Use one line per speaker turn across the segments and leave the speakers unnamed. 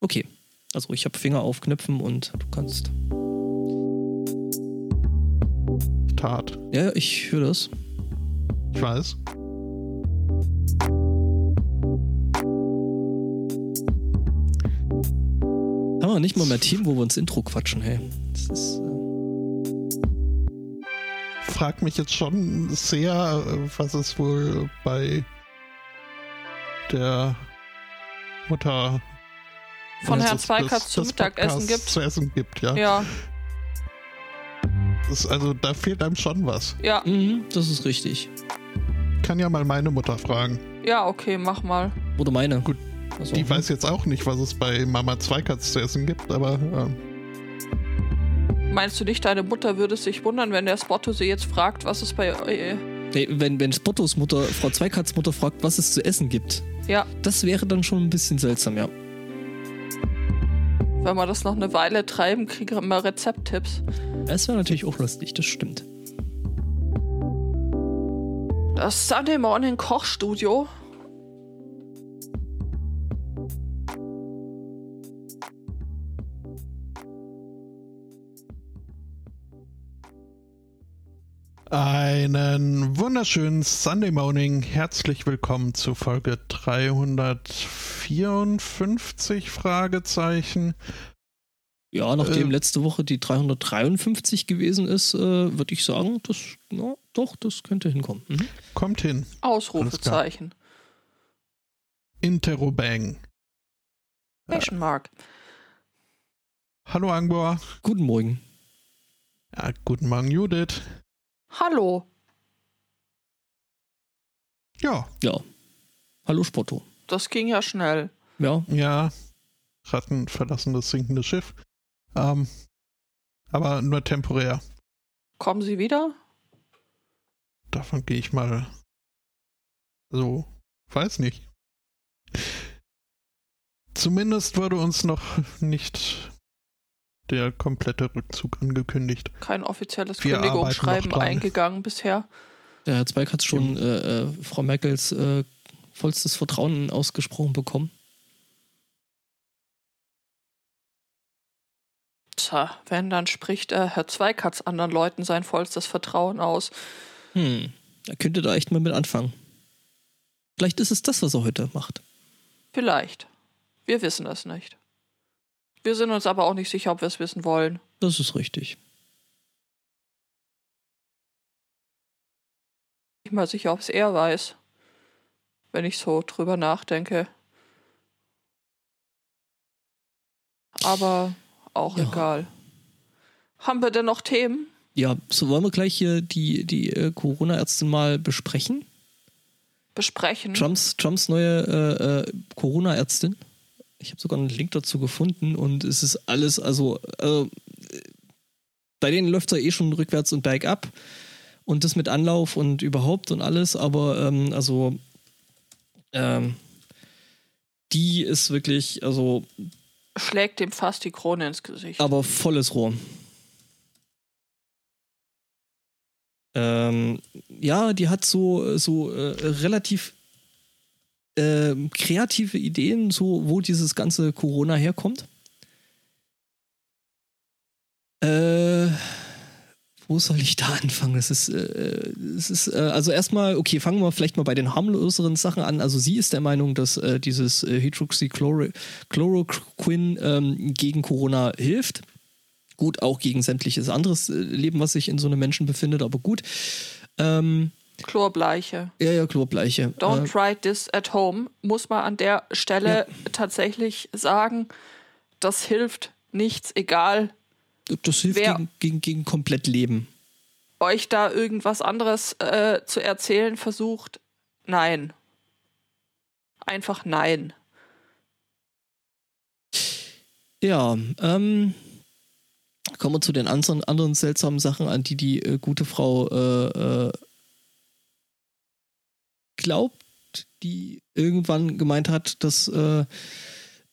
Okay. Also ich habe Finger auf Knöpfen und du kannst.
Tat.
Ja, ich höre das.
Ich weiß.
Haben wir nicht mal mehr Team, wo wir uns Intro quatschen, hey. Das ist. Äh
Frag mich jetzt schon sehr, äh, was es wohl bei der Mutter
Von Herrn Zweikatz zum Mittagessen gibt.
Zu essen gibt, ja.
Ja,
Das ist, also da fehlt einem schon was.
ja,
mhm, das ist richtig.
Kann ja mal meine Mutter fragen.
ja, okay, mach mal.
Oder meine.
Gut,
Also,
Die weiß jetzt auch nicht, was es bei Mama Zweikatz zu essen gibt, aber ähm,
Meinst du nicht, deine Mutter würde sich wundern, wenn der Spotto sie jetzt fragt, was es bei. Äh,
Nee, wenn, wenn Spottos Mutter, Frau Zweikatz Mutter fragt, was es zu essen gibt,
ja,
das wäre dann schon ein bisschen seltsam, ja.
Wenn wir das noch eine Weile treiben, kriegen wir immer Rezepttipps.
Das wäre natürlich auch lustig, das stimmt.
Das Sunday Morning Kochstudio.
Einen wunderschönen Sunday Morning. Herzlich willkommen zu Folge 354 Fragezeichen.
Ja, nachdem
Äh.
letzte Woche die 353 gewesen ist, äh, würde ich sagen, das, na, doch, das könnte hinkommen. Mhm.
Kommt hin.
Ausrufezeichen.
Interrobang.
Question Mark.
Hallo Angbor.
Guten Morgen.
Ja, guten Morgen Judith.
Hallo.
Ja,
Ja. Hallo Spotto.
Das ging ja schnell.
Ja,
ja. Ratten verlassen das sinkende Schiff. Ähm, aber nur temporär.
Kommen Sie wieder?
Davon gehe ich mal so, weiß nicht. Zumindest wurde uns noch nicht der komplette Rückzug angekündigt.
Kein offizielles
Wir
Kündigungsschreiben eingegangen bisher.
der Herr Zweig hat schon äh, äh, Frau Merkels äh, vollstes Vertrauen ausgesprochen bekommen.
Tja, wenn, dann spricht äh, Herr Zweikatz anderen Leuten sein vollstes Vertrauen aus.
Hm, er könnte da echt mal mit anfangen. Vielleicht ist es das, was er heute macht.
Vielleicht. Wir wissen es nicht. Wir sind uns aber auch nicht sicher, ob wir es wissen wollen.
Das ist richtig.
Nicht mal sicher, ob es er weiß. Wenn ich so drüber nachdenke. Aber auch
Ja.
egal. Haben wir denn noch Themen?
Ja, so wollen wir gleich hier die, die äh, Corona-Ärztin mal besprechen.
Besprechen?
Trumps, Trumps neue äh, äh, Corona-Ärztin. Ich habe sogar einen Link dazu gefunden und es ist alles, also, äh, bei denen läuft es ja eh schon rückwärts und bergab und das mit Anlauf und überhaupt und alles, aber ähm, also ähm, die ist wirklich, also,
Schlägt dem fast die Krone ins Gesicht.
aber volles Rohr. Ähm, ja, die hat so, so äh, relativ ähm, kreative Ideen, so wo dieses ganze Corona herkommt. Äh, wo soll ich da anfangen? Das ist, äh, es ist äh, also erstmal, okay, fangen wir vielleicht mal bei den harmloseren Sachen an. Also sie ist der Meinung, dass äh, dieses äh, Hydroxychloroquin ähm, gegen Corona hilft. Gut, auch gegen sämtliches anderes Leben, was sich in so einem Menschen befindet, aber gut. Ähm,
Chlorbleiche.
ja, ja, Chlorbleiche.
Don't
Äh,
try this at home. Muss man an der Stelle tatsächlich sagen, das hilft nichts, egal
das hilft
wer-
gegen, gegen, gegen komplett Leben.
euch da irgendwas anderes äh, zu erzählen versucht. Nein. Einfach nein.
Ja, ähm, kommen wir zu den anderen, anderen seltsamen Sachen, an die die äh, gute Frau äh, äh, glaubt, die irgendwann gemeint hat, dass, äh,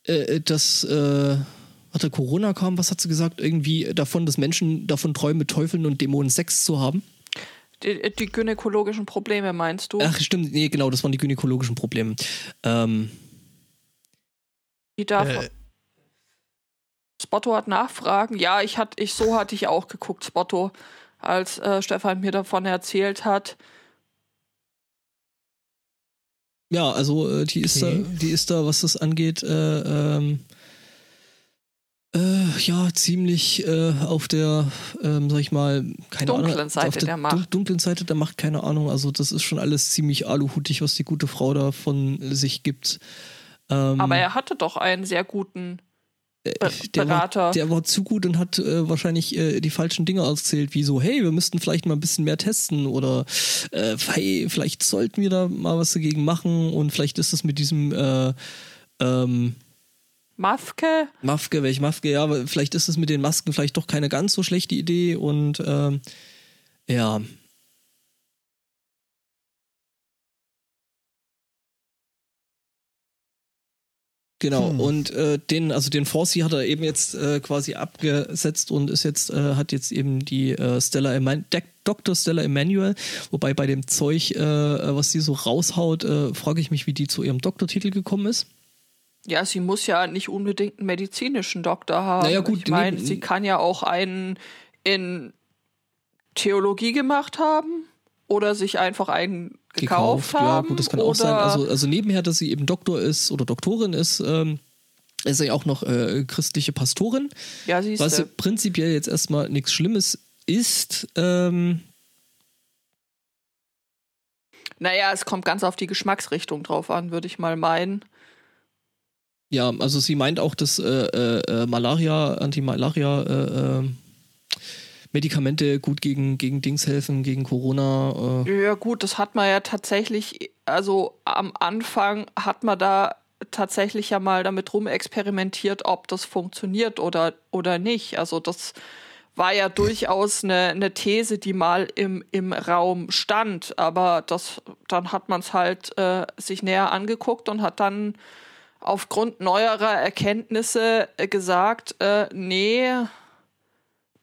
äh, dass äh, hatte Corona kam, was hat sie gesagt? Irgendwie davon, dass Menschen davon träumen, mit Teufeln und Dämonen Sex zu haben.
Die, die gynäkologischen Probleme meinst du?
Ach, stimmt, nee, genau, das waren die gynäkologischen Probleme. Ähm,
die davon.
Äh,
Spotto hat Nachfragen. Ja, ich hatte, ich so hatte ich auch geguckt, Spotto, als äh, Stefan mir davon erzählt hat.
Ja, also äh, die ist
Okay.
da, die ist da, was das angeht, äh, ähm, äh, ja, ziemlich äh, auf der, ähm, sag ich mal, keine
Dunklen
Ahnung,
Seite
auf der,
der Macht.
dun- dunklen Seite der Macht, keine Ahnung. Also das ist schon alles ziemlich aluhutig, was die gute Frau da von sich gibt. Ähm,
Aber er hatte doch einen sehr guten
der war, der war zu gut und hat äh, wahrscheinlich äh, die falschen Dinge erzählt, wie so, hey, wir müssten vielleicht mal ein bisschen mehr testen oder äh, hey, vielleicht sollten wir da mal was dagegen machen und vielleicht ist das mit diesem äh, ähm,
Mafke?
Maske, welche Maske, ja, vielleicht ist es mit den Masken vielleicht doch keine ganz so schlechte Idee und ähm, ja. Genau,
Hm.
und äh, den, also den Forsey hat er eben jetzt äh, quasi abgesetzt und ist jetzt, äh, hat jetzt eben die äh, Stella Eman Dr. Stella Emanuel, wobei bei dem Zeug, äh, was sie so raushaut, äh, frage ich mich, wie die zu ihrem Doktortitel gekommen ist.
Ja, sie muss ja nicht unbedingt einen medizinischen Doktor haben.
Naja, gut,
ich meine,
neben-
sie kann ja auch einen in Theologie gemacht haben oder sich einfach einen gekauft, haben.
Ja, gut, das kann auch sein. Also, also nebenher, dass sie eben Doktor ist oder Doktorin ist, ähm, ist sie auch noch äh, christliche Pastorin,
ja, siehst
was prinzipiell jetzt erstmal nichts Schlimmes ist. Ähm,
Naja, es kommt ganz auf die Geschmacksrichtung drauf an, würde ich mal meinen.
ja, also sie meint auch, dass äh, äh, äh, Malaria, Anti-Malaria äh, äh, Medikamente gut gegen, gegen Dings helfen, gegen Corona. Äh,
Ja, gut, das hat man ja tatsächlich, also am Anfang hat man da tatsächlich ja mal damit rumexperimentiert, ob das funktioniert oder, oder nicht. Also das war ja durchaus eine, eine These, die mal im, im Raum stand, aber das, dann hat man es halt äh, sich näher angeguckt und hat dann aufgrund neuerer Erkenntnisse äh, gesagt, äh, nee,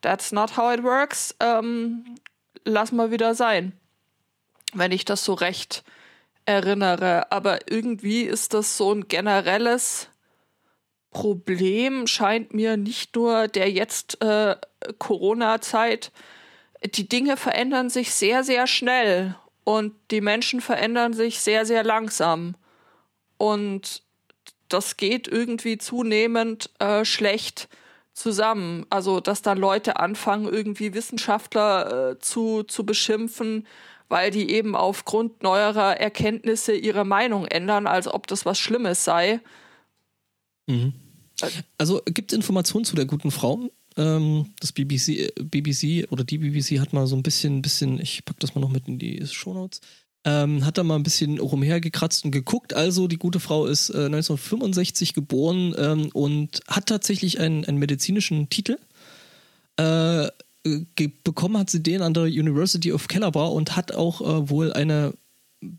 that's not how it works, ähm, lass mal wieder sein wenn ich das so recht erinnere. Aber irgendwie ist das so ein generelles Problem, scheint mir nicht nur der jetzt äh, Corona-Zeit. Die Dinge verändern sich sehr, sehr schnell und die Menschen verändern sich sehr, sehr langsam. Und das geht irgendwie zunehmend äh, schlecht zusammen. Also, dass dann Leute anfangen, irgendwie Wissenschaftler äh, zu, zu beschimpfen, weil die eben aufgrund neuerer Erkenntnisse ihre Meinung ändern, als ob das was Schlimmes sei.
Mhm. Also gibt es Informationen zu der guten Frau? Ähm, das BBC, äh, BBC oder die BBC hat mal so ein bisschen, bisschen, ich pack das mal noch mit in die Shownotes, ähm, hat da mal ein bisschen rumhergekratzt und geguckt. Also die gute Frau ist äh, 1965 geboren ähm, und hat tatsächlich einen, einen medizinischen Titel. Äh, ge- bekommen hat sie den an der University of Calabar und hat auch äh, wohl eine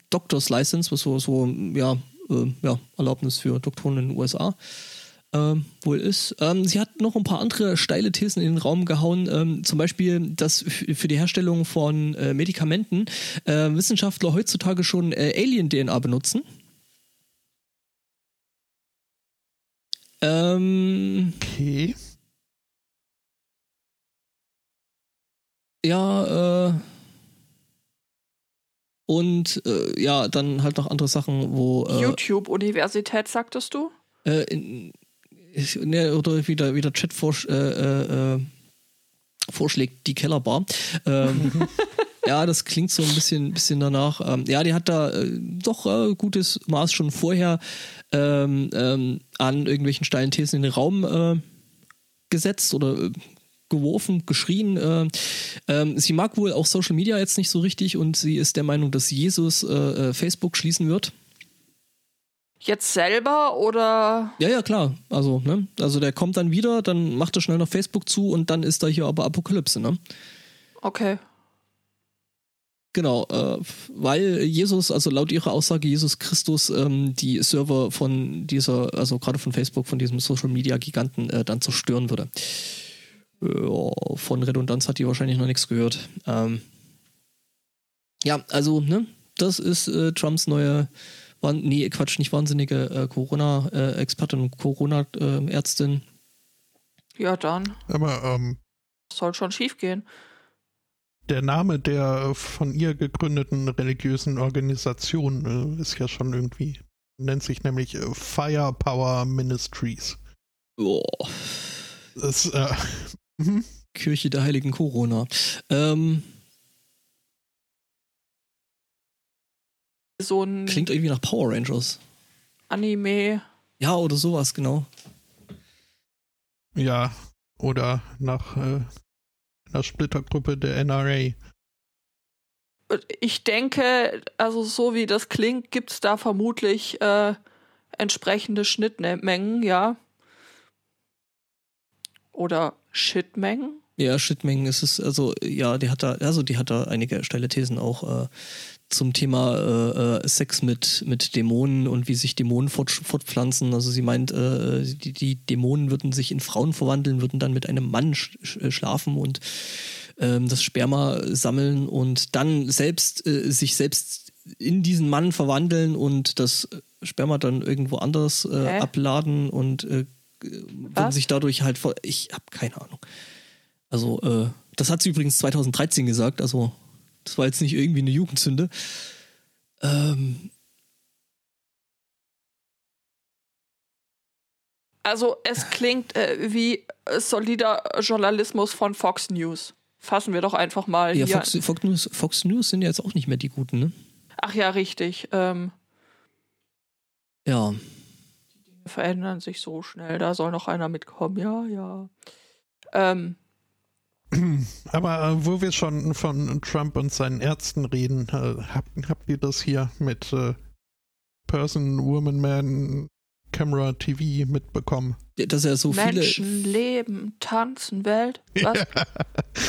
Doctor's License, was so, so ja, äh, ja, Erlaubnis für Doktoren in den USA ähm, wohl ist. Ähm, sie hat noch ein paar andere steile Thesen in den Raum gehauen, ähm, zum Beispiel, dass für die Herstellung von äh, Medikamenten äh, Wissenschaftler heutzutage schon äh, Alien-DNA benutzen. Ähm,
Okay.
ja, äh, und äh, ja, dann halt noch andere Sachen, wo äh,
YouTube-Universität, sagtest du?
äh, in, ne, oder wie der, wie der Chat vorsch äh, äh, äh, vorschlägt, die Kellerbar. Ähm, ja, das klingt so ein bisschen, bisschen danach. Ähm, ja, die hat da äh, doch äh, gutes Maß schon vorher ähm, ähm, an irgendwelchen steilen Thesen in den Raum äh, gesetzt oder äh, geworfen, geschrien. Äh, ähm, sie mag wohl auch Social Media jetzt nicht so richtig und sie ist der Meinung, dass Jesus äh, Facebook schließen wird.
Jetzt selber oder?
Ja, ja, klar. Also, ne? Also der kommt dann wieder, dann macht er schnell noch Facebook zu und dann ist da hier aber Apokalypse, ne?
Okay.
Genau, äh, weil Jesus, also laut ihrer Aussage Jesus Christus, ähm, die Server von dieser, also gerade von Facebook, von diesem Social Media Giganten, äh, dann zerstören würde. Ja, von Redundanz hat die wahrscheinlich noch nichts gehört. Ähm, ja, also, ne, das ist äh, Trumps neue, nee, Quatsch, nicht wahnsinnige äh, Corona-Expertin und Corona-Ärztin.
Ja, dann.
Aber ähm,
soll schon schief gehen.
Der Name der von ihr gegründeten religiösen Organisation äh, ist ja schon irgendwie, nennt sich nämlich äh, Firepower Ministries.
Boah.
Das, äh, mhm.
Kirche der heiligen Corona. Ähm,
so ein
klingt irgendwie nach Power Rangers.
Anime.
Ja, oder sowas, genau.
Ja, oder nach äh, einer Splittergruppe der NRA.
Ich denke, also so wie das klingt, gibt es da vermutlich äh, entsprechende Schnittmengen, ja. Oder Shitmengen?
Ja, Shitmengen ist es, also ja, die hat da, also die hat da einige steile Thesen auch äh, zum Thema äh, äh, Sex mit, mit Dämonen und wie sich Dämonen fort, fortpflanzen. Also sie meint, äh, die, die Dämonen würden sich in Frauen verwandeln, würden dann mit einem Mann sch äh, schlafen und ähm, das Sperma sammeln und dann selbst äh, sich selbst in diesen Mann verwandeln und das Sperma dann irgendwo anders äh, abladen und würden sich dadurch halt. Ich habe keine Ahnung. Also, äh, das hat sie übrigens 2013 gesagt, also das war jetzt nicht irgendwie eine Jugendzünde. Ähm.
Also es klingt äh, wie solider Journalismus von Fox News. Fassen wir doch einfach mal
ja, hier. Fox, Fox, News, Fox News sind ja jetzt auch nicht mehr die Guten, ne?
Ach ja, richtig. Ähm,
ja.
Die Dinge verändern sich so schnell. Da soll noch einer mitkommen. Ja, ja. Ähm,
aber äh, wo wir schon von Trump und seinen Ärzten reden, äh, habt, habt ihr das hier mit äh, Person, Woman, Man, Camera, TV mitbekommen?
Dass er so
Menschen,
viele.
Menschen, Leben, Tanzen, Welt. Was?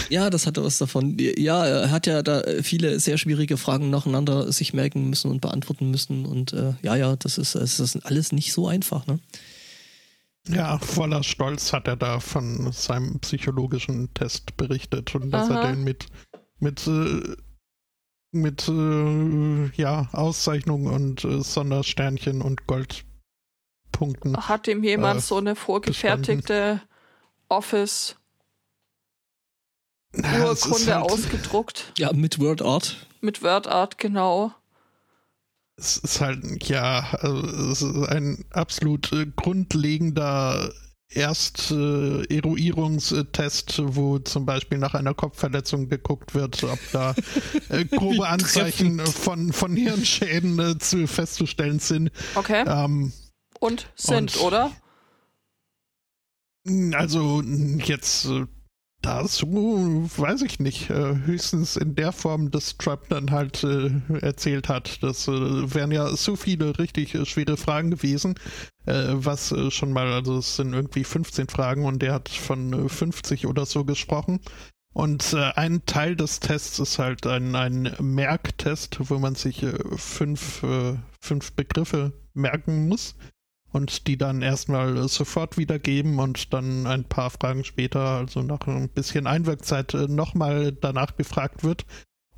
ja, das hatte was davon. Ja, er hat ja da viele sehr schwierige Fragen nacheinander sich merken müssen und beantworten müssen. Und äh, ja, ja, das ist, das ist alles nicht so einfach, ne?
Ja, voller Stolz hat er da von seinem psychologischen Test berichtet und dass Aha. er den mit, mit, äh, mit äh, ja, Auszeichnung und äh, Sondersternchen und Goldpunkten.
Hat ihm jemand äh, so eine vorgefertigte Office Urkunde halt, ausgedruckt?
Ja, mit WordArt.
Mit WordArt, genau
es ist halt, ja, also es ist ein absolut äh, grundlegender Erst-Eruierungstest, äh, wo zum Beispiel nach einer Kopfverletzung geguckt wird, ob da äh, grobe Anzeichen von, von Hirnschäden äh, zu festzustellen sind.
Okay. Ähm, und sind, und, oder?
Also jetzt äh, Dazu weiß ich nicht. Äh, höchstens in der Form, dass Trump dann halt äh, erzählt hat. Das äh, wären ja so viele richtig schwere Fragen gewesen. Was schon mal, also es sind irgendwie 15 Fragen und der hat von 50 oder so gesprochen. Und ein Teil des Tests ist halt ein, ein Merktest, wo man sich fünf, fünf Begriffe merken muss und die dann erstmal sofort wiedergeben und dann ein paar Fragen später, also nach ein bisschen Einwirkzeit, äh, nochmal danach gefragt wird.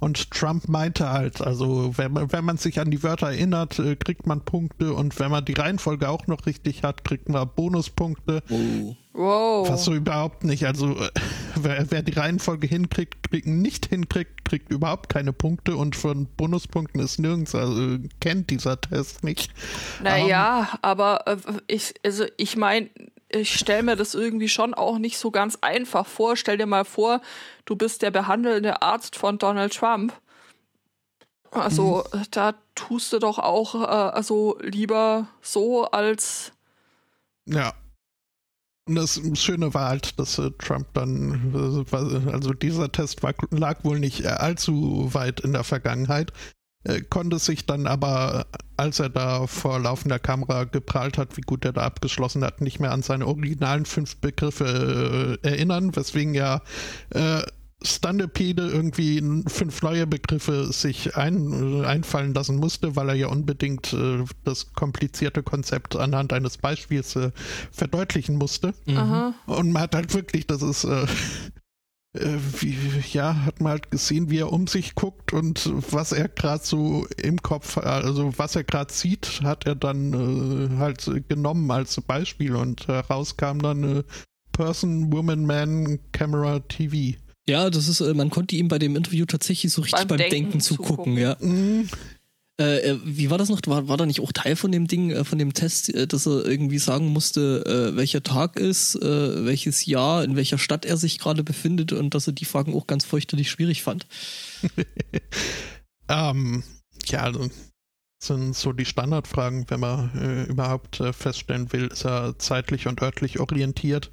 Und Trump meinte halt, also wenn man, wenn man sich an die Wörter erinnert, äh, kriegt man Punkte und wenn man die Reihenfolge auch noch richtig hat, kriegt man Bonuspunkte.
Oh.
Wow.
Was so überhaupt nicht. Also wer, wer die Reihenfolge hinkriegt, kriegt, nicht hinkriegt, kriegt überhaupt keine Punkte und von Bonuspunkten ist nirgends, also kennt dieser Test nicht.
Naja, um, ähm, aber äh, ich, also ich meine, ich stelle mir das irgendwie schon auch nicht so ganz einfach vor. Stell dir mal vor, du bist der behandelnde Arzt von Donald Trump. Also mhm. da tust du doch auch äh, also lieber so als
ja und das Schöne war halt, dass äh, Trump dann, äh, also dieser Test war, lag wohl nicht allzu weit in der Vergangenheit, äh, konnte sich dann aber, als er da vor laufender Kamera geprahlt hat, wie gut er da abgeschlossen hat, nicht mehr an seine originalen fünf Begriffe äh, erinnern, weswegen ja äh, Standepede irgendwie fünf neue Begriffe sich ein, einfallen lassen musste, weil er ja unbedingt äh, das komplizierte Konzept anhand eines Beispiels äh, verdeutlichen musste.
Mhm.
Und man hat halt wirklich, das ist, äh, äh wie, ja, hat man halt gesehen, wie er um sich guckt und was er gerade so im Kopf, also was er gerade sieht, hat er dann äh, halt genommen als Beispiel und herauskam dann Person, Woman, Man, Camera, TV.
Ja, das ist, äh, man konnte ihm bei dem Interview tatsächlich so richtig beim, beim Denken, Denken zugucken, ja. Mhm. Äh, äh, wie war das noch? War, war da nicht auch Teil von dem Ding, äh, von dem Test, äh, dass er irgendwie sagen musste, äh, welcher Tag ist, äh, welches Jahr, in welcher Stadt er sich gerade befindet und dass er die Fragen auch ganz fürchterlich schwierig fand?
ähm, ja, das sind so die Standardfragen, wenn man überhaupt feststellen will, ist er zeitlich und örtlich orientiert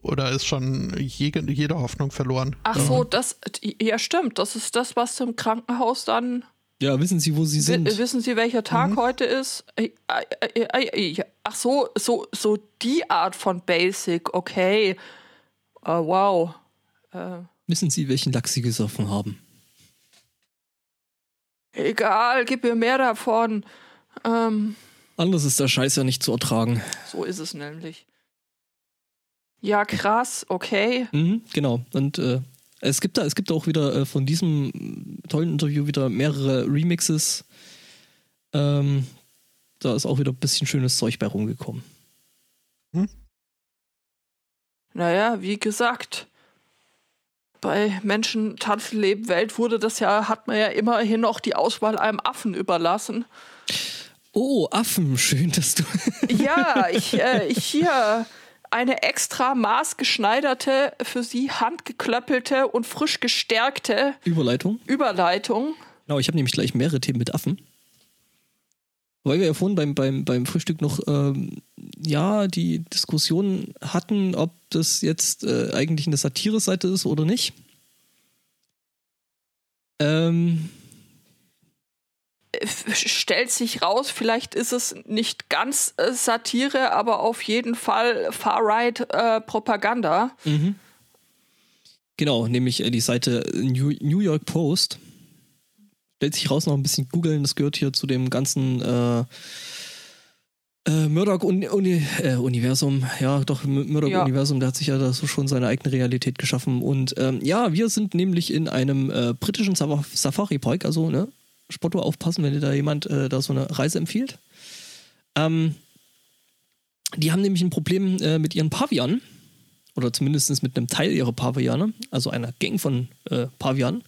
oder ist schon jede, jede Hoffnung verloren?
Ach so, das, ja stimmt, das ist das, was im Krankenhaus dann
ja, wissen Sie, wo Sie sind?
W wissen Sie, welcher Tag mhm. heute ist? Ach so, so, so die Art von Basic, okay. Uh, wow.
Uh. Wissen Sie, welchen Lachs Sie gesoffen haben?
Egal, gib mir mehr davon. Ähm,
Anders ist der Scheiß ja nicht zu ertragen.
So ist es nämlich. Ja, krass, okay.
Mhm, genau. Und äh, es gibt da, es gibt auch wieder äh, von diesem tollen Interview wieder mehrere Remixes. Ähm, da ist auch wieder ein bisschen schönes Zeug bei rumgekommen. Hm?
Naja, wie gesagt, bei Menschen tanzen, leben, Welt wurde das ja, hat man ja immerhin noch die Auswahl einem Affen überlassen.
Oh, Affen, schön, dass du.
ja, ich, äh, ich hier eine extra maßgeschneiderte, für sie handgeklöppelte und frisch gestärkte
Überleitung.
Überleitung.
Genau, ich habe nämlich gleich mehrere Themen mit Affen. Weil wir ja vorhin beim, beim, beim Frühstück noch ähm, ja die Diskussion hatten, ob das jetzt äh, eigentlich eine Satire-Seite ist oder nicht. Ähm,
stellt sich raus, vielleicht ist es nicht ganz äh, Satire, aber auf jeden Fall Far-Right-Propaganda. Äh, mhm.
Genau, nämlich äh, die Seite New, New, York Post. Stellt sich raus, noch ein bisschen googeln, das gehört hier zu dem ganzen äh, äh, Murdoch-Universum, äh, ja, doch, Murdoch-Universum, ja. der hat sich ja da so schon seine eigene Realität geschaffen. Und ähm, ja, wir sind nämlich in einem britischen Safari-Park, also ne, Spotto aufpassen, wenn dir da jemand äh, da so eine Reise empfiehlt. Ähm, die haben nämlich ein Problem äh, mit ihren Pavianen. Oder zumindest mit einem Teil ihrer Paviane, also einer Gang von äh, Pavianen.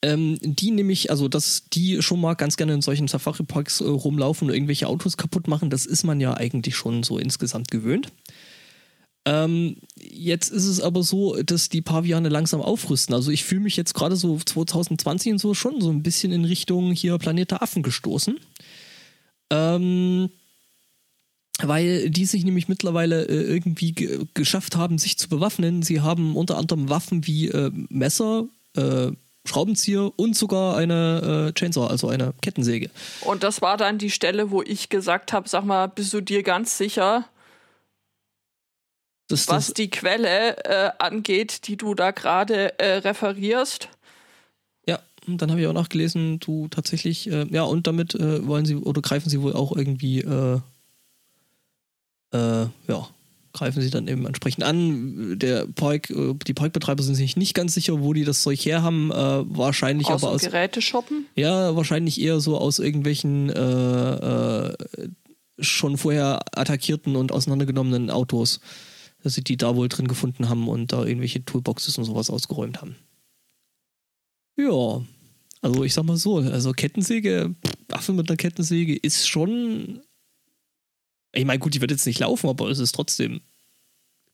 Ähm, die nämlich, also dass die schon mal ganz gerne in solchen Safari-Parks äh, rumlaufen und irgendwelche Autos kaputt machen, das ist man ja eigentlich schon so insgesamt gewöhnt. Ähm, jetzt ist es aber so, dass die Paviane langsam aufrüsten. Also ich fühle mich jetzt gerade so 2020 und so schon so ein bisschen in Richtung hier Planet Affen gestoßen. Ähm, weil die sich nämlich mittlerweile äh, irgendwie geschafft haben, sich zu bewaffnen. Sie haben unter anderem Waffen wie äh, Messer, äh, Schraubenzieher und sogar eine äh, Chainsaw, also eine Kettensäge.
Und das war dann die Stelle, wo ich gesagt habe, sag mal, bist du dir ganz sicher, das, was das, die Quelle äh, angeht, die du da gerade äh, referierst.
Ja, und dann habe ich auch noch gelesen, du tatsächlich, äh, ja, und damit äh, wollen sie oder greifen sie wohl auch irgendwie, äh, äh, ja, greifen sie dann eben entsprechend an. Der Park, die Parkbetreiber sind sich nicht ganz sicher, wo die das Zeug her haben. wahrscheinlich aus aber aus
Geräteshoppen.
Ja, wahrscheinlich eher so aus irgendwelchen schon vorher attackierten und auseinandergenommenen Autos dass sie die da wohl drin gefunden haben und da irgendwelche Toolboxes und sowas ausgeräumt haben. Ja, also ich sag mal so, also Kettensäge, Waffe mit einer Kettensäge ist schon. Ich meine, gut, die wird jetzt nicht laufen, aber es ist trotzdem,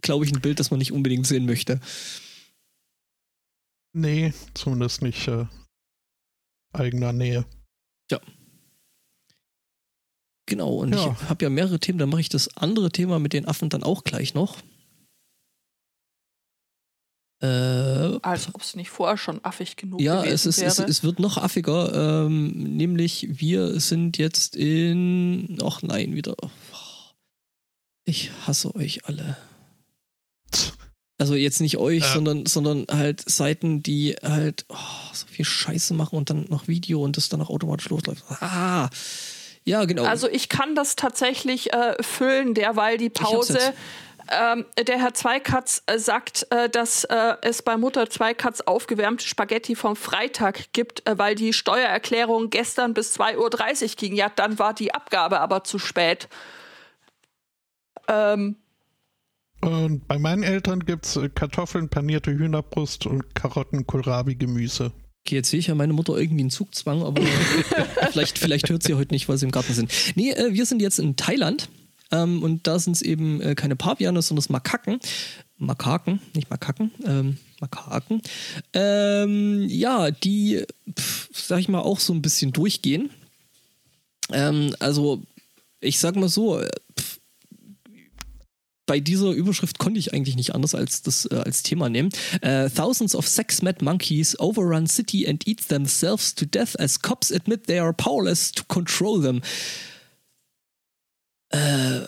glaube ich, ein Bild, das man nicht unbedingt sehen möchte.
Nee, zumindest nicht äh, eigener Nähe.
Ja. Genau, und ja. ich habe ja mehrere Themen, dann mache ich das andere Thema mit den Affen dann auch gleich noch.
Äh, Als ob es nicht vorher schon affig genug
ja, gewesen es ist, wäre. Ja, es, es, wird noch affiger. Ähm, nämlich, wir sind jetzt in. Ach nein, wieder. Ich hasse euch alle. Also jetzt nicht euch, ja. sondern, sondern halt Seiten, die halt oh, so viel Scheiße machen und dann noch Video und das dann auch automatisch losläuft. Ah. Ja, genau.
Also ich kann das tatsächlich äh, füllen, derweil die Pause ähm, der Herr Zweikatz äh, sagt, äh, dass äh, es bei Mutter Zweikatz aufgewärmte Spaghetti vom Freitag gibt, äh, weil die Steuererklärung gestern bis 2.30 Uhr ging. Ja, dann war die Abgabe aber zu spät. Ähm,
Und bei meinen Eltern gibt es Kartoffeln, panierte Hühnerbrust und Karotten, Kohlrabi, Gemüse.
Okay, jetzt sehe ich ja meine Mutter irgendwie einen Zugzwang, aber vielleicht, vielleicht hört sie heute nicht, weil sie im Garten sind. Nee, äh, wir sind jetzt in Thailand ähm, und da sind es eben äh, keine Paviane, sondern es Makaken. Makaken, nicht Makaken, ähm, Makaken. Ähm, ja, die, pf, sag ich mal, auch so ein bisschen durchgehen. Ähm, also, ich sag mal so, äh, pf, bei dieser Überschrift konnte ich eigentlich nicht anders als das äh, als Thema nehmen. Uh, thousands of sex-mad monkeys overrun city and eat themselves to death as cops admit they are powerless to control them. Äh,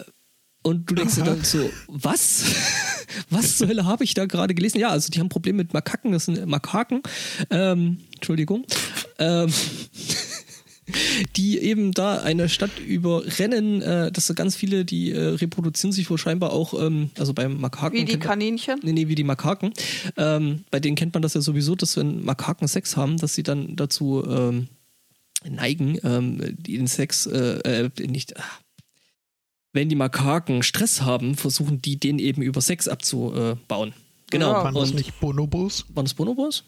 und du denkst dir dann so, was? was zur Hölle habe ich da gerade gelesen? Ja, also die haben Probleme mit Makaken, das sind Makaken. Ähm, Entschuldigung. Ähm, die eben da eine Stadt überrennen. Äh, das sind ganz viele, die äh, reproduzieren sich wohl scheinbar auch, ähm, also beim Makaken.
Wie die
kennt man-
Kaninchen?
Nee, nee, wie die Makaken. Ähm, bei denen kennt man das ja sowieso, dass wenn Makaken Sex haben, dass sie dann dazu ähm, neigen, ähm, den Sex, äh, äh, nicht. ah. Wenn die Makaken Stress haben, versuchen die den eben über Sex abzubauen. Genau.
Ja.
Waren das
Und
nicht Bonobos?
waren das Bonobos?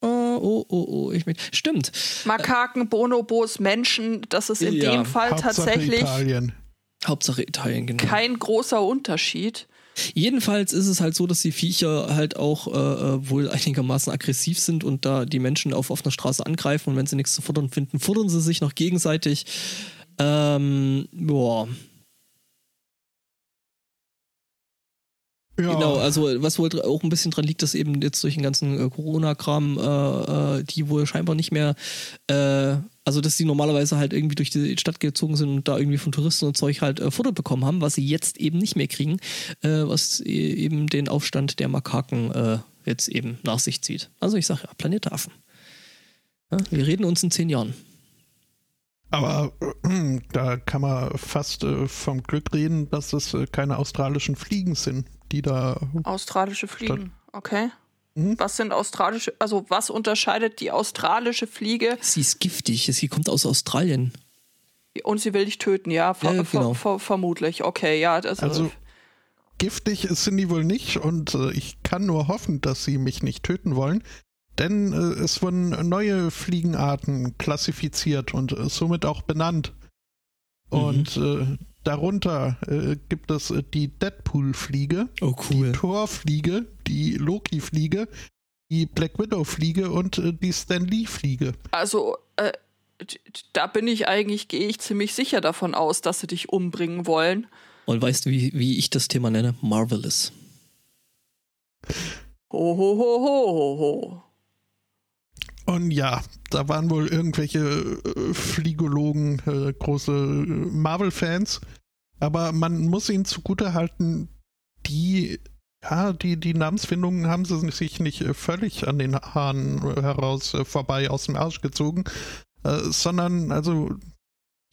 Oh, oh, oh, oh, ich mit. Stimmt.
Makaken, Bonobos, Menschen, das ist in
Ja,
dem Fall
Hauptsache
tatsächlich
Italien.
Hauptsache Italien, genau.
kein großer Unterschied.
Jedenfalls ist es halt so, dass die Viecher halt auch äh, äh, wohl einigermaßen aggressiv sind und da die Menschen auf offener Straße angreifen und wenn sie nichts zu futtern finden, futtern sie sich noch gegenseitig. Ähm, boah.
Ja,
Genau, also was wohl auch ein bisschen dran liegt, dass eben jetzt durch den ganzen äh, Corona-Kram, äh, äh, die wohl scheinbar nicht mehr, äh, also dass die normalerweise halt irgendwie durch die Stadt gezogen sind und da irgendwie von Touristen und Zeug halt äh, Futter bekommen haben, was sie jetzt eben nicht mehr kriegen, äh, was e- eben den Aufstand der Makaken jetzt eben nach sich zieht. Also ich sage ja, Planet Affen. Ja, wir reden uns in zehn Jahren.
Aber äh, da kann man fast äh, vom Glück reden, dass es äh, keine australischen Fliegen sind, die da.
Australische Fliegen. Okay.
Mhm.
Was sind australische, also was unterscheidet die australische Fliege
Sie ist giftig, sie kommt aus Australien.
und sie will dich töten? Ja, ver
Ja, genau.
ver ver vermutlich. Okay, ja. Das,
Also giftig sind die wohl nicht und äh, ich kann nur hoffen, dass sie mich nicht töten wollen. Denn äh, es wurden neue Fliegenarten klassifiziert und äh, somit auch benannt. Und äh, darunter äh, gibt es äh, die Deadpool-Fliege,
Oh,
die Thor-Fliege, die Loki-Fliege, die Black Widow-Fliege und äh, die Stan Lee-Fliege.
also äh, da bin ich eigentlich, gehe ich ziemlich sicher davon aus, dass sie dich umbringen wollen.
Und weißt du, wie, wie ich das Thema nenne? Marvelous.
Ho, ho, ho, ho, ho, ho.
Und ja, da waren wohl irgendwelche äh, Fliegologen, äh, große äh, Marvel-Fans. Aber man muss ihnen zugutehalten, die, ja, die, die Namensfindungen haben sie sich nicht äh, völlig an den Haaren heraus äh, vorbei aus dem Arsch gezogen, äh, sondern also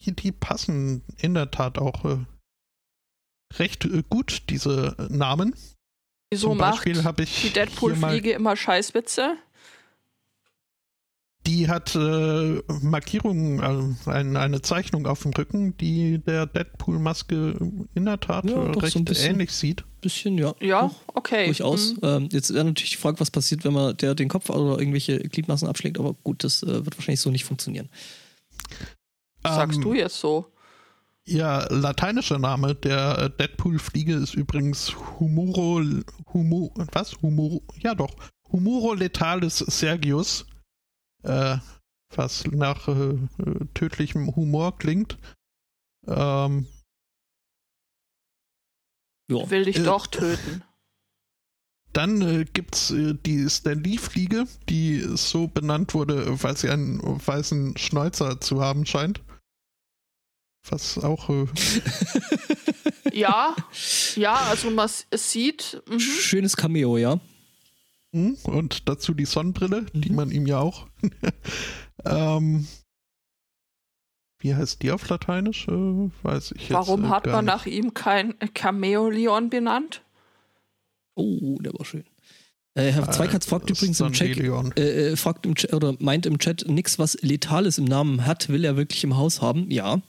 die, die passen in der Tat auch recht gut, diese Namen.
Wieso
Zum
macht
Beispiel habe ich
die Deadpool-Fliege immer Scheißwitze?
Die hat äh, Markierungen, äh, ein, eine Zeichnung auf dem Rücken, die der Deadpool-Maske in der Tat
Ja,
äh,
doch, so
recht
ein bisschen.
ähnlich sieht.
Bisschen, ja.
Ja,
Doch,
okay.
Durchaus.
Hm.
Ähm, jetzt wäre natürlich die Frage, was passiert, wenn man der den Kopf oder irgendwelche Gliedmaßen abschlägt, aber gut, das äh, wird wahrscheinlich so nicht funktionieren.
Sagst
Ähm,
du jetzt so?
Ja, lateinischer Name der äh, Deadpool-Fliege ist übrigens Humuro, Humu, was? Humuro, ja doch, Humuro letalis Sergius, äh, was nach äh, tödlichem Humor klingt. Ähm,
Ja.
Will dich
äh,
doch töten.
Dann äh, gibt es äh, die Stan Lee-Fliege, die so benannt wurde, weil sie einen weißen Schnäuzer zu haben scheint. Was auch. Äh,
Ja, ja, also man es sieht. Mhm.
Schönes Cameo, ja.
Und dazu die Sonnenbrille, die
Mhm.
man ihm ja auch. ähm, wie heißt die auf Lateinisch? Äh, weiß ich jetzt.
Warum
äh,
hat
gar
man
nicht.
nach ihm kein Cameo-Leon benannt?
Oh, der war schön. Äh, Herr Zweikatz fragt
Äh,
übrigens im Chat, äh, äh, fragt im Chat, oder meint im Chat, nix, was Letales im Namen hat, will er wirklich im Haus haben? Ja.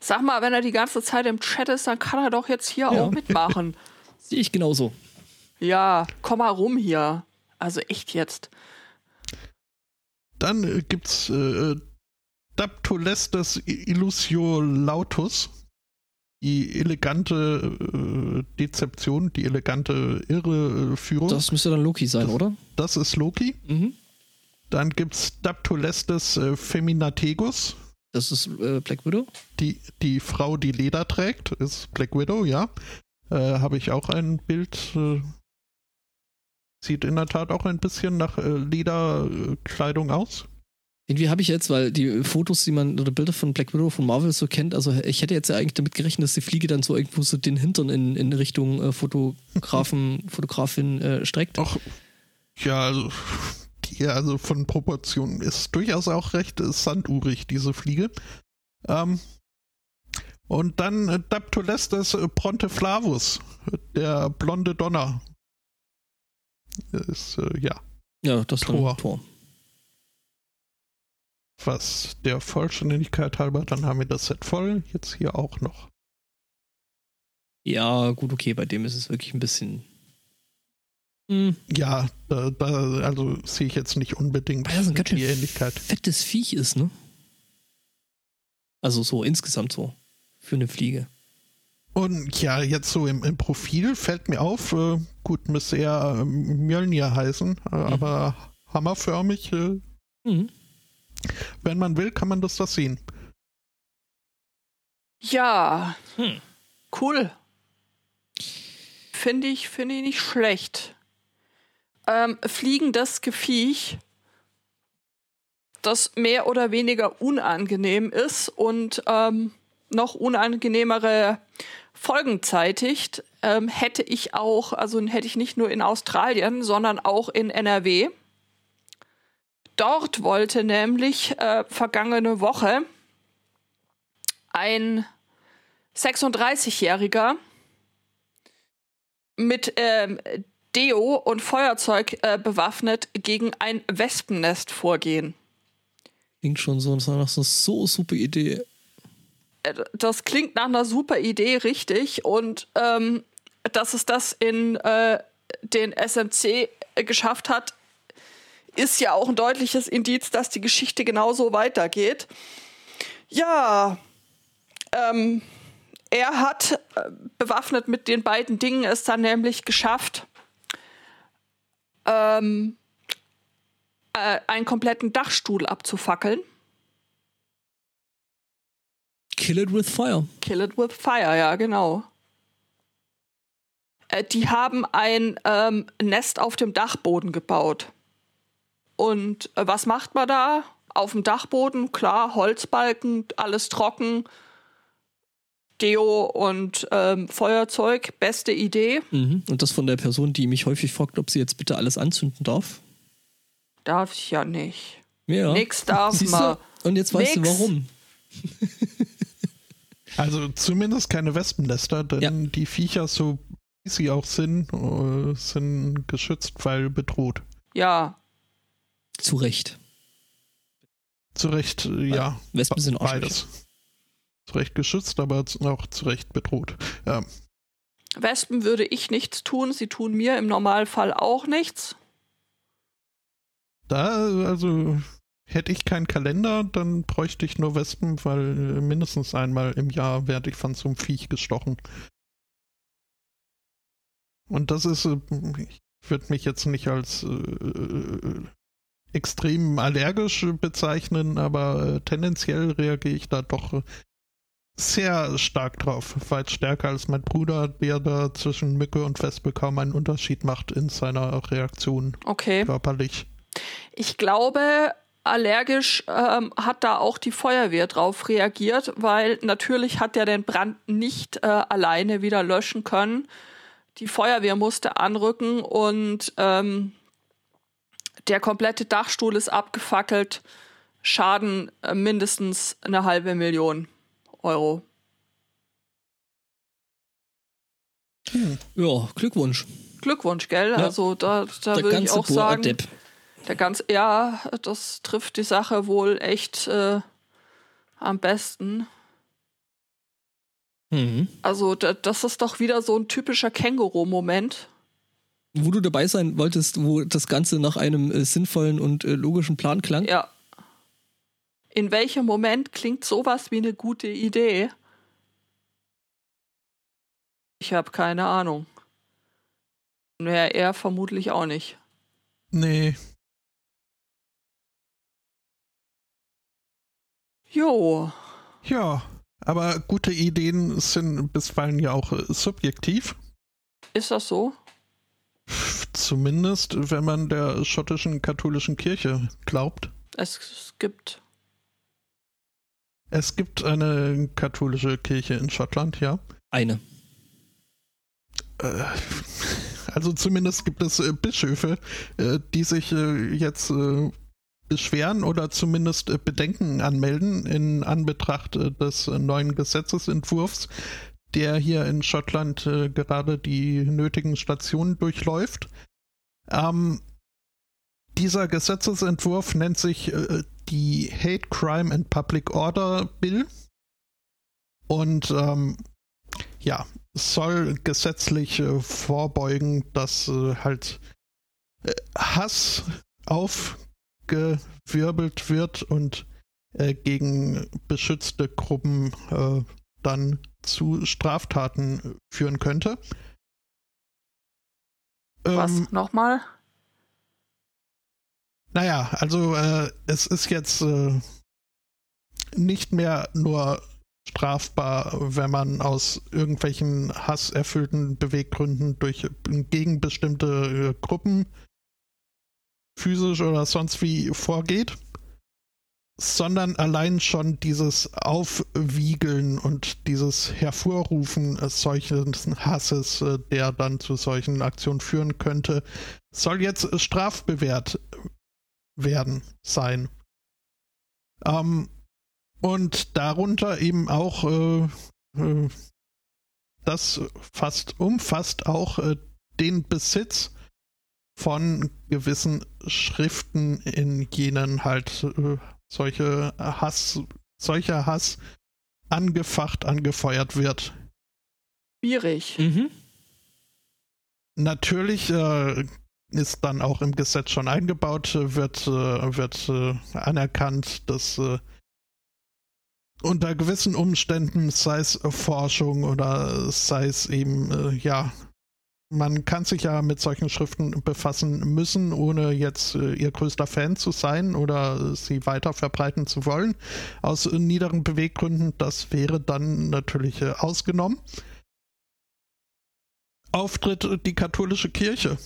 Sag mal, wenn er die ganze Zeit im Chat ist, dann kann er doch jetzt hier
Ja.
auch mitmachen.
Sehe ich genauso.
Ja, komm mal rum hier. Also echt jetzt.
Dann äh, gibt's äh, Daptolestes Illusio Lautus. Die elegante äh, Dezeption, die elegante Irreführung.
Das müsste dann Loki sein,
Das-
oder?
Das ist Loki.
Mhm.
Dann gibt's Daptolestes äh, Feminategus.
Das ist äh, Black Widow.
Die, die Frau, die Leder trägt, ist Black Widow, ja. Äh, Habe ich auch ein Bild. Äh, sieht in der Tat auch ein bisschen nach äh, Lederkleidung aus.
Irgendwie habe ich jetzt, weil die Fotos, die man, oder Bilder von Black Widow von Marvel so kennt, also ich hätte jetzt ja eigentlich damit gerechnet, dass die Fliege dann so irgendwo so den Hintern in, in Richtung äh, Fotografen, Fotografin äh, streckt.
Auch, ja, also, die, also von Proportionen ist durchaus auch recht äh, sandurig, diese Fliege. Ähm, und dann äh, Daptolestes äh, Pronteflavus, der blonde Donner. Ist, äh, ja,
Ja, das
Tor.
Tor.
was der Vollständigkeit halber, dann haben wir das Set voll, jetzt hier auch noch.
Ja, gut, okay, bei dem ist es wirklich ein bisschen. Hm,
Ja, da, da also sehe ich jetzt nicht unbedingt
weil das ein ganz schön
die Ähnlichkeit.
fettes Viech ist, ne? Also so insgesamt so. Für eine Fliege.
Und ja, jetzt so im, im Profil fällt mir auf, äh, gut, müsste eher äh, Mjölnir heißen, äh, aber hammerförmig. Äh,
Mhm.
wenn man will, kann man das da sehen.
Ja,
Hm.
cool. Finde ich, finde ich nicht schlecht. Ähm, fliegendes Gefiech, das mehr oder weniger unangenehm ist und ähm, noch unangenehmere Folgen zeitigt, ähm, hätte ich auch, also hätte ich nicht nur in Australien, sondern auch in NRW. Dort wollte nämlich äh, vergangene Woche ein 36-Jähriger mit ähm, Deo und Feuerzeug äh, bewaffnet gegen ein Wespennest vorgehen.
Klingt schon so nach so so super Idee.
Äh, Das klingt nach einer super Idee, richtig. Und ähm, dass es das in äh, den SMC geschafft hat, ist ja auch ein deutliches Indiz, dass die Geschichte genauso weitergeht. Ja, ähm, er hat äh, bewaffnet mit den beiden Dingen es dann nämlich geschafft, ähm, äh, einen kompletten Dachstuhl abzufackeln.
Kill it with fire.
Kill it with fire, ja, genau. Äh, die haben ein ähm, Nest auf dem Dachboden gebaut. Und äh, was macht man da? Auf dem Dachboden, klar, Holzbalken, alles trocken. Deo und ähm, Feuerzeug, beste Idee.
Mhm. Und das von der Person, die mich häufig fragt, ob sie jetzt bitte alles anzünden darf.
Darf ich ja nicht.
Ja.
Nix darf
Siehst
man.
Und jetzt weißt
Nix.
du warum.
Also zumindest keine Wespennester, denn
Ja.
die Viecher, so wie sie auch sind, äh, sind geschützt, weil bedroht.
Ja,
Zu Recht.
Zu Recht, äh, ja.
Wespen sind Arschlöcher.
Beides. Zu Recht geschützt, aber auch zu Recht bedroht. Ja.
Wespen würde ich nichts tun. Sie tun mir im Normalfall auch nichts.
Da, also, hätte ich keinen Kalender, dann bräuchte ich nur Wespen, weil mindestens einmal im Jahr werde ich von so einem Viech gestochen. Und das ist, äh, ich würde mich jetzt nicht als äh, äh, extrem allergisch bezeichnen, aber äh, tendenziell reagiere ich da doch sehr stark drauf. Weit stärker als mein Bruder, der da zwischen Mücke und Wespe kaum einen Unterschied macht in seiner Reaktion
Okay.
körperlich.
Ich glaube, allergisch ähm, hat da auch die Feuerwehr drauf reagiert, weil natürlich hat er den Brand nicht äh, alleine wieder löschen können. Die Feuerwehr musste anrücken und ähm, der komplette Dachstuhl ist abgefackelt. Schaden äh, mindestens eine halbe Million Euro.
Ja, Glückwunsch.
Glückwunsch, gell?
Ja.
Also da, da
Der
würde ich auch sagen,
Boa-Depp.
Der ganze, ja, das trifft die Sache wohl echt äh, am besten.
Mhm.
Also da, das ist doch wieder so ein typischer Känguru-Moment.
Wo du dabei sein wolltest, wo das Ganze nach einem äh, sinnvollen und äh, logischen Plan klang.
Ja. In welchem Moment klingt sowas wie eine gute Idee? Ich habe keine Ahnung. Wäre er vermutlich auch nicht.
Nee.
Jo.
Ja, aber gute Ideen sind bisweilen ja auch äh, subjektiv.
Ist das so?
Zumindest, wenn man der schottischen katholischen Kirche glaubt.
Es gibt.
Es gibt eine katholische Kirche in Schottland, ja.
Eine.
Äh, also zumindest gibt es äh, Bischöfe, die sich jetzt beschweren oder zumindest äh, Bedenken anmelden in Anbetracht des neuen Gesetzesentwurfs, der hier in Schottland gerade die nötigen Stationen durchläuft. Ähm, dieser Gesetzesentwurf nennt sich die Hate Crime and Public Order Bill. Und ähm, ja, soll gesetzlich äh, vorbeugen, dass äh, halt äh, Hass aufgewirbelt wird und äh, gegen beschützte Gruppen äh, dann zu Straftaten führen könnte.
Was ähm, nochmal?
Naja, also äh, es ist jetzt nicht mehr nur strafbar, wenn man aus irgendwelchen hasserfüllten Beweggründen durch gegen bestimmte äh, Gruppen physisch oder sonst wie vorgeht, sondern allein schon dieses Aufwiegeln und dieses Hervorrufen solchen Hasses, äh, der dann zu solchen Aktionen führen könnte, soll jetzt strafbewehrt werden sein. Ähm, und darunter eben auch äh, äh, das fast umfasst auch äh, den Besitz von gewissen Schriften, in jenen halt äh, solche Hass, solcher Hass angefacht, angefeuert wird.
Schwierig.
Mhm.
Natürlich äh, ist dann auch im Gesetz schon eingebaut, wird, äh, wird anerkannt, dass unter gewissen Umständen, sei es Forschung oder sei es eben, äh, ja, man kann sich ja mit solchen Schriften befassen müssen, ohne jetzt äh, ihr größter Fan zu sein oder sie weiter verbreiten zu wollen. Aus äh, niederen Beweggründen, das wäre dann natürlich äh, ausgenommen. Auftritt die katholische Kirche.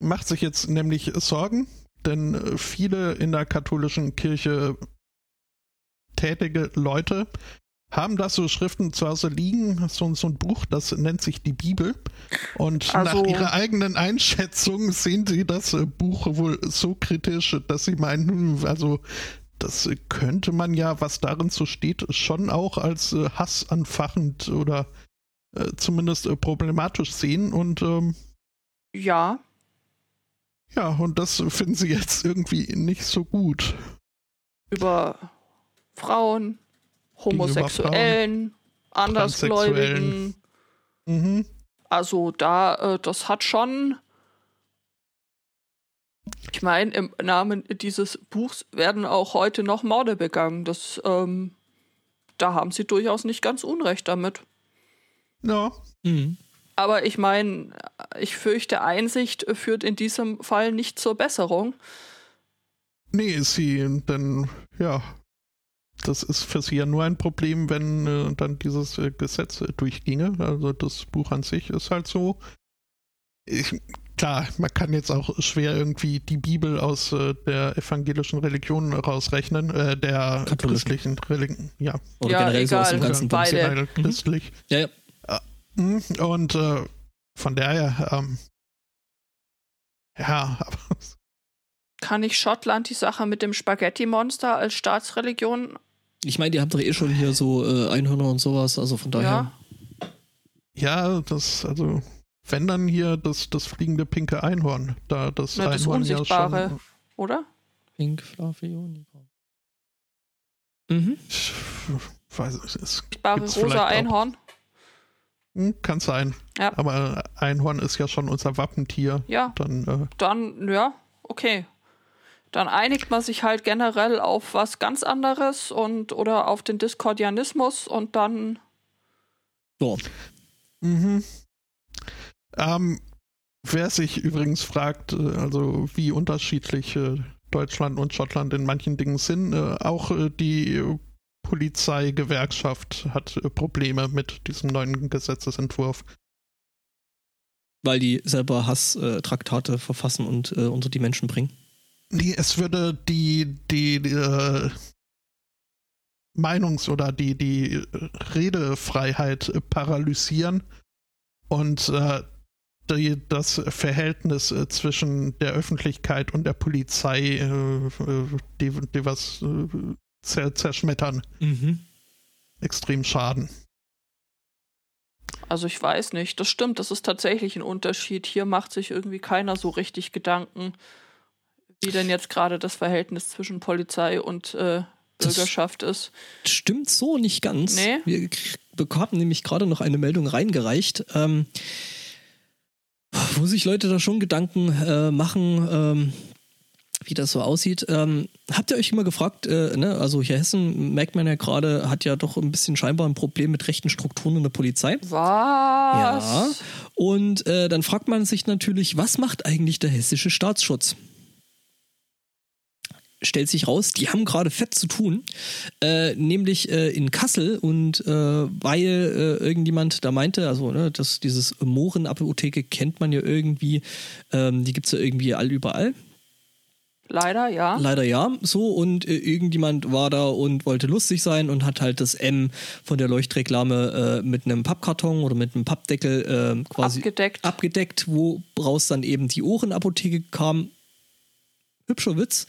Macht sich jetzt nämlich Sorgen, denn äh, viele in der katholischen Kirche tätige Leute haben da so Schriften zu Hause liegen, so, so ein Buch, das nennt sich die Bibel. Und also, nach ihrer eigenen Einschätzung sehen sie das äh, Buch wohl so kritisch, dass sie meinen, hm, also das könnte man ja, was darin so steht, schon auch als äh, hassanfachend oder äh, zumindest äh, problematisch sehen. Und ähm,
ja.
Ja, und das finden sie jetzt irgendwie nicht so gut.
Über Frauen, Homosexuellen, Andersgläubigen. Mhm. Also da, äh, das hat schon. Ich meine, im Namen dieses Buchs werden auch heute noch Morde begangen. Das, ähm, da haben sie durchaus nicht ganz Unrecht damit.
Ja.
Mhm. Aber ich meine, ich fürchte, Einsicht führt in diesem Fall nicht zur Besserung.
Nee, sie, denn, ja, das ist für sie ja nur ein Problem, wenn äh, dann dieses äh, Gesetz äh, durchginge. Also das Buch an sich ist halt so. Ich, klar, man kann jetzt auch schwer irgendwie die Bibel aus äh, der evangelischen Religion rausrechnen, äh, der christlichen Religion, ja.
Oder ja, generell egal, so aus dem ganzen beide.
Mhm. Christlich.
Ja, ja.
Hm, und äh, von daher, ähm, ja, aber
kann nicht Schottland die Sache mit dem Spaghetti-Monster als Staatsreligion
ich meine, die haben doch eh schon hier so äh, Einhörner und sowas, also von daher.
Ja, ja das, also, wenn dann hier das, das fliegende pinke Einhorn, da das
das
Einhorn
Unsichtbare, ja schon, oder?
Pink Fluffy Unicorn. Mhm.
Ich weiß, es
Bare
gibt's
rosa
vielleicht auch-
Einhorn.
Hm, kann sein.
Ja.
Aber Einhorn ist ja schon unser Wappentier.
Ja,
Dann, äh,
dann, ja, okay. Dann einigt man sich halt generell auf was ganz anderes und oder auf den Diskordianismus und dann
So.
Mhm. Ähm, wer sich übrigens fragt, äh, also wie unterschiedlich äh, Deutschland und Schottland in manchen Dingen sind, äh, auch die Polizeigewerkschaft hat Probleme mit diesem neuen Gesetzesentwurf.
Weil die selber Hasstraktate verfassen und äh, unter die Menschen bringen.
Nee, es würde die, die, äh, Meinungs- oder die, die äh, Redefreiheit paralysieren und äh, die, das Verhältnis äh, zwischen der Öffentlichkeit und der Polizei, äh, die, die was äh, zer zerschmettern,
Mhm.
extrem schaden.
Also ich weiß nicht, das stimmt, das ist tatsächlich ein Unterschied. Hier macht sich irgendwie keiner so richtig Gedanken, wie denn jetzt gerade das Verhältnis zwischen Polizei und äh,
Das-
Bürgerschaft ist.
Stimmt so nicht ganz.
Nee.
Wir bekamen nämlich gerade noch eine Meldung reingereicht, ähm, wo sich Leute da schon Gedanken äh, machen, ähm, wie das so aussieht. Ähm, habt ihr euch immer gefragt, äh, ne, also hier Hessen, merkt man ja gerade, hat ja doch ein bisschen scheinbar ein Problem mit rechten Strukturen in der Polizei.
Was?
Ja. Und äh, dann fragt man sich natürlich, was macht eigentlich der hessische Staatsschutz? Stellt sich raus, die haben gerade fett zu tun, äh, nämlich äh, in Kassel und äh, weil äh, irgendjemand da meinte, also ne, dass dieses Mohrenapotheke kennt man ja irgendwie, ähm, die gibt's ja irgendwie all überall.
Leider, ja.
Leider ja, so und äh, irgendjemand war da und wollte lustig sein und hat halt das M von der Leuchtreklame äh, mit einem Pappkarton oder mit einem Pappdeckel quasi
Abgedeckt.
abgedeckt, woraus dann eben die Ohrenapotheke kam. Hübscher Witz.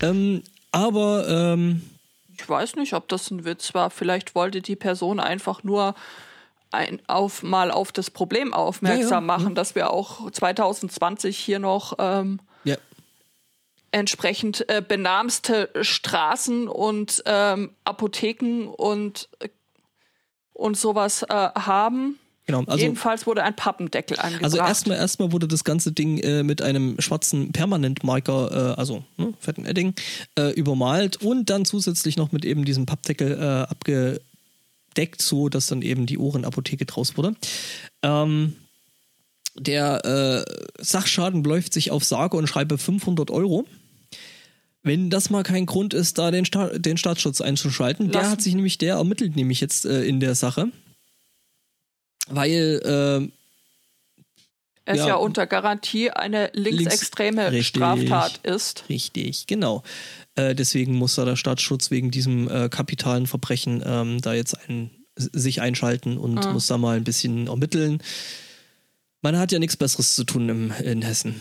Ähm, aber ähm,
Ich weiß nicht, ob das ein Witz war. Vielleicht wollte die Person einfach nur ein, auf, mal auf das Problem aufmerksam
Ja, ja,
machen, dass wir auch 2020 hier noch ähm,
ja,
entsprechend äh, benamste Straßen und ähm, Apotheken und, äh, und sowas äh, haben.
Genau. Also,
Jedenfalls wurde ein Pappendeckel angebracht.
also erstmal erstmal wurde das ganze Ding äh, mit einem schwarzen Permanentmarker, äh, also ne, fetten Edding, äh, übermalt und dann zusätzlich noch mit eben diesem Pappdeckel äh, abgedeckt, so dass dann eben die Ohrenapotheke draus wurde. Ähm, der äh, Sachschaden beläuft sich auf sage und schreibe 500 Euro. Wenn das mal kein Grund ist, da den, Sta den Staatsschutz einzuschalten, der
Lass-
hat sich nämlich, der ermittelt nämlich jetzt äh, in der Sache. Weil äh,
es
ja.
ja, unter Garantie eine linksextreme
Richtig.
Straftat ist.
Richtig, genau. Äh, deswegen muss da der Staatsschutz wegen diesem äh, kapitalen Verbrechen ähm, da jetzt ein, sich einschalten und
Ah.
muss da mal ein bisschen ermitteln. Man hat ja nichts Besseres zu tun im, in Hessen.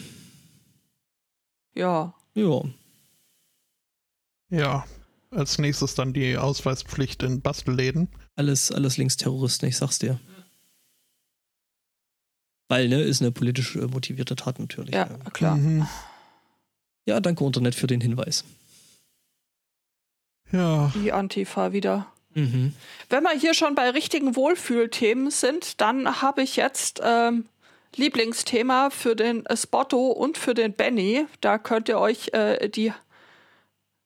Ja.
Ja.
Ja, als nächstes dann die Ausweispflicht in Bastelläden.
Alles, alles Linksterroristen, ich sag's dir. Weil, ne, ist eine politisch äh, motivierte Tat natürlich.
Ja, klar.
Mhm.
Ja, danke Internet für den Hinweis.
Ja,
Die Antifa wieder.
Mhm.
Wenn wir hier schon bei richtigen Wohlfühlthemen sind, dann habe ich jetzt ähm, Lieblingsthema für den Spotto und für den Benny. Da könnt ihr euch äh, die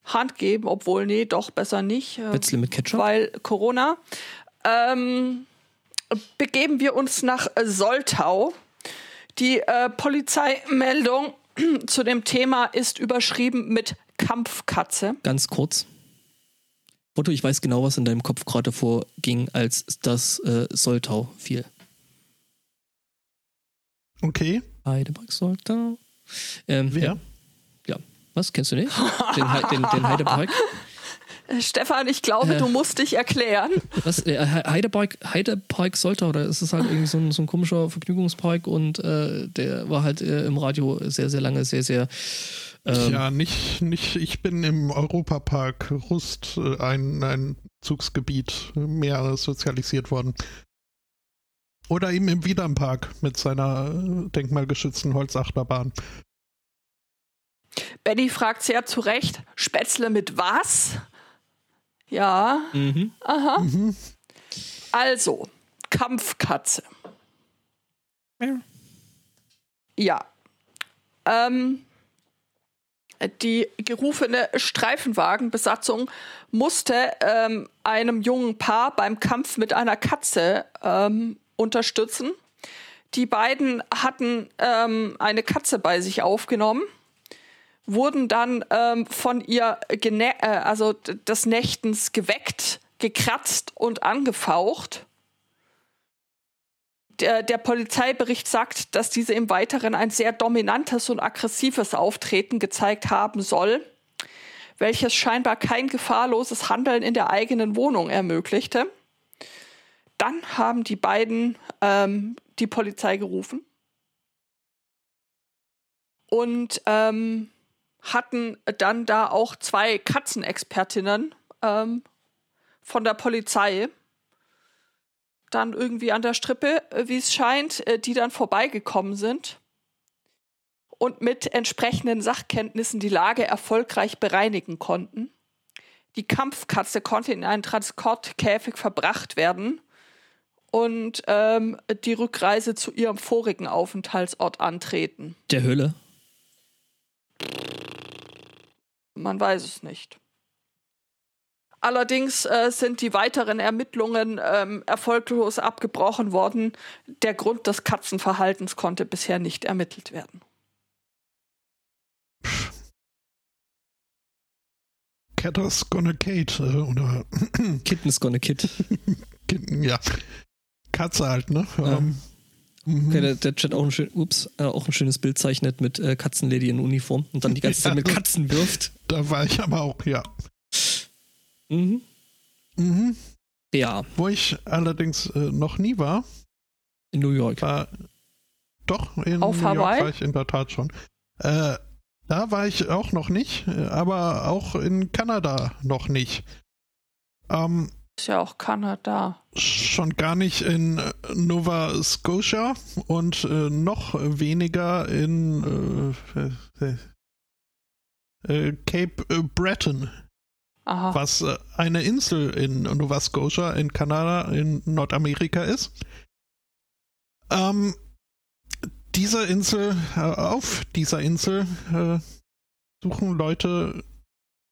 Hand geben, obwohl, nee, doch besser nicht. Äh,
Spätzle mit Ketchup?
weil Corona. Ähm, begeben wir uns nach äh, Soltau. Die äh, Polizeimeldung zu dem Thema ist überschrieben mit Kampfkatze.
Ganz kurz. Otto, ich weiß genau, was in deinem Kopf gerade vorging, als das äh, Soltau fiel.
okay.
Heidepark Soltau. Ähm,
Wer?
Ja. ja. Was, kennst du nicht? Den, den, den Heidepark?
Äh, Stefan, ich glaube,
Äh.
du musst dich erklären.
Was, äh, He- Heidepark, Heidepark Soltau, oder ist es halt irgendwie so ein, so ein komischer Vergnügungspark und äh, der war halt äh, im Radio sehr, sehr lange, sehr, sehr ähm,
ja, nicht, nicht, ich bin im Europapark Rust, äh, ein, ein Zugsgebiet, mehr sozialisiert worden. Oder eben im Wiedernpark mit seiner denkmalgeschützten Holzachterbahn.
Benny fragt sehr zu Recht, Spätzle mit was? Ja.
Mhm.
Aha. Also, Kampfkatze.
Ja.
Ja. Ähm, die gerufene Streifenwagenbesatzung musste ähm, einem jungen Paar beim Kampf mit einer Katze ähm, unterstützen. Die beiden hatten ähm, eine Katze bei sich aufgenommen, wurden dann ähm, von ihr äh, also des Nächtens geweckt, gekratzt und angefaucht. Der, der Polizeibericht sagt, dass diese im Weiteren ein sehr dominantes und aggressives Auftreten gezeigt haben soll, welches scheinbar kein gefahrloses Handeln in der eigenen Wohnung ermöglichte. Dann haben die beiden ähm, die Polizei gerufen und ähm, hatten dann da auch zwei Katzenexpertinnen ähm, von der Polizei dann irgendwie an der Strippe, äh, wie es scheint, äh, die dann vorbeigekommen sind und mit entsprechenden Sachkenntnissen die Lage erfolgreich bereinigen konnten. Die Kampfkatze konnte in einen Transportkäfig verbracht werden und ähm, die Rückreise zu ihrem vorigen Aufenthaltsort antreten.
Der Hölle.
Man weiß es nicht. Allerdings äh, sind die weiteren Ermittlungen ähm, erfolglos abgebrochen worden. Der Grund des Katzenverhaltens konnte bisher nicht ermittelt werden.
Catter's Gonna Kate äh, oder
Kitten's gonna kid.
Kitten, ja. Katze halt, ne?
Ja.
Ähm, mhm.
Okay, der, der Chat auch ein, schön, ups, äh, auch ein schönes Bild zeichnet mit äh, Katzenlady in Uniform und dann die ganze Zeit mit Katzen wirft.
Da war ich aber auch, ja.
Mhm.
Mhm.
Ja,
Wo ich allerdings äh, noch nie war,
in New York.
war doch in
Auf
New York
Hawaii?
war ich in der Tat schon. Äh, da war ich auch noch nicht, äh, aber auch in Kanada noch nicht. Ähm,
Ist ja auch Kanada.
schon gar nicht in äh, Nova Scotia und äh, noch weniger in äh, äh, äh, Cape Breton,
Aha.
was eine Insel in Nova Scotia in Kanada in Nordamerika ist. Ähm, diese Insel, äh, auf dieser Insel äh, suchen Leute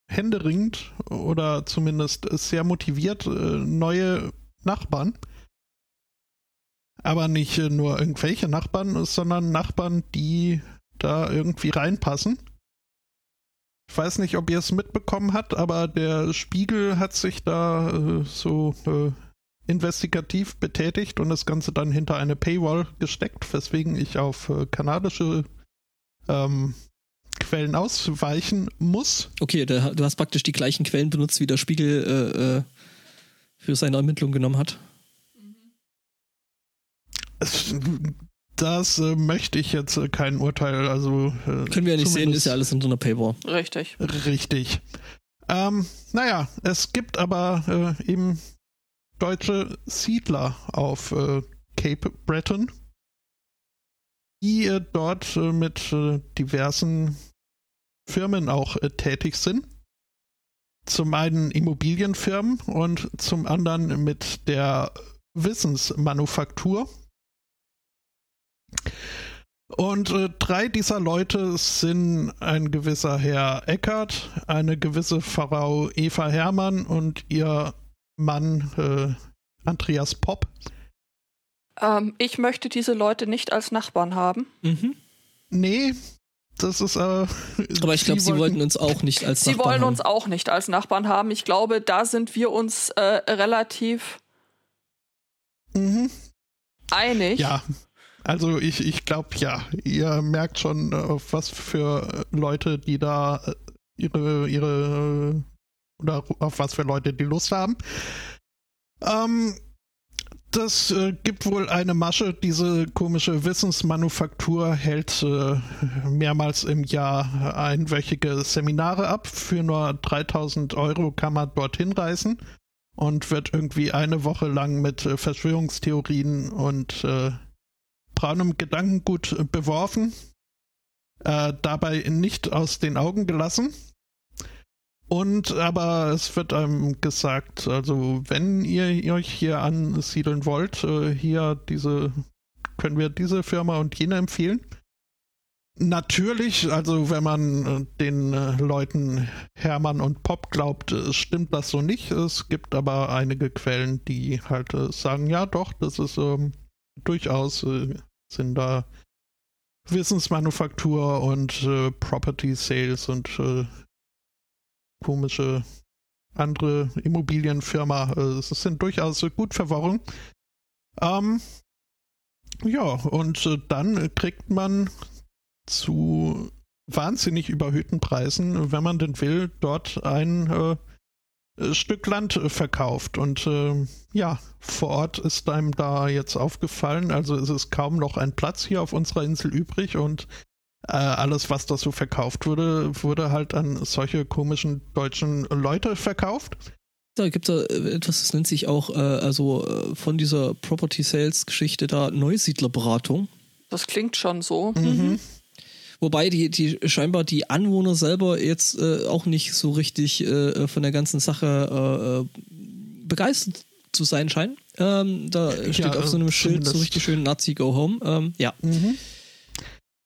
händeringend oder zumindest sehr motiviert äh, neue Nachbarn. Aber nicht äh, nur irgendwelche Nachbarn, sondern Nachbarn, die da irgendwie reinpassen. Ich weiß nicht, ob ihr es mitbekommen habt, aber der Spiegel hat sich da äh, so investigativ betätigt und das Ganze dann hinter eine Paywall gesteckt, weswegen ich auf kanadische ähm, Quellen ausweichen muss.
Okay, der, du hast praktisch die gleichen Quellen benutzt, wie der Spiegel äh, äh, für seine Ermittlung genommen hat.
Das äh, möchte ich jetzt äh, kein Urteil, also äh,
Können wir ja nicht sehen, ist ja alles unter einer Paywall.
Richtig.
Richtig. Ähm, naja, es gibt aber äh, eben deutsche Siedler auf äh, Cape Breton, die äh, dort äh, mit äh, diversen Firmen auch äh, tätig sind. Zum einen Immobilienfirmen und zum anderen mit der Wissensmanufaktur. Und äh, drei dieser Leute sind ein gewisser Herr Eckert, eine gewisse Frau Eva Hermann und ihr Mann äh, Andreas Popp.
Ähm, ich möchte diese Leute nicht als Nachbarn haben.
Mhm.
Nee, das ist. Äh,
Aber ich glaube, sie wollten uns auch nicht als
Sie
Nachbarn
wollen
haben.
uns auch nicht als Nachbarn haben. Ich glaube, da sind wir uns äh, relativ
Mhm.
einig.
Ja, also ich, ich glaube, ja, ihr merkt schon, äh, auf was für äh, Leute, die da äh, ihre, ihre, äh, oder auf was für Leute die Lust haben. Ähm, das äh, gibt wohl eine Masche. Diese komische Wissensmanufaktur hält äh, mehrmals im Jahr einwöchige Seminare ab. Für nur 3000 Euro kann man dorthin reisen und wird irgendwie eine Woche lang mit äh, Verschwörungstheorien und äh, braunem Gedankengut äh, beworfen, äh, dabei nicht aus den Augen gelassen. Und aber es wird einem gesagt, also wenn ihr euch hier ansiedeln wollt, äh, hier diese können wir diese Firma und jene empfehlen. Natürlich, also wenn man äh, den äh, Leuten Hermann und Pop glaubt, stimmt das so nicht. Es gibt aber einige Quellen, die halt sagen, ja doch, das ist ähm, durchaus, äh, sind da Wissensmanufaktur und äh, Property Sales und äh, komische andere Immobilienfirma. Es sind durchaus gut verworren. Ähm, ja, und dann kriegt man zu wahnsinnig überhöhten Preisen, wenn man denn will, dort ein äh, Stück Land verkauft. Und äh, ja, vor Ort ist einem da jetzt aufgefallen, also es ist kaum noch ein Platz hier auf unserer Insel übrig und äh, alles, was da so verkauft wurde, wurde halt an solche komischen deutschen Leute verkauft.
Da gibt es etwas, das nennt sich auch, äh, also äh, von dieser Property Sales Geschichte da Neusiedlerberatung.
Das klingt schon so.
Mhm. Wobei die, die scheinbar die Anwohner selber jetzt äh, auch nicht so richtig äh, von der ganzen Sache äh, begeistert zu sein scheinen. Ähm, da steht ja, auf so einem Schild so richtig schön Nazi Go Home. Ähm, ja.
Mhm.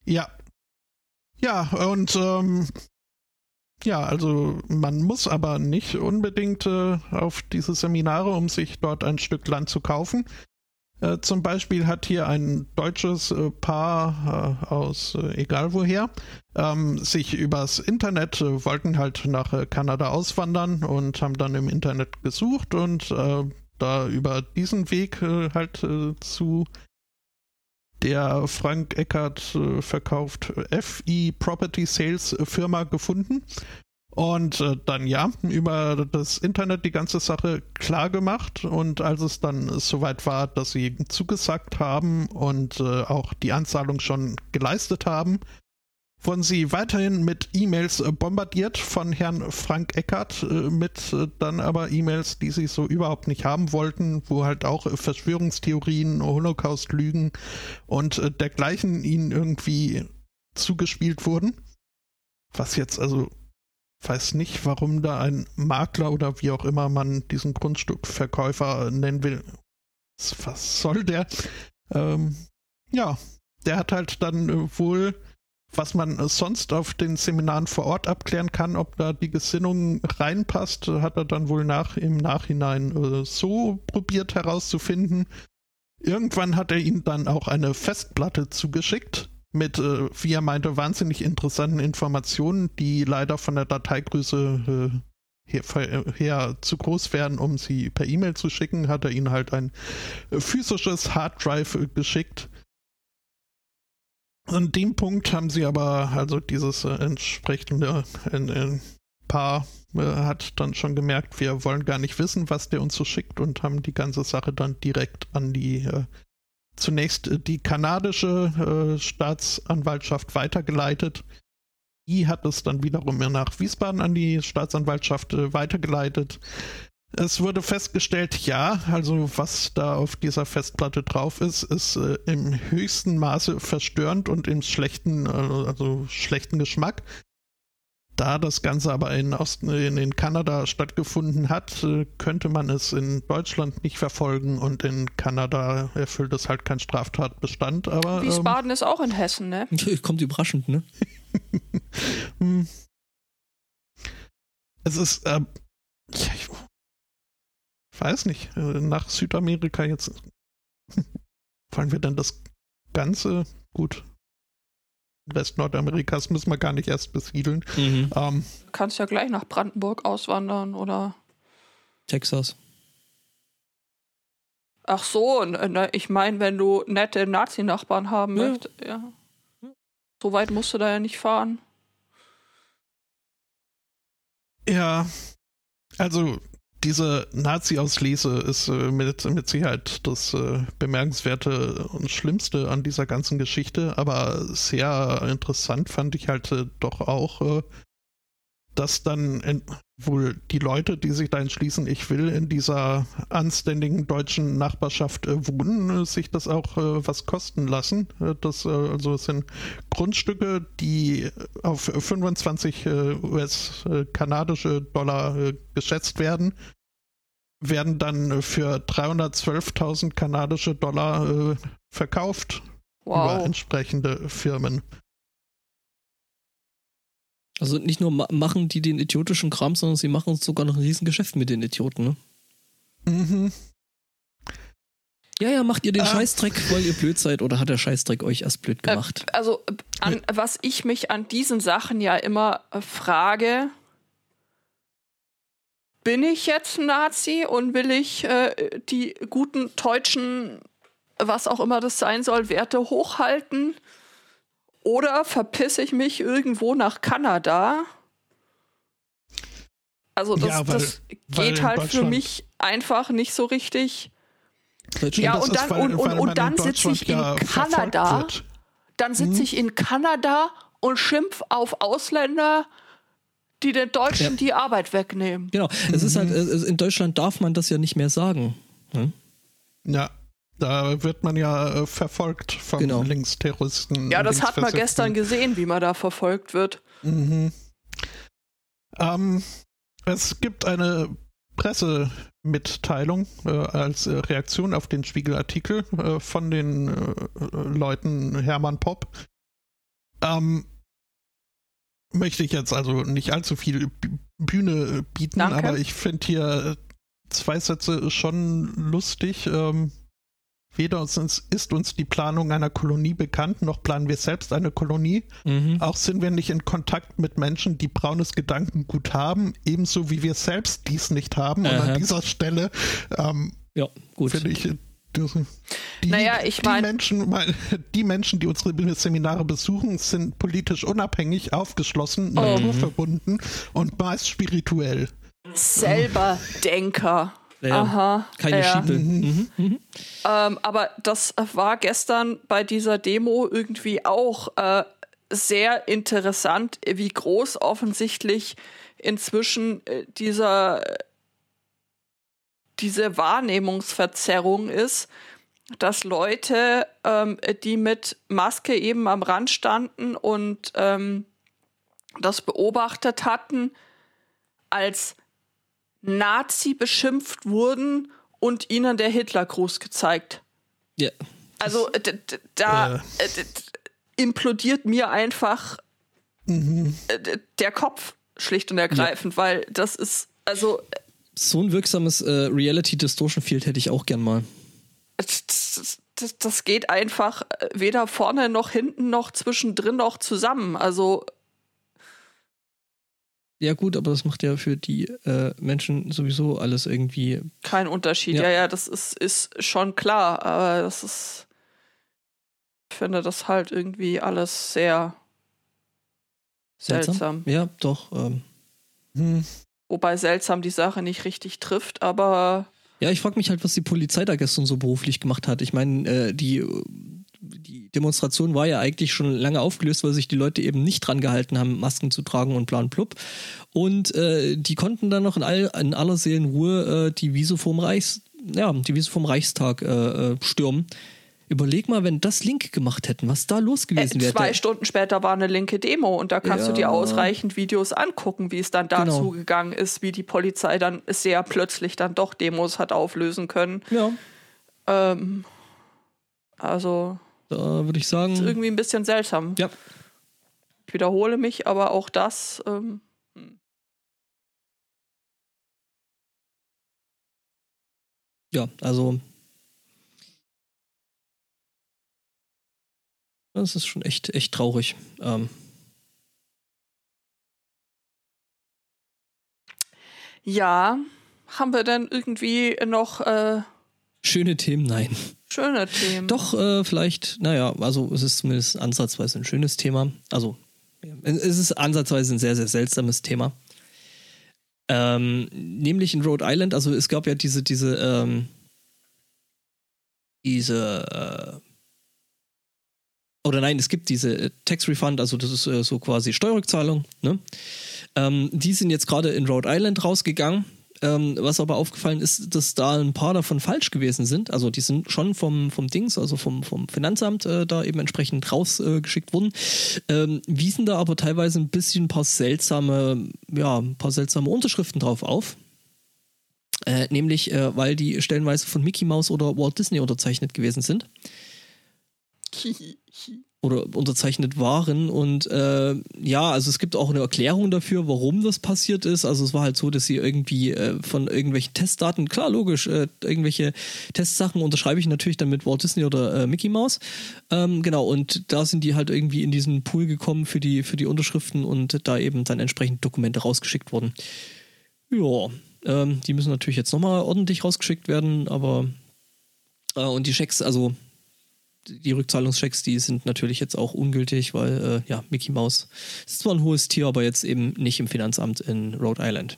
Ja. Ja, und ähm, ja, also man muss aber nicht unbedingt äh, auf diese Seminare, um sich dort ein Stück Land zu kaufen. Äh, zum Beispiel hat hier ein deutsches äh, Paar äh, aus äh, egal woher ähm, sich übers Internet äh, wollten halt nach Kanada auswandern und haben dann im Internet gesucht und da über diesen Weg halt zu der Frank Eckert verkauft FI Property Sales Firma gefunden. Und äh, dann ja, über das Internet die ganze Sache klar gemacht. Und als es dann soweit war, dass sie zugesagt haben und äh, auch die Anzahlung schon geleistet haben, wurden sie weiterhin mit E-Mails äh, bombardiert von Herrn Frank Eckert, äh, mit äh, dann aber E-Mails, die sie so überhaupt nicht haben wollten, wo halt auch Verschwörungstheorien, Holocaust-Lügen und dergleichen ihnen irgendwie zugespielt wurden. Was jetzt also weiß nicht, warum da ein Makler oder wie auch immer man diesen Grundstückverkäufer nennen will. Was soll der? Ähm, ja, der hat halt dann wohl, was man sonst auf den Seminaren vor Ort abklären kann, ob da die Gesinnung reinpasst, hat er dann wohl nach im Nachhinein äh, so probiert herauszufinden. Irgendwann hat er ihm dann auch eine Festplatte zugeschickt, mit, äh, wie er meinte, wahnsinnig interessanten Informationen, die leider von der Dateigröße äh, her, her, zu groß wären, um sie per E-Mail zu schicken, hat er ihnen halt ein äh, physisches Harddrive äh, geschickt. An dem Punkt haben sie aber, also dieses äh, entsprechende Paar hat dann schon gemerkt, wir wollen gar nicht wissen, was der uns so schickt und haben die ganze Sache dann direkt an die zunächst äh, die kanadische äh, Staatsanwaltschaft weitergeleitet. Die hat es dann wiederum nach Wiesbaden an die Staatsanwaltschaft äh, weitergeleitet. Es wurde festgestellt, ja, also was da auf dieser Festplatte drauf ist, ist äh, im höchsten Maße verstörend und im schlechten, äh, also schlechten Geschmack. Da das Ganze aber in, Osten, in, in Kanada stattgefunden hat, äh, könnte man es in Deutschland nicht verfolgen und in Kanada erfüllt es halt keinen Straftatbestand. Aber,
Wiesbaden ähm, ist auch in Hessen, ne?
Kommt überraschend, ne?
Hm. es ist, äh, ich weiß nicht, äh, nach Südamerika jetzt wollen wir dann das Ganze gut Rest Nordamerikas müssen wir gar nicht erst besiedeln.
Mhm. Ähm, du kannst ja gleich nach Brandenburg auswandern oder
Texas.
Ach so, ne, ich meine, wenn du nette Nazi-Nachbarn haben ja. möchtest, ja. So weit musst du da ja nicht fahren.
Ja, also diese Nazi-Auslese ist äh, mit, mit Sicherheit das äh, bemerkenswerte und schlimmste an dieser ganzen Geschichte, aber sehr interessant fand ich halt äh, doch auch, äh, dass dann wohl die Leute, die sich da entschließen, ich will in dieser anständigen deutschen Nachbarschaft äh, wohnen, äh, sich das auch äh, was kosten lassen. Äh, das, äh, also es sind Grundstücke, die auf 25 US-kanadische Dollar geschätzt werden, werden dann für 312.000 kanadische Dollar verkauft wow. über entsprechende Firmen.
Also nicht nur ma machen die den idiotischen Kram, sondern sie machen sogar noch ein Riesengeschäft mit den Idioten, ne? Mhm. Ja, ja, macht ihr den ah. Scheißdreck, weil ihr blöd seid oder hat der Scheißdreck euch erst blöd äh, gemacht?
Äh, also, an, was ich mich an diesen Sachen ja immer äh, frage, bin ich jetzt ein Nazi und will ich äh, die guten deutschen, was auch immer das sein soll, Werte hochhalten? Oder verpisse ich mich irgendwo nach Kanada? Also das, ja, weil, das geht halt für mich einfach nicht so richtig. Ja, und dann, weil, und, und, und dann sitze ich in ja Kanada. Dann sitze hm. ich in Kanada und schimpf auf Ausländer, die den Deutschen ja. die Arbeit wegnehmen.
Genau. Es mhm. ist halt, mhm. in Deutschland darf man das ja nicht mehr sagen. Hm?
Ja. Da wird man ja äh, verfolgt vom genau. Linksterroristen.
Ja, das hat man gestern gesehen, wie man da verfolgt wird. Mhm.
Ähm, es gibt eine Pressemitteilung äh, als äh, Reaktion auf den Spiegelartikel äh, von den äh, Leuten Hermann Popp. Ähm, möchte ich jetzt also nicht allzu viel Bühne bieten, Danke. aber ich finde hier zwei Sätze schon lustig. Ähm, Weder ist uns die Planung einer Kolonie bekannt, noch planen wir selbst eine Kolonie. Mhm. Auch sind wir nicht in Kontakt mit Menschen, die braunes Gedankengut haben, ebenso wie wir selbst dies nicht haben. Aha. Und an dieser Stelle ähm, ja, finde ich. Die,
naja, ich
meine. Die Menschen, die Menschen, die unsere Seminare besuchen, sind politisch unabhängig, aufgeschlossen, oh. naturverbunden und meist spirituell.
Selber Denker.
Ja, Aha. Keine ja. Schiebe. Mhm.
Mhm. Ähm, aber das war gestern bei dieser Demo irgendwie auch äh, sehr interessant, wie groß offensichtlich inzwischen äh, dieser diese Wahrnehmungsverzerrung ist, dass Leute, ähm, die mit Maske eben am Rand standen und ähm, das beobachtet hatten, als Nazi beschimpft wurden und ihnen der Hitlergruß gezeigt.
Ja.
Also da äh. implodiert mir einfach mhm. der Kopf schlicht und ergreifend, ja. weil das ist also
so ein wirksames äh, Reality Distortion Field hätte ich auch gern mal.
Das, das, das, geht einfach äh, weder vorne noch hinten noch zwischendrin noch zusammen. Also
ja, gut, aber das macht ja für die äh, Menschen sowieso alles irgendwie.
Kein Unterschied, ja, ja, ja das ist, ist schon klar, aber das ist. Ich finde das halt irgendwie alles sehr seltsam. seltsam.
Ja, doch. Ähm.
Hm. Wobei seltsam die Sache nicht richtig trifft, aber.
Ja, ich frage mich halt, was die Polizei da gestern so beruflich gemacht hat. Ich meine, äh, die die Demonstration war ja eigentlich schon lange aufgelöst, weil sich die Leute eben nicht dran gehalten haben, Masken zu tragen und plan plupp. Und äh, die konnten dann noch in, all, in aller Seelenruhe äh, die Wiese vom Reichs, ja, die Wiese vom Reichstag äh, äh, stürmen. Überleg mal, wenn das Link gemacht hätten, was da los gewesen äh, wäre.
Zwei Stunden später war eine linke Demo und da kannst ja. du dir ausreichend Videos angucken, wie es dann dazu genau. gegangen ist, wie die Polizei dann sehr plötzlich dann doch Demos hat auflösen können.
Ja.
Ähm, also
da würde ich sagen. Ist
irgendwie ein bisschen seltsam.
Ja.
Ich wiederhole mich, aber auch das. Ähm, hm.
ja, also. Das ist schon echt, echt traurig. Ähm.
Ja, haben wir denn irgendwie noch äh,
schöne Themen? Nein.
Schöne Themen.
Doch, äh, vielleicht, naja, also es ist zumindest ansatzweise ein schönes Thema. Also, es ist ansatzweise ein sehr, sehr seltsames Thema. Ähm, nämlich in Rhode Island, also es gab ja diese, diese, ähm, diese, äh, oder nein, es gibt diese äh, Tax Refund, also das ist äh, so quasi Steuerrückzahlung. Ne? Ähm, die sind jetzt gerade in Rhode Island rausgegangen. Ähm, was aber aufgefallen ist, dass da ein paar davon falsch gewesen sind. Also die sind schon vom, vom Dings, also vom, vom Finanzamt äh, da eben entsprechend rausgeschickt äh, worden. Ähm, wiesen da aber teilweise ein bisschen ein paar seltsame, ja, ein paar seltsame Unterschriften drauf auf. Äh, nämlich, äh, weil die stellenweise von Mickey Mouse oder Walt Disney unterzeichnet gewesen sind oder unterzeichnet waren. Und äh, ja, also es gibt auch eine Erklärung dafür, warum das passiert ist. Also es war halt so, dass sie irgendwie äh, von irgendwelchen Testdaten, klar, logisch, äh, irgendwelche Testsachen unterschreibe ich natürlich dann mit Walt Disney oder äh, Mickey Mouse. Ähm, genau, und da sind die halt irgendwie in diesen Pool gekommen für die, für die Unterschriften und da eben dann entsprechend Dokumente rausgeschickt wurden. Ja, ähm, die müssen natürlich jetzt nochmal ordentlich rausgeschickt werden, aber äh, und die Schecks, also die Rückzahlungschecks, die sind natürlich jetzt auch ungültig, weil äh, ja, Mickey Mouse ist zwar ein hohes Tier, aber jetzt eben nicht im Finanzamt in Rhode Island.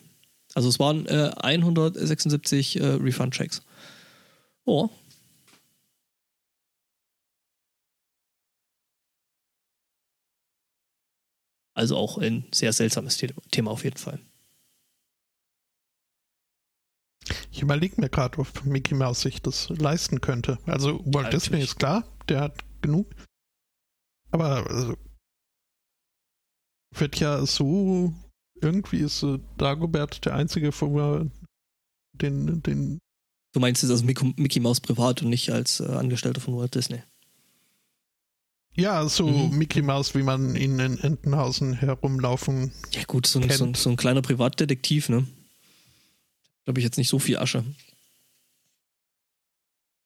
Also es waren äh, 176 äh, Refund-Checks. Oh. Also auch ein sehr seltsames Thema auf jeden Fall.
Ich überlege mir gerade, ob Mickey Mouse sich das leisten könnte. Also Walt ja, Disney ist klar, der hat genug. Aber also, wird ja so, irgendwie ist äh, Dagobert der einzige, wo wir den, den.
Du meinst es als Mickey Mouse privat und nicht als äh, Angestellter von Walt Disney?
Ja, so mhm. Mickey Mouse, wie man ihn in Entenhausen herumlaufen.
Ja, gut, so ein, so ein, so ein kleiner Privatdetektiv, ne? glaube ich, jetzt nicht so viel Asche.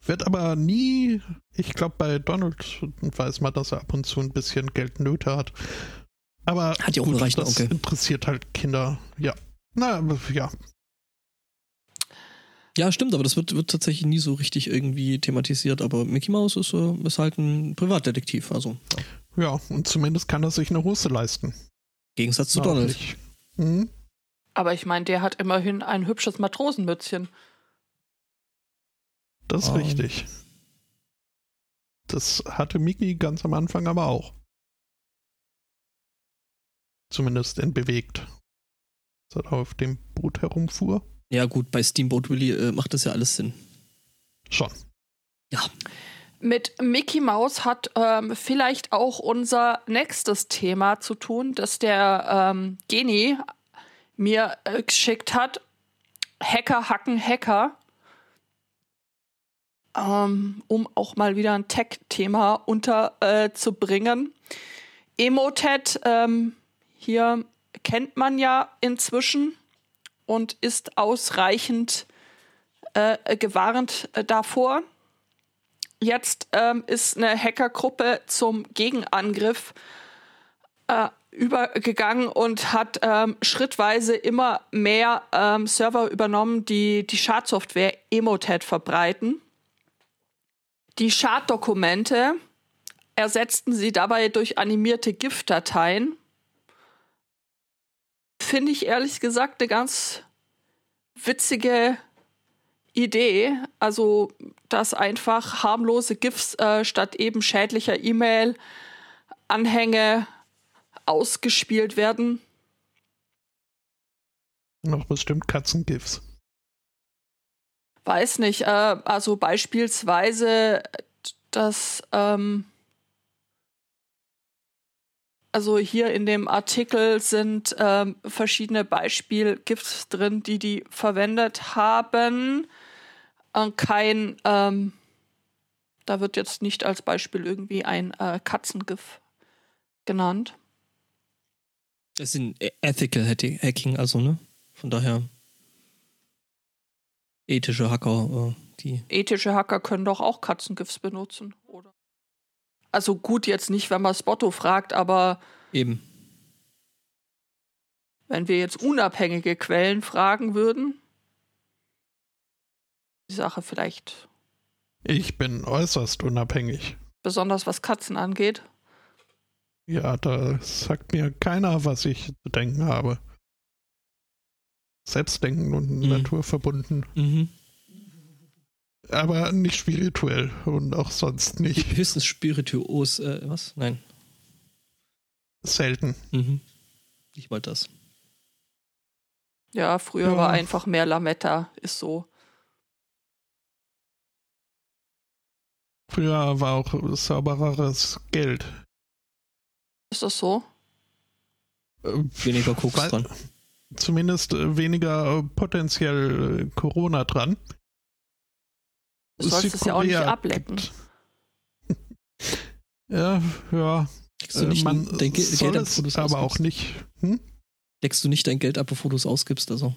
Wird aber nie, ich glaube, bei Donald weiß man, dass er ab und zu ein bisschen Geldnöte hat. Aber
hat ja auch gut, reichen,
das
okay.
interessiert halt Kinder. Ja. Na, ja.
Ja, stimmt, aber das wird, wird tatsächlich nie so richtig irgendwie thematisiert. Aber Mickey Mouse ist, äh, ist halt ein Privatdetektiv. Also,
ja. ja, und zumindest kann er sich eine Hose leisten.
Gegensatz zu Na, Donald.
Mhm. Aber ich meine, der hat immerhin ein hübsches Matrosenmützchen.
Das ist um. richtig. Das hatte Mickey ganz am Anfang aber auch. Zumindest in bewegt. Als er auf dem Boot herumfuhr.
Ja, gut, bei Steamboat Willie äh, macht das ja alles Sinn.
Schon.
Ja.
Mit Mickey Mouse hat ähm, vielleicht auch unser nächstes Thema zu tun, dass der ähm, Genie mir äh, geschickt hat. Hacker hacken Hacker. Ähm, um auch mal wieder ein Tech-Thema unterzubringen. Äh, Emotet, ähm, hier kennt man ja inzwischen und ist ausreichend äh, gewarnt äh, davor. Jetzt ähm, ist eine Hackergruppe zum Gegenangriff äh, übergegangen und hat ähm, schrittweise immer mehr ähm, Server übernommen, die die Schadsoftware Emotet verbreiten. Die Schaddokumente ersetzten sie dabei durch animierte GIF-Dateien. Finde ich ehrlich gesagt eine ganz witzige Idee. Also, dass einfach harmlose GIFs äh, statt eben schädlicher E-Mail-Anhänge ausgespielt werden.
Noch bestimmt Katzengifs.
Weiß nicht. Äh, also beispielsweise, dass ähm, also hier in dem Artikel sind ähm, verschiedene Beispiel-GIFs drin, die die verwendet haben. Äh, kein, ähm, da wird jetzt nicht als Beispiel irgendwie ein äh, Katzengif genannt.
Das sind e- Ethical Hacking, also, ne? Von daher ethische Hacker, äh, die.
Ethische Hacker können doch auch Katzengifts benutzen, oder? Also gut, jetzt nicht, wenn man Spotto fragt, aber.
Eben.
Wenn wir jetzt unabhängige Quellen fragen würden, die Sache vielleicht.
Ich bin äußerst unabhängig.
Besonders was Katzen angeht.
Ja, da sagt mir keiner, was ich zu denken habe. Selbstdenken und mhm. naturverbunden.
Mhm.
Aber nicht spirituell und auch sonst nicht.
Höchstens spirituos, äh, was? Nein.
Selten.
Mhm. Ich wollte das.
Ja, früher
Ja.
war einfach mehr Lametta, ist so.
Früher war auch saubereres Geld.
Ist das so?
Äh,
Weniger Koks dran.
Zumindest äh, weniger äh, potenziell äh, Corona dran.
Du sollst es ja auch nicht
Südkorea
ablecken.
gibt- ja, ja.
Deckst du nicht
man
dein Ge
soll
Geld ab,
es
bevor du es
aber auch
ausgibst?
nicht. Hm?
Deckst du nicht dein Geld ab, bevor du es ausgibst? Also.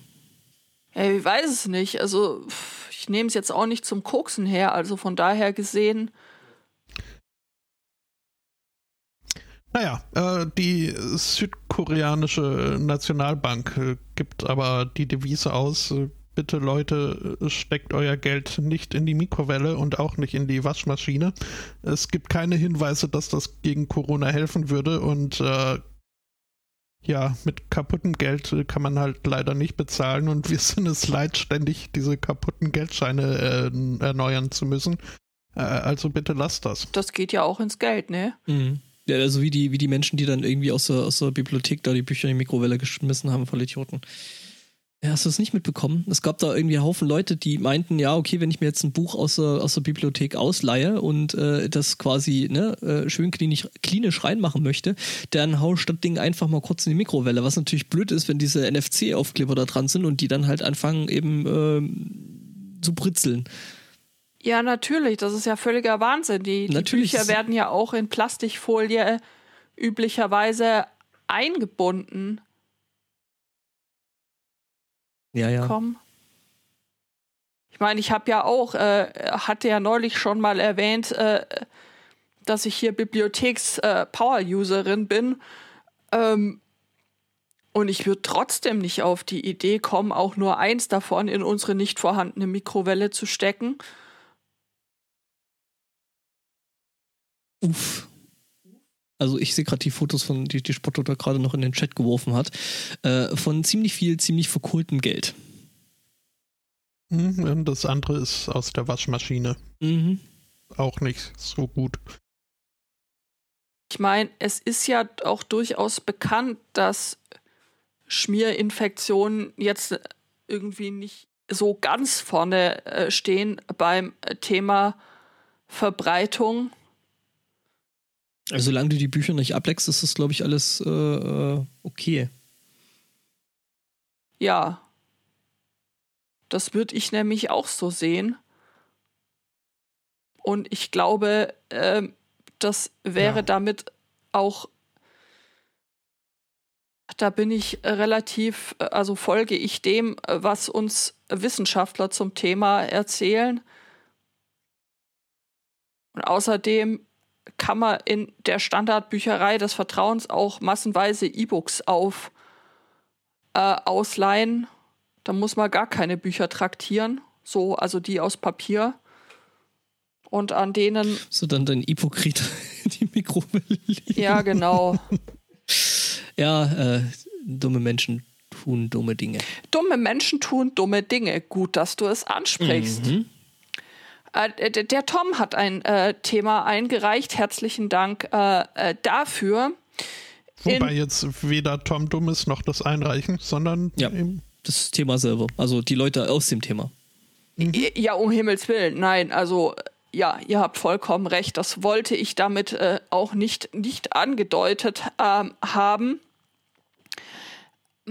Ey, ich weiß es nicht. Also, ich nehme es jetzt auch nicht zum Koksen her. Also von daher gesehen,
Naja, äh, die südkoreanische Nationalbank äh, gibt aber die Devise aus, äh, bitte Leute, äh, steckt euer Geld nicht in die Mikrowelle und auch nicht in die Waschmaschine. Es gibt keine Hinweise, dass das gegen Corona helfen würde und äh, ja, mit kaputtem Geld kann man halt leider nicht bezahlen und wir sind es leid, ständig diese kaputten Geldscheine äh, erneuern zu müssen. Äh, also bitte lasst das.
das geht ja auch ins Geld, ne?
Mhm. Ja, also wie die, wie die Menschen, die dann irgendwie aus der, aus der Bibliothek da die Bücher in die Mikrowelle geschmissen haben, voll Idioten. Ja, hast du das nicht mitbekommen? Es gab da irgendwie einen Haufen Leute, die meinten, ja, okay, wenn ich mir jetzt ein Buch aus der, aus der Bibliothek ausleihe und äh, das quasi ne, äh, schön klinisch, klinisch reinmachen möchte, dann hau das Ding einfach mal kurz in die Mikrowelle. Was natürlich blöd ist, wenn diese NFC-Aufkleber da dran sind und die dann halt anfangen eben ähm, zu britzeln.
Ja, natürlich. Das ist ja völliger Wahnsinn. Die, die Bücher werden ja auch in Plastikfolie üblicherweise eingebunden.
Ja, ja.
Komm. Ich meine, ich habe ja auch, äh, hatte ja neulich schon mal erwähnt, äh, dass ich hier Bibliotheks-Power-Userin bin. Ähm, und ich würde trotzdem nicht auf die Idee kommen, auch nur eins davon in unsere nicht vorhandene Mikrowelle zu stecken.
Uff. Also ich sehe gerade die Fotos von, die, die Spotto da gerade noch in den Chat geworfen hat, äh, von ziemlich viel, ziemlich verkohltem Geld.
Hm, Und das andere ist aus der Waschmaschine.
Mhm.
Auch nicht so gut.
Ich meine, es ist ja auch durchaus bekannt, dass Schmierinfektionen jetzt irgendwie nicht so ganz vorne äh, stehen beim Thema Verbreitung.
Also solange du die Bücher nicht ableckst, ist das, glaube ich, alles äh, äh, okay.
Ja. Das würde ich nämlich auch so sehen. Und ich glaube, ähm, das wäre
Ja.
damit auch, da bin ich relativ, äh, also folge ich dem, äh, was uns Wissenschaftler zum Thema erzählen. Und außerdem kann man in der Standardbücherei des Vertrauens auch massenweise E-Books auf äh, ausleihen. Da muss man gar keine Bücher traktieren, so also die aus Papier. Und an denen,
So dann dein Hypokrit in die Mikrowelle liegen.
ja genau,
Ja, äh, dumme Menschen tun dumme Dinge.
dumme Menschen tun dumme Dinge. Gut, dass du es ansprichst.
Mhm.
Äh, der Tom hat ein äh, Thema eingereicht. Herzlichen Dank äh, äh, dafür.
Wobei
In-
jetzt weder Tom dumm ist noch das Einreichen, sondern
Ja.
eben,
Das Thema selber. Also die Leute aus dem Thema.
Ja, um Himmels Willen, nein, also ja, ihr habt vollkommen recht. Das wollte ich damit äh, auch nicht, nicht angedeutet ähm, haben.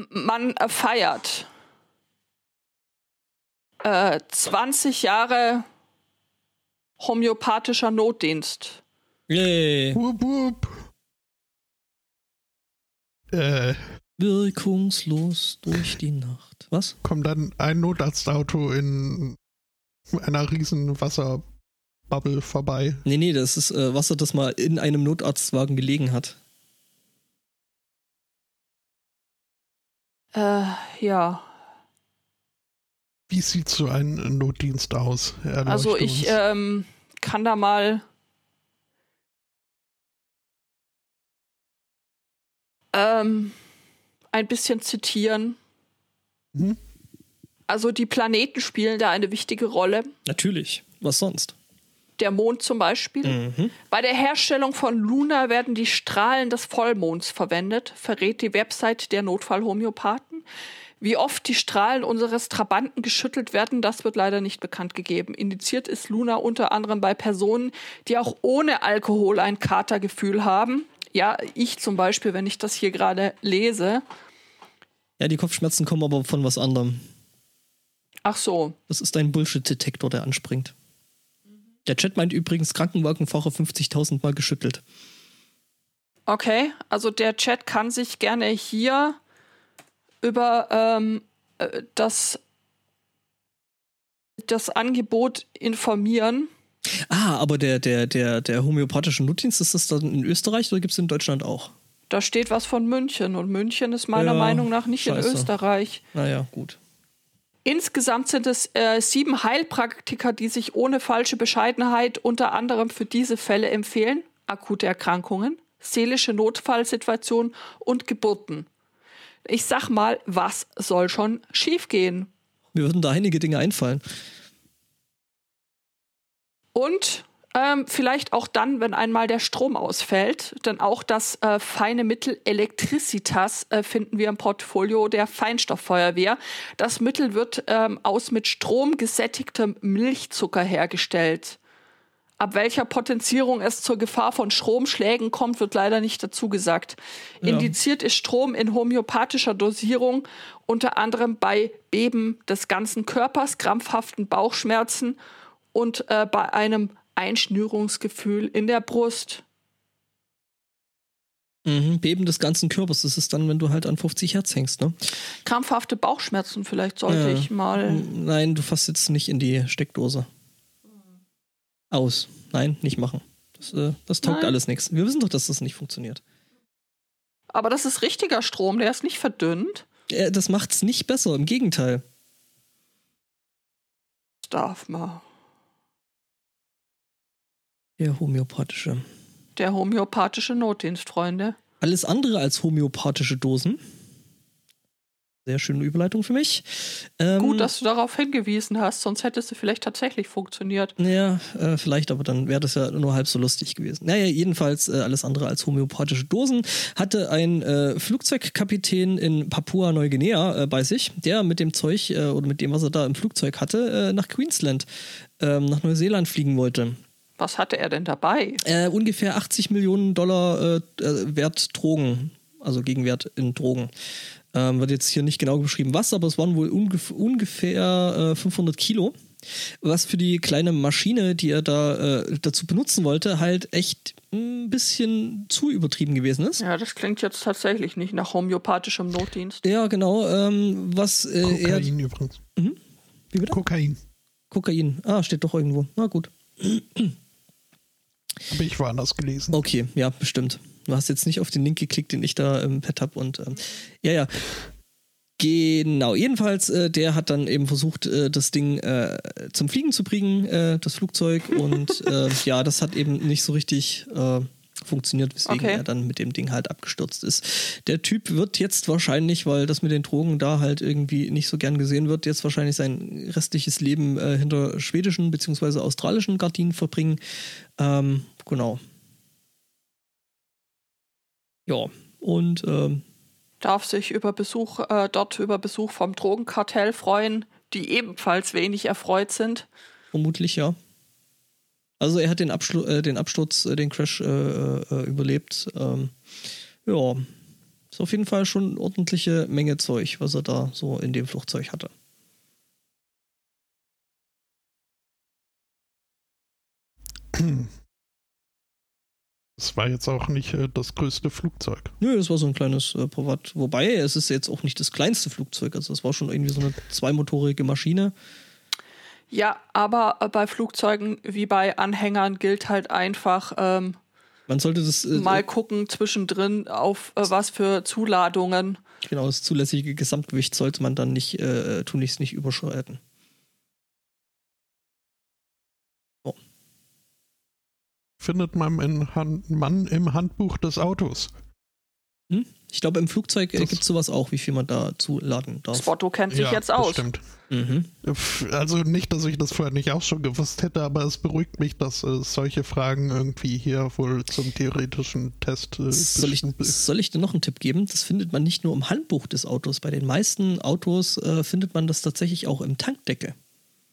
Man feiert äh, 20 Jahre homöopathischer Notdienst.
Yay.
wup, wup. Äh,
Wirkungslos durch die Nacht. Was?
kommt dann ein Notarztauto in einer riesen Wasserbubble vorbei.
Nee, nee, das ist äh, Wasser, das mal in einem Notarztwagen gelegen hat.
Äh, ja,
Wie sieht so ein Notdienst aus? Erleuchte
also ich ähm, kann da mal ähm, ein bisschen zitieren.
Mhm.
Also die Planeten spielen da eine wichtige Rolle.
Natürlich. Was sonst?
Der Mond zum Beispiel.
Mhm.
Bei der Herstellung von Luna werden die Strahlen des Vollmonds verwendet, verrät die Website der Notfallhomöopathen. Wie oft die Strahlen unseres Trabanten geschüttelt werden, das wird leider nicht bekannt gegeben. Indiziert ist Luna unter anderem bei Personen, die auch ohne Alkohol ein Katergefühl haben. Ja, ich zum Beispiel, wenn ich das hier gerade lese.
Ja, die Kopfschmerzen kommen aber von was anderem.
Ach so.
Das ist ein Bullshit-Detektor, der anspringt. Der Chat meint übrigens Krankenwagenfahrer 50.000 Mal geschüttelt.
Okay, also der Chat kann sich gerne hier über ähm, äh, das, das Angebot informieren.
Ah, aber der, der, der, der homöopathische Notdienst, ist das dann in Österreich oder gibt es in Deutschland auch?
Da steht was von München und München ist meiner
Ja,
Meinung nach nicht
scheiße.
in Österreich.
Naja, gut.
Insgesamt sind es äh, sieben Heilpraktiker, die sich ohne falsche Bescheidenheit unter anderem für diese Fälle empfehlen. Akute Erkrankungen, seelische Notfallsituationen und Geburten. Ich sag mal, was soll schon schiefgehen?
Mir würden da einige Dinge einfallen.
Und ähm, vielleicht auch dann, wenn einmal der Strom ausfällt, denn auch das äh, feine Mittel Elektricitas äh, finden wir im Portfolio der Feinstofffeuerwehr. Das Mittel wird ähm, aus mit Strom gesättigtem Milchzucker hergestellt. Ab welcher Potenzierung es zur Gefahr von Stromschlägen kommt, wird leider nicht dazu gesagt.
Ja.
Indiziert ist Strom in homöopathischer Dosierung, unter anderem bei Beben des ganzen Körpers, krampfhaften Bauchschmerzen und äh, bei einem Einschnürungsgefühl in der Brust.
Mhm, Beben des ganzen Körpers, das ist dann, wenn du halt an 50 Hertz hängst, ne?
Krampfhafte Bauchschmerzen, vielleicht sollte
Ja.
ich mal.
Nein, du fasst jetzt nicht in die Steckdose. Aus. Nein, nicht machen. Das, äh, das taugt
Nein.
alles nichts. Wir wissen doch, dass das nicht funktioniert.
Aber das ist richtiger Strom, der ist nicht verdünnt.
Äh, das macht's nicht besser, im Gegenteil.
Das darf man.
Der homöopathische.
Der homöopathische Notdienst, Freunde.
Alles andere als homöopathische Dosen. Sehr schöne Überleitung für mich. Ähm,
Gut, dass du darauf hingewiesen hast, sonst hätte es vielleicht tatsächlich funktioniert.
Ja, äh, vielleicht, aber dann wäre das ja nur halb so lustig gewesen. Naja, jedenfalls äh, alles andere als homöopathische Dosen hatte ein äh, Flugzeugkapitän in Papua-Neuguinea äh, bei sich, der mit dem Zeug äh, oder mit dem, was er da im Flugzeug hatte, äh, nach Queensland, ähm, nach Neuseeland fliegen wollte.
Was hatte er denn dabei?
Äh, ungefähr 80 Millionen Dollar Wert Drogen, also Gegenwert in Drogen. Ähm, wird jetzt hier nicht genau beschrieben, was, aber es waren wohl ungef ungefähr äh, 500 Kilo. Was für die kleine Maschine, die er da äh, dazu benutzen wollte, halt echt ein bisschen zu übertrieben gewesen ist.
Ja, das klingt jetzt tatsächlich nicht nach homöopathischem Notdienst.
Ja, genau. Ähm, was äh, er.
Kokain übrigens.
Wie bitte?
Kokain.
Kokain. Ah, steht doch irgendwo. Na gut.
Habe ich woanders gelesen.
Okay, ja, bestimmt. Du hast jetzt nicht auf den Link geklickt, den ich da im Pad habe und ähm, ja, ja. Genau, jedenfalls, äh, der hat dann eben versucht, äh, das Ding äh, zum Fliegen zu bringen, äh, das Flugzeug. Und äh, ja, das hat eben nicht so richtig äh, funktioniert, weswegen
Okay.
er dann mit dem Ding halt abgestürzt ist. Der Typ wird jetzt wahrscheinlich, weil das mit den Drogen da halt irgendwie nicht so gern gesehen wird, jetzt wahrscheinlich sein restliches Leben äh, hinter schwedischen bzw. australischen Gardinen verbringen. Ähm, genau. Ja, und ähm,
Darf sich über Besuch, äh, dort über Besuch vom Drogenkartell freuen, die ebenfalls wenig erfreut sind.
vermutlich ja. Also er hat den, Abschlu äh, den Absturz, äh, den Crash äh, äh, überlebt. Ähm, ja, ist auf jeden Fall schon eine ordentliche Menge Zeug, was er da so in dem Flugzeug hatte.
Das war jetzt auch nicht äh, das größte Flugzeug.
Nö, das war so ein kleines äh, Privat. Wobei, es ist jetzt auch nicht das kleinste Flugzeug. Also es war schon irgendwie so eine zweimotorige Maschine.
Ja, aber äh, bei Flugzeugen wie bei Anhängern gilt halt einfach ähm,
Man sollte das äh,
mal gucken zwischendrin auf äh, was für Zuladungen.
genau das zulässige Gesamtgewicht sollte man dann nicht äh, tunlichst nicht überschreiten.
Findet man einen Han Mann im Handbuch des Autos.
Hm? Ich glaube, im Flugzeug äh, gibt es sowas auch, wie viel man dazu laden darf.
Spotto kennt sich
ja,
jetzt aus.
Stimmt.
Mhm.
Also nicht, dass ich das vorher nicht auch schon gewusst hätte, aber es beruhigt mich, dass äh, solche Fragen irgendwie hier wohl zum theoretischen Test. Äh,
soll, ich, soll ich dir noch einen Tipp geben? Das findet man nicht nur im Handbuch des Autos. Bei den meisten Autos äh, findet man das tatsächlich auch im Tankdeckel.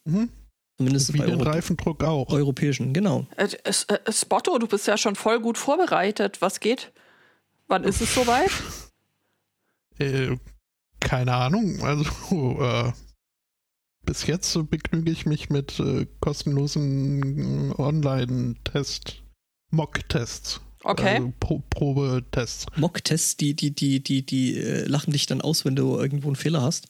Mhm.
Zumindest
Wie
bei
den
Euro
Reifendruck auch.
europäischen, genau.
Äh, äh, Spotto, du bist ja schon voll gut vorbereitet. Was geht? Wann ist es soweit?
Äh, keine Ahnung. Also äh, bis jetzt so begnüge ich mich mit äh, kostenlosen Online-Test, Mock-Tests.
Okay.
Also Pro Probetests.
Mock-Tests, die, die, die, die, die äh, lachen dich dann aus, wenn du irgendwo einen Fehler hast.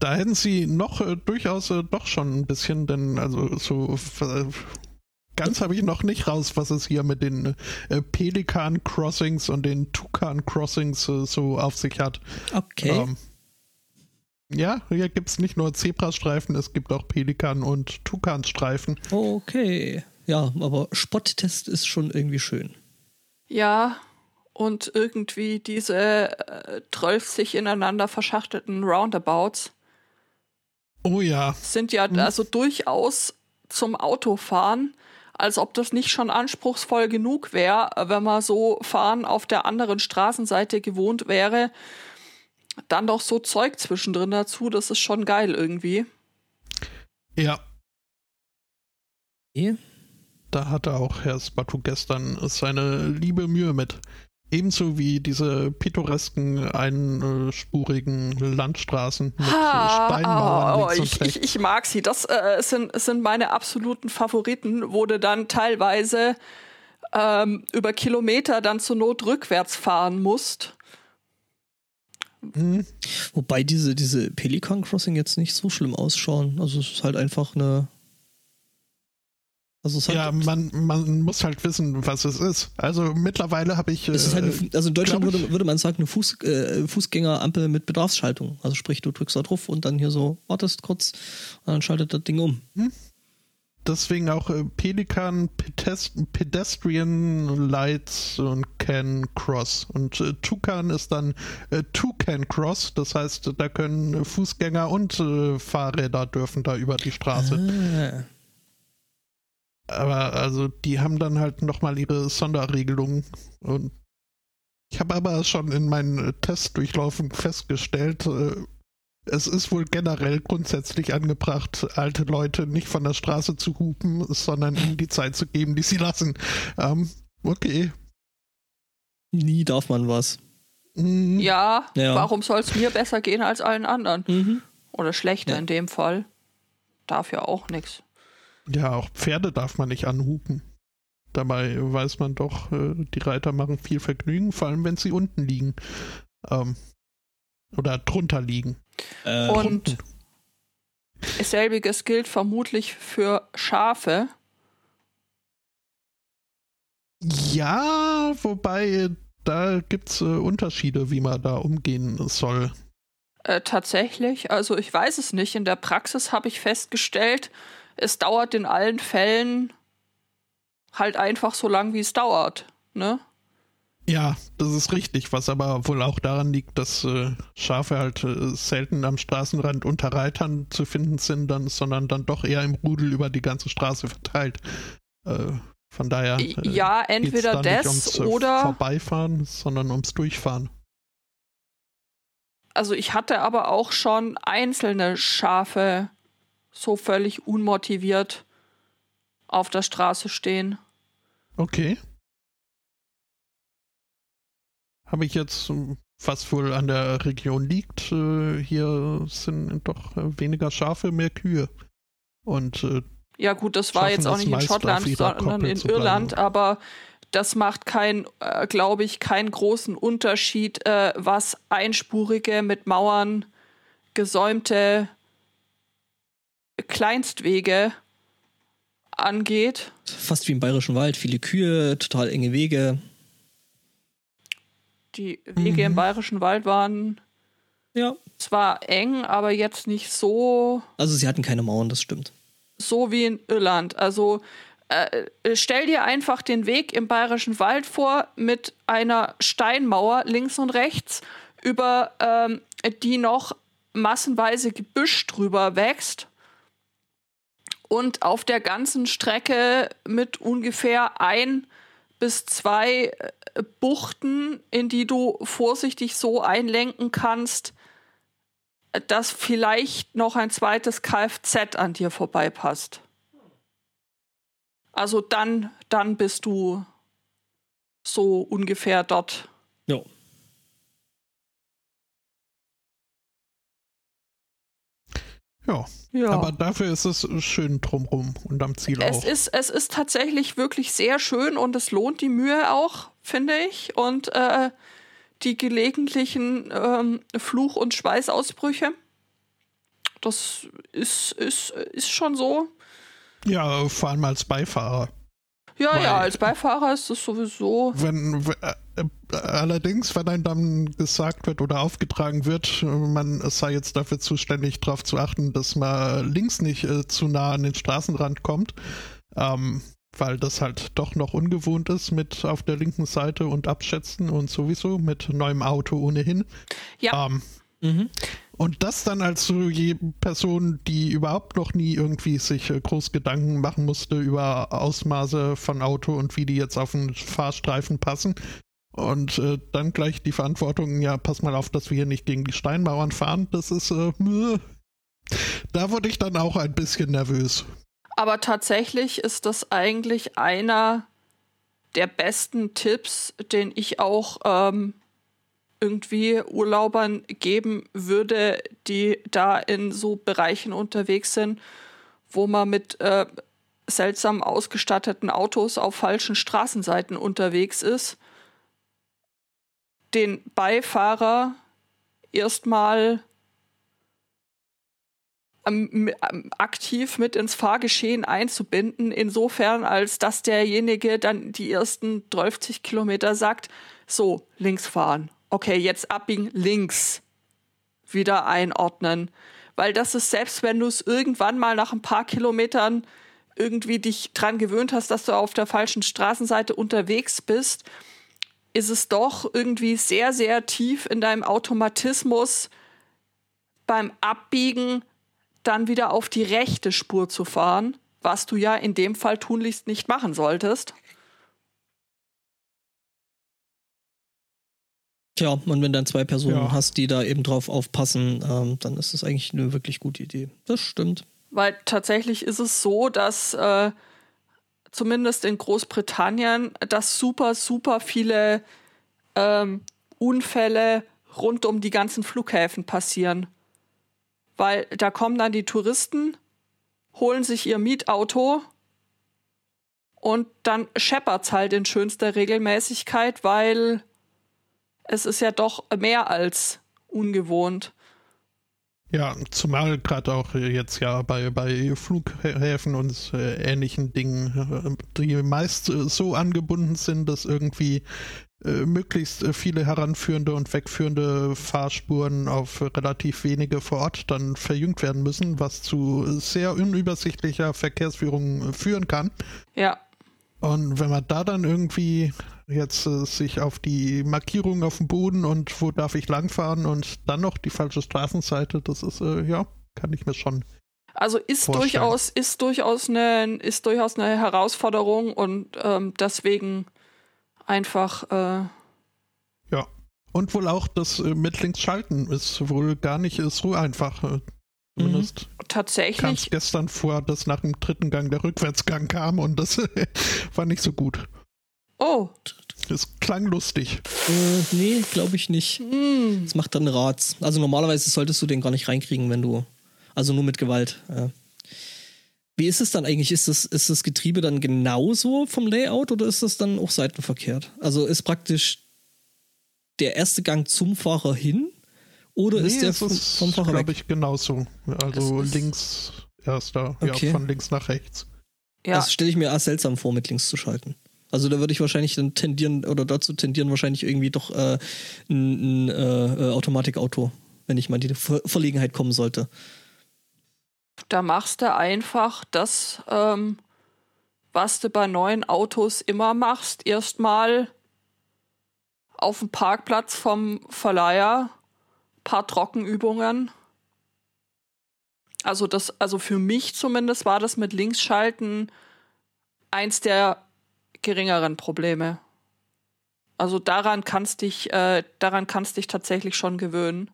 Da hätten sie noch äh, durchaus äh, doch schon ein bisschen, denn also so äh, ganz habe ich noch nicht raus, was es hier mit den äh, Pelikan Crossings und den Tukan Crossings äh, so auf sich hat.
Okay.
Ähm, ja, hier gibt es nicht nur Zebrastreifen, es gibt auch Pelikan- und Tukanstreifen.
Okay. Ja, aber Spotttest ist schon irgendwie schön.
Ja, und irgendwie diese äh, 12 sich ineinander verschachtelten Roundabouts
Oh ja.
sind ja
Hm.
also durchaus zum Autofahren, als ob das nicht schon anspruchsvoll genug wäre, wenn man so fahren auf der anderen Straßenseite gewohnt wäre. Dann doch so Zeug zwischendrin dazu, das ist schon geil irgendwie.
Ja, da hatte auch Herr Spatu gestern seine liebe Mühe mit. Ebenso wie diese pittoresken, einspurigen Landstraßen mit
Ha,
Steinmauern
oh,
und
ich, ich, ich mag sie. Das äh, sind, sind meine absoluten Favoriten, wo du dann teilweise ähm, über Kilometer dann zur Not rückwärts fahren musst.
Hm,
Wobei diese, diese Pelican Crossing jetzt nicht so schlimm ausschauen. Also es ist halt einfach eine. Also
Ja, man, man muss halt wissen, was es ist. Also mittlerweile habe ich.
es ist halt eine,
äh,
also in Deutschland würde, würde man sagen, eine Fuß, äh, Fußgängerampel mit Bedarfsschaltung. Also sprich, du drückst da drauf und dann hier so wartest kurz und dann schaltet das Ding um.
deswegen auch äh, Pelikan Pedest Pedestrian Lights und Can Cross. Und äh, Tucan ist dann äh, Toucan Cross, das heißt, da können Fußgänger und äh, Fahrräder dürfen da über die Straße.
Ah.
Aber also die haben dann halt nochmal ihre Sonderregelungen. Und ich habe aber schon in meinen äh, Testdurchlaufen festgestellt, äh, es ist wohl generell grundsätzlich angebracht, alte Leute nicht von der Straße zu hupen, sondern ihnen die Zeit zu geben, die sie lassen. Ähm, okay.
Nie darf man was.
Mhm.
Ja,
Ja.
warum soll es mir besser gehen als allen anderen?
Mhm.
Oder schlechter
Ja.
in dem Fall. Darf ja auch nichts.
Ja, auch Pferde darf man nicht anhupen. Dabei weiß man doch, äh, die Reiter machen viel Vergnügen, vor allem wenn sie unten liegen. Ähm, oder drunter liegen.
Äh,
Und selbiges gilt vermutlich für Schafe.
Ja, wobei da gibt es äh, Unterschiede, wie man da umgehen soll.
Äh, tatsächlich, also ich weiß es nicht. In der Praxis habe ich festgestellt, es dauert in allen Fällen halt einfach so lang, wie es dauert. Ne?
Ja, das ist richtig, was aber wohl auch daran liegt, dass äh, Schafe halt äh, selten am Straßenrand unter Reitern zu finden sind, dann, sondern dann doch eher im Rudel über die ganze Straße verteilt. Äh, von daher äh,
ja, entweder das
ums äh,
oder.
Vorbeifahren, sondern ums Durchfahren.
Also ich hatte aber auch schon einzelne Schafe so völlig unmotiviert auf der Straße stehen.
Okay. Habe ich jetzt, ähm, was wohl an der Region liegt, äh, hier sind doch äh, weniger Schafe, mehr Kühe. Und äh,
Ja gut, das war jetzt auch nicht in Schottland, sondern in. Irland, aber das macht kein, äh, glaube ich, keinen großen Unterschied, äh, was einspurige mit Mauern gesäumte Kleinstwege angeht.
fast wie im Bayerischen Wald, viele Kühe, total enge Wege.
Die Wege im
Mhm.
Bayerischen Wald waren
Ja.
zwar eng, aber jetzt nicht so
Also sie hatten keine Mauern, das stimmt.
so wie in Irland. Also äh, stell dir einfach den Weg im Bayerischen Wald vor mit einer Steinmauer links und rechts, über ähm, die noch massenweise Gebüsch drüber wächst und auf der ganzen Strecke mit ungefähr ein bis zwei äh, Buchten, in die du vorsichtig so einlenken kannst, dass vielleicht noch ein zweites Kfz an dir vorbeipasst. Also dann, dann bist du so ungefähr dort.
Ja.
Ja. ja. Aber dafür ist es schön drumrum und am Ziel
es
auch.
Ist, es ist tatsächlich wirklich sehr schön und es lohnt die Mühe auch, finde ich. Und äh, die gelegentlichen ähm, Fluch- und Schweißausbrüche. Das ist, ist, ist schon so.
Ja, vor allem als Beifahrer.
Ja, Weil, ja, als Beifahrer ist es sowieso.
Wenn, äh, allerdings, wenn einem dann gesagt wird oder aufgetragen wird, man sei jetzt dafür zuständig, darauf zu achten, dass man links nicht äh, zu nah an den Straßenrand kommt, ähm, weil das halt doch noch ungewohnt ist mit auf der linken Seite und abschätzen und sowieso mit neuem Auto ohnehin.
Ja.
Ähm, mhm. Und das dann als so je Person, die überhaupt noch nie irgendwie sich äh, groß Gedanken machen musste über Ausmaße von Auto und wie die jetzt auf den Fahrstreifen passen. Und äh, dann gleich die Verantwortung, ja, pass mal auf, dass wir hier nicht gegen die Steinmauern fahren. Das ist, äh, da wurde ich dann auch ein bisschen nervös.
Aber tatsächlich ist das eigentlich einer der besten Tipps, den ich auch ähm, irgendwie Urlaubern geben würde, die da in so Bereichen unterwegs sind, wo man mit äh, seltsam ausgestatteten Autos auf falschen Straßenseiten unterwegs ist, den Beifahrer erstmal ähm, ähm, aktiv mit ins Fahrgeschehen einzubinden, insofern als dass derjenige dann die ersten 30 Kilometer sagt, so, links fahren okay, jetzt abbiegen, links wieder einordnen. Weil das ist, selbst wenn du es irgendwann mal nach ein paar Kilometern irgendwie dich dran gewöhnt hast, dass du auf der falschen Straßenseite unterwegs bist, ist es doch irgendwie sehr, sehr tief in deinem Automatismus beim Abbiegen dann wieder auf die rechte Spur zu fahren, was du ja in dem Fall tunlichst nicht machen solltest.
Tja, und wenn dann zwei Personen ja. hast, die da eben drauf aufpassen, ähm, dann ist das eigentlich eine wirklich gute Idee. Das stimmt.
Weil tatsächlich ist es so, dass äh, zumindest in Großbritannien, dass super, super viele ähm, Unfälle rund um die ganzen Flughäfen passieren. Weil da kommen dann die Touristen, holen sich ihr Mietauto und dann scheppert's halt in schönster Regelmäßigkeit, weil es ist ja doch mehr als ungewohnt.
Ja, zumal gerade auch jetzt ja bei, bei Flughäfen und äh, ähnlichen Dingen, äh, die meist äh, so angebunden sind, dass irgendwie möglichst viele heranführende und wegführende Fahrspuren auf relativ wenige vor Ort dann verjüngt werden müssen, was zu sehr unübersichtlicher Verkehrsführung führen kann.
Ja.
Und wenn man da dann irgendwie jetzt äh, sich auf die Markierung auf dem Boden und wo darf ich langfahren und dann noch die falsche Straßenseite, das ist, äh, ja, kann ich mir schon.
Also ist durchaus, ist durchaus eine, ist durchaus eine Herausforderung und ähm, deswegen einfach äh
ja. Und wohl auch das äh, mit links schalten ist wohl gar nicht so einfach. Äh,
zumindest mhm. Tatsächlich. Kam
gestern vor, dass nach dem dritten Gang der Rückwärtsgang kam und das war nicht so gut.
Oh.
Das klang lustig.
Äh, nee, glaube ich nicht. Mm. Das macht dann Rats. Also normalerweise solltest du den gar nicht reinkriegen, wenn du. Also nur mit Gewalt. Ja. Wie ist es dann eigentlich? Ist das, ist das Getriebe dann genauso vom Layout oder ist das dann auch seitenverkehrt? Also ist praktisch der erste Gang zum Fahrer hin oder nee, ist der vom, vom Fahrer
weg? glaube ich, genauso. Also links erster, okay. ja, von links nach rechts.
Ja. Das stelle ich mir seltsam vor, mit links zu schalten. Also da würde ich wahrscheinlich dann tendieren oder dazu tendieren wahrscheinlich irgendwie doch äh, ein, ein äh, Automatikauto, wenn ich mal in die Ver Verlegenheit kommen sollte.
Da machst du einfach das, ähm, was du bei neuen Autos immer machst. Erstmal auf dem Parkplatz vom Verleiher paar Trockenübungen. Also das, also für mich zumindest war das mit Linksschalten eins der geringeren Probleme. Also daran kannst dich, äh, daran kannst dich tatsächlich schon gewöhnen.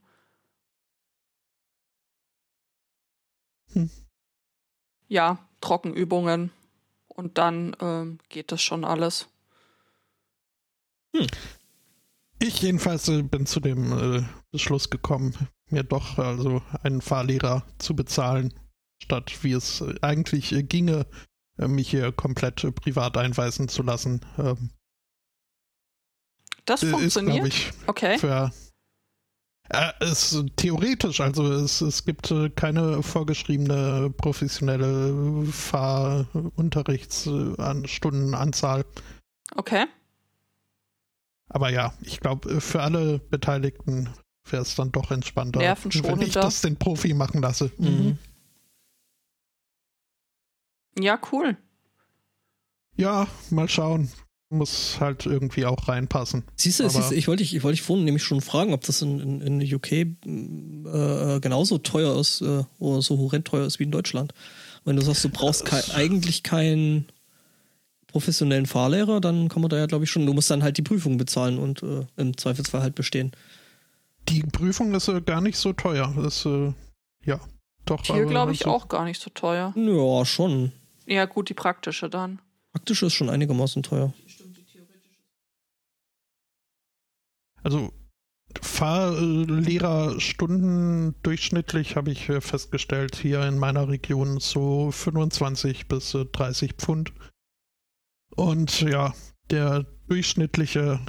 Hm. Ja, Trockenübungen. Und dann ähm, geht das schon alles.
Hm. Ich jedenfalls äh, bin zu dem äh, Beschluss gekommen, mir doch also einen Fahrlehrer zu bezahlen, statt wie es äh, eigentlich äh, ginge, äh, mich hier komplett privat einweisen zu lassen. Ähm,
das funktioniert.
Ist, ich,
okay.
Für, äh, ist theoretisch, also es, es gibt keine vorgeschriebene professionelle Fahrunterrichtsstundenanzahl.
Okay.
Aber ja, ich glaube, für alle Beteiligten wäre es dann doch entspannter, wenn ich das den Profi machen lasse. Mhm.
Ja, cool.
Ja, mal schauen. Muss halt irgendwie auch reinpassen.
Siehst du, siehst du ich wollte dich, ich wollte dich vorhin nämlich schon fragen, ob das in, in, in UK äh, genauso teuer ist äh, oder so horrend teuer ist wie in Deutschland. Wenn du sagst, du brauchst kei eigentlich keinen professionellen Fahrlehrer, dann kann man da ja, glaube ich, schon, du musst dann halt die Prüfung bezahlen und äh, im Zweifelsfall halt bestehen.
Die Prüfung ist äh, gar nicht so teuer. Das, äh, ja, doch.
Hier glaube ich also, auch gar nicht so teuer.
Ja, schon.
Ja, gut, die praktische dann.
Praktische ist schon einigermaßen teuer.
Also Fahrlehrerstunden durchschnittlich habe ich äh, festgestellt, hier in meiner Region so 25 bis 30 äh, Pfund. Und ja, der durchschnittliche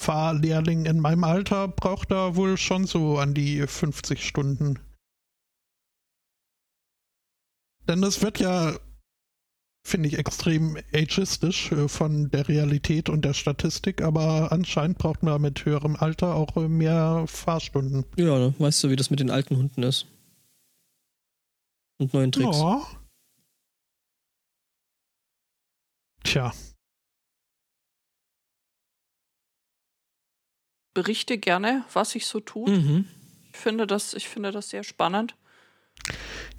Fahrlehrling in meinem Alter braucht da wohl schon so an die 50 Stunden. Denn es wird ja, finde ich, extrem ageistisch äh, von der Realität und der Statistik, aber anscheinend braucht man mit höherem Alter auch äh, mehr Fahrstunden.
Ja, ne? weißt du, wie das mit den alten Hunden ist. Und neuen Tricks. Ja.
Tja.
Berichte gerne, was sich so tut. Mhm. Ich, finde das, ich finde das sehr spannend.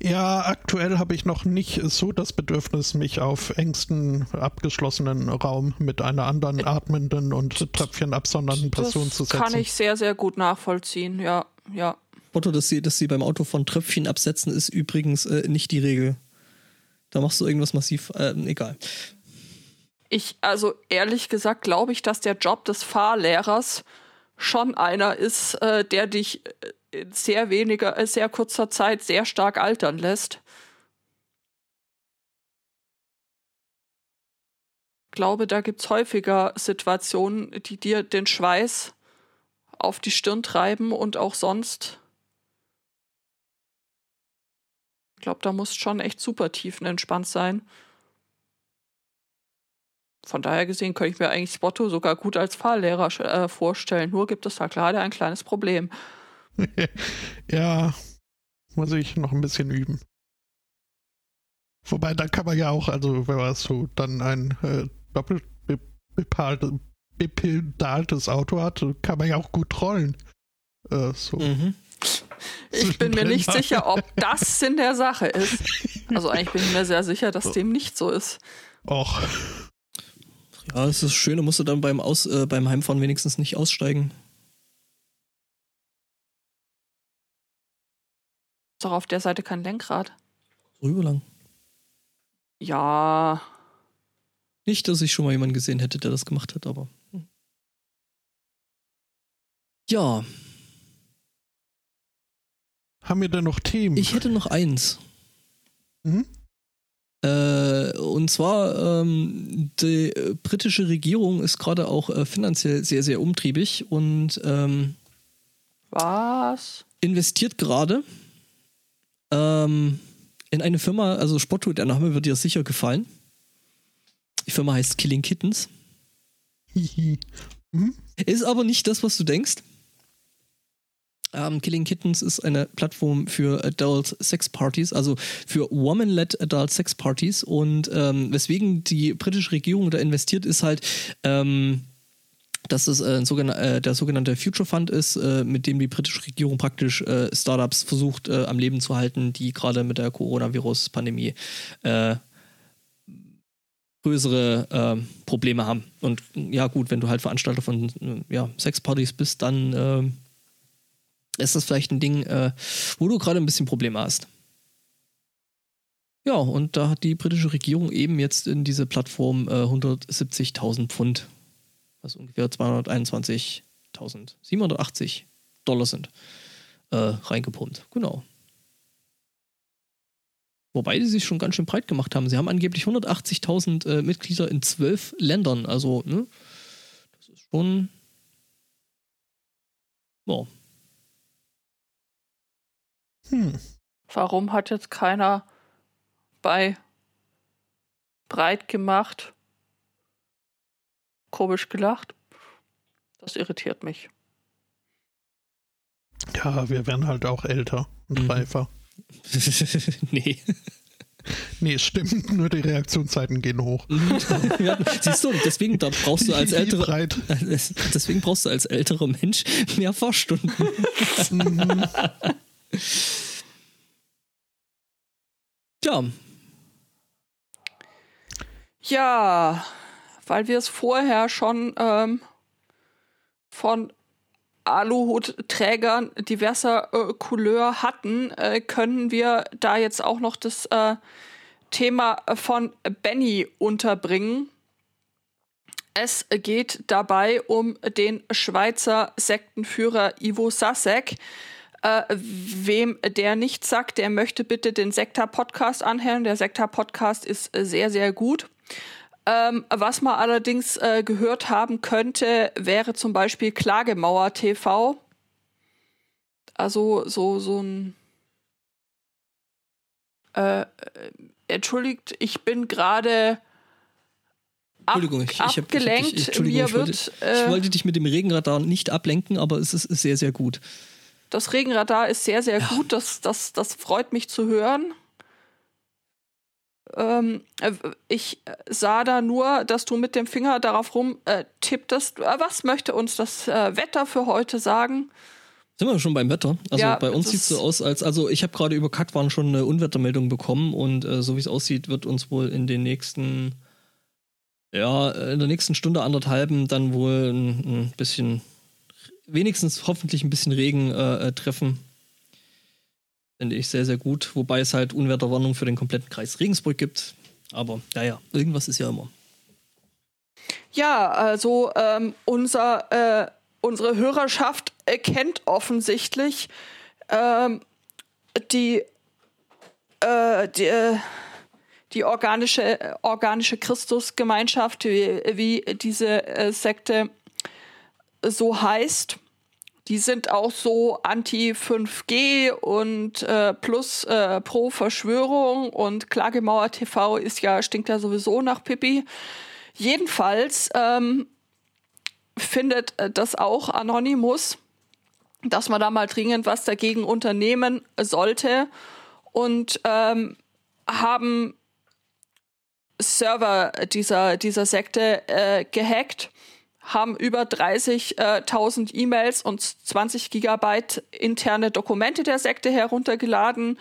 Ja, aktuell habe ich noch nicht so das Bedürfnis, mich auf engsten, abgeschlossenen Raum mit einer anderen äh, atmenden und Tröpfchen absondernden Person
das
zu setzen.
Kann ich sehr, sehr gut nachvollziehen, ja, ja.
Motto, dass sie, dass sie beim Auto von Tröpfchen absetzen, ist übrigens äh, nicht die Regel. Da machst du irgendwas massiv, äh, egal.
Ich, also ehrlich gesagt, glaube ich, dass der Job des Fahrlehrers schon einer ist, äh, der dich äh, in sehr weniger, äh, sehr kurzer Zeit sehr stark altern lässt. Ich glaube, da gibt es häufiger Situationen, die dir den Schweiß auf die Stirn treiben und auch sonst. Ich glaube, da muss schon echt super tiefenentspannt sein. Von daher gesehen könnte ich mir eigentlich Spotto sogar gut als Fahrlehrer äh, vorstellen. Nur gibt es da gerade ein kleines Problem.
ja, muss ich noch ein bisschen üben. Wobei, da kann man ja auch, also wenn man so dann ein äh, doppelt bepedaltes Auto hat, kann man ja auch gut rollen. Äh, so. Mhm.
Ich bin mir nicht sicher, ob das Sinn der Sache ist. Also eigentlich bin ich mir sehr sicher, dass dem nicht so ist.
Och.
Ja, es ist schön, da musst du dann beim, Aus, äh, beim Heimfahren wenigstens nicht aussteigen.
Ist doch auf der Seite kein Lenkrad.
Rüber lang.
Ja.
Nicht, dass ich schon mal jemanden gesehen hätte, der das gemacht hat, aber. Hm. Ja.
Haben wir denn noch Themen?
Ich hätte noch eins. Mhm. Äh, und zwar, ähm, die britische Regierung ist gerade auch äh, finanziell sehr, sehr umtriebig und ähm,
was?
Investiert gerade ähm, in eine Firma, also Spotto, der Name wird dir sicher gefallen. Die Firma heißt Killing Kittens. mhm. Ist aber nicht das, was du denkst. Ähm, Killing Kittens ist eine Plattform für Adult Sex Parties, also für Woman-led Adult Sex Parties. Und ähm, weswegen die britische Regierung da investiert, ist halt, ähm, dass es äh, sogenan äh, der sogenannte Future Fund ist, äh, mit dem die britische Regierung praktisch äh, Startups versucht äh, am Leben zu halten, die gerade mit der Coronavirus-Pandemie äh, größere ähm, Probleme haben. Und ja gut, wenn du halt Veranstalter von ja, Sexpartys bist, dann ähm, ist das vielleicht ein Ding, wo du gerade ein bisschen Probleme hast. Ja, und da hat die britische Regierung eben jetzt in diese Plattform 170.000 Pfund was ungefähr 221.780 Dollar sind, äh, reingepumpt. Genau. Wobei die sich schon ganz schön breit gemacht haben. Sie haben angeblich 180.000 äh, Mitglieder in zwölf Ländern. Also, ne? Das ist schon. Wow.
Hm. Warum hat jetzt keiner bei breit gemacht komisch gelacht. Das irritiert mich.
Ja, wir werden halt auch älter und mhm. reifer.
nee.
Nee, stimmt, nur die Reaktionszeiten gehen hoch.
ja, siehst du, deswegen da brauchst du als älterer deswegen brauchst du als älterer Mensch mehr Fahrstunden. Mhm. ja.
Ja, weil wir es vorher schon ähm, von Aluhutträgern diverser äh, Couleur hatten, äh, können wir da jetzt auch noch das äh, Thema von Benny unterbringen. Es geht dabei um den Schweizer Sektenführer Ivo Sasek. Äh, wem der nicht sagt, der möchte bitte den Sektor-Podcast anhören. Der Sektor-Podcast ist sehr, sehr gut. Ähm, was man allerdings äh, gehört haben könnte, wäre zum Beispiel Klagemauer TV. Also so, so ein. Äh, äh entschuldigt, ich bin gerade.
Entschuldigung, ich, ich abgelenkt. Ich, ich, Entschuldigung, ich, wollte, wird, äh, ich wollte dich mit dem Regenradar nicht ablenken, aber es ist sehr, sehr gut.
Das Regenradar ist sehr, sehr ja. gut. Das, das, das freut mich zu hören. Ähm, äh, ich sah da nur, dass du mit dem Finger darauf rumtipptest. Äh, was möchte uns das äh, Wetter für heute sagen?
Sind wir schon beim Wetter? Also ja, bei uns sieht es so aus, als also ich habe gerade über Kackwaren schon eine Unwettermeldung bekommen und äh, so wie es aussieht, wird uns wohl in den nächsten ja, in der nächsten Stunde anderthalben dann wohl ein, ein bisschen wenigstens hoffentlich ein bisschen Regen äh, äh treffen. Finde ich sehr, sehr gut. Wobei es halt Unwetterwarnung für den kompletten Kreis Regensburg gibt. Aber naja, irgendwas ist ja immer.
Ja, also ähm, unser, äh, unsere Hörerschaft erkennt offensichtlich ähm, die, äh, die, äh, die organische, organische Christusgemeinschaft, wie, wie diese äh, Sekte so heißt. Die sind auch so anti-5G und äh, plus äh, pro Verschwörung und Klagemauer TV ist ja, stinkt ja sowieso nach Pippi. Jedenfalls ähm, findet äh, das auch Anonymous, dass man da mal dringend was dagegen unternehmen sollte und ähm, haben Server dieser, dieser Sekte äh, gehackt haben über 30.000 E-Mails und 20 Gigabyte interne Dokumente der Sekte heruntergeladen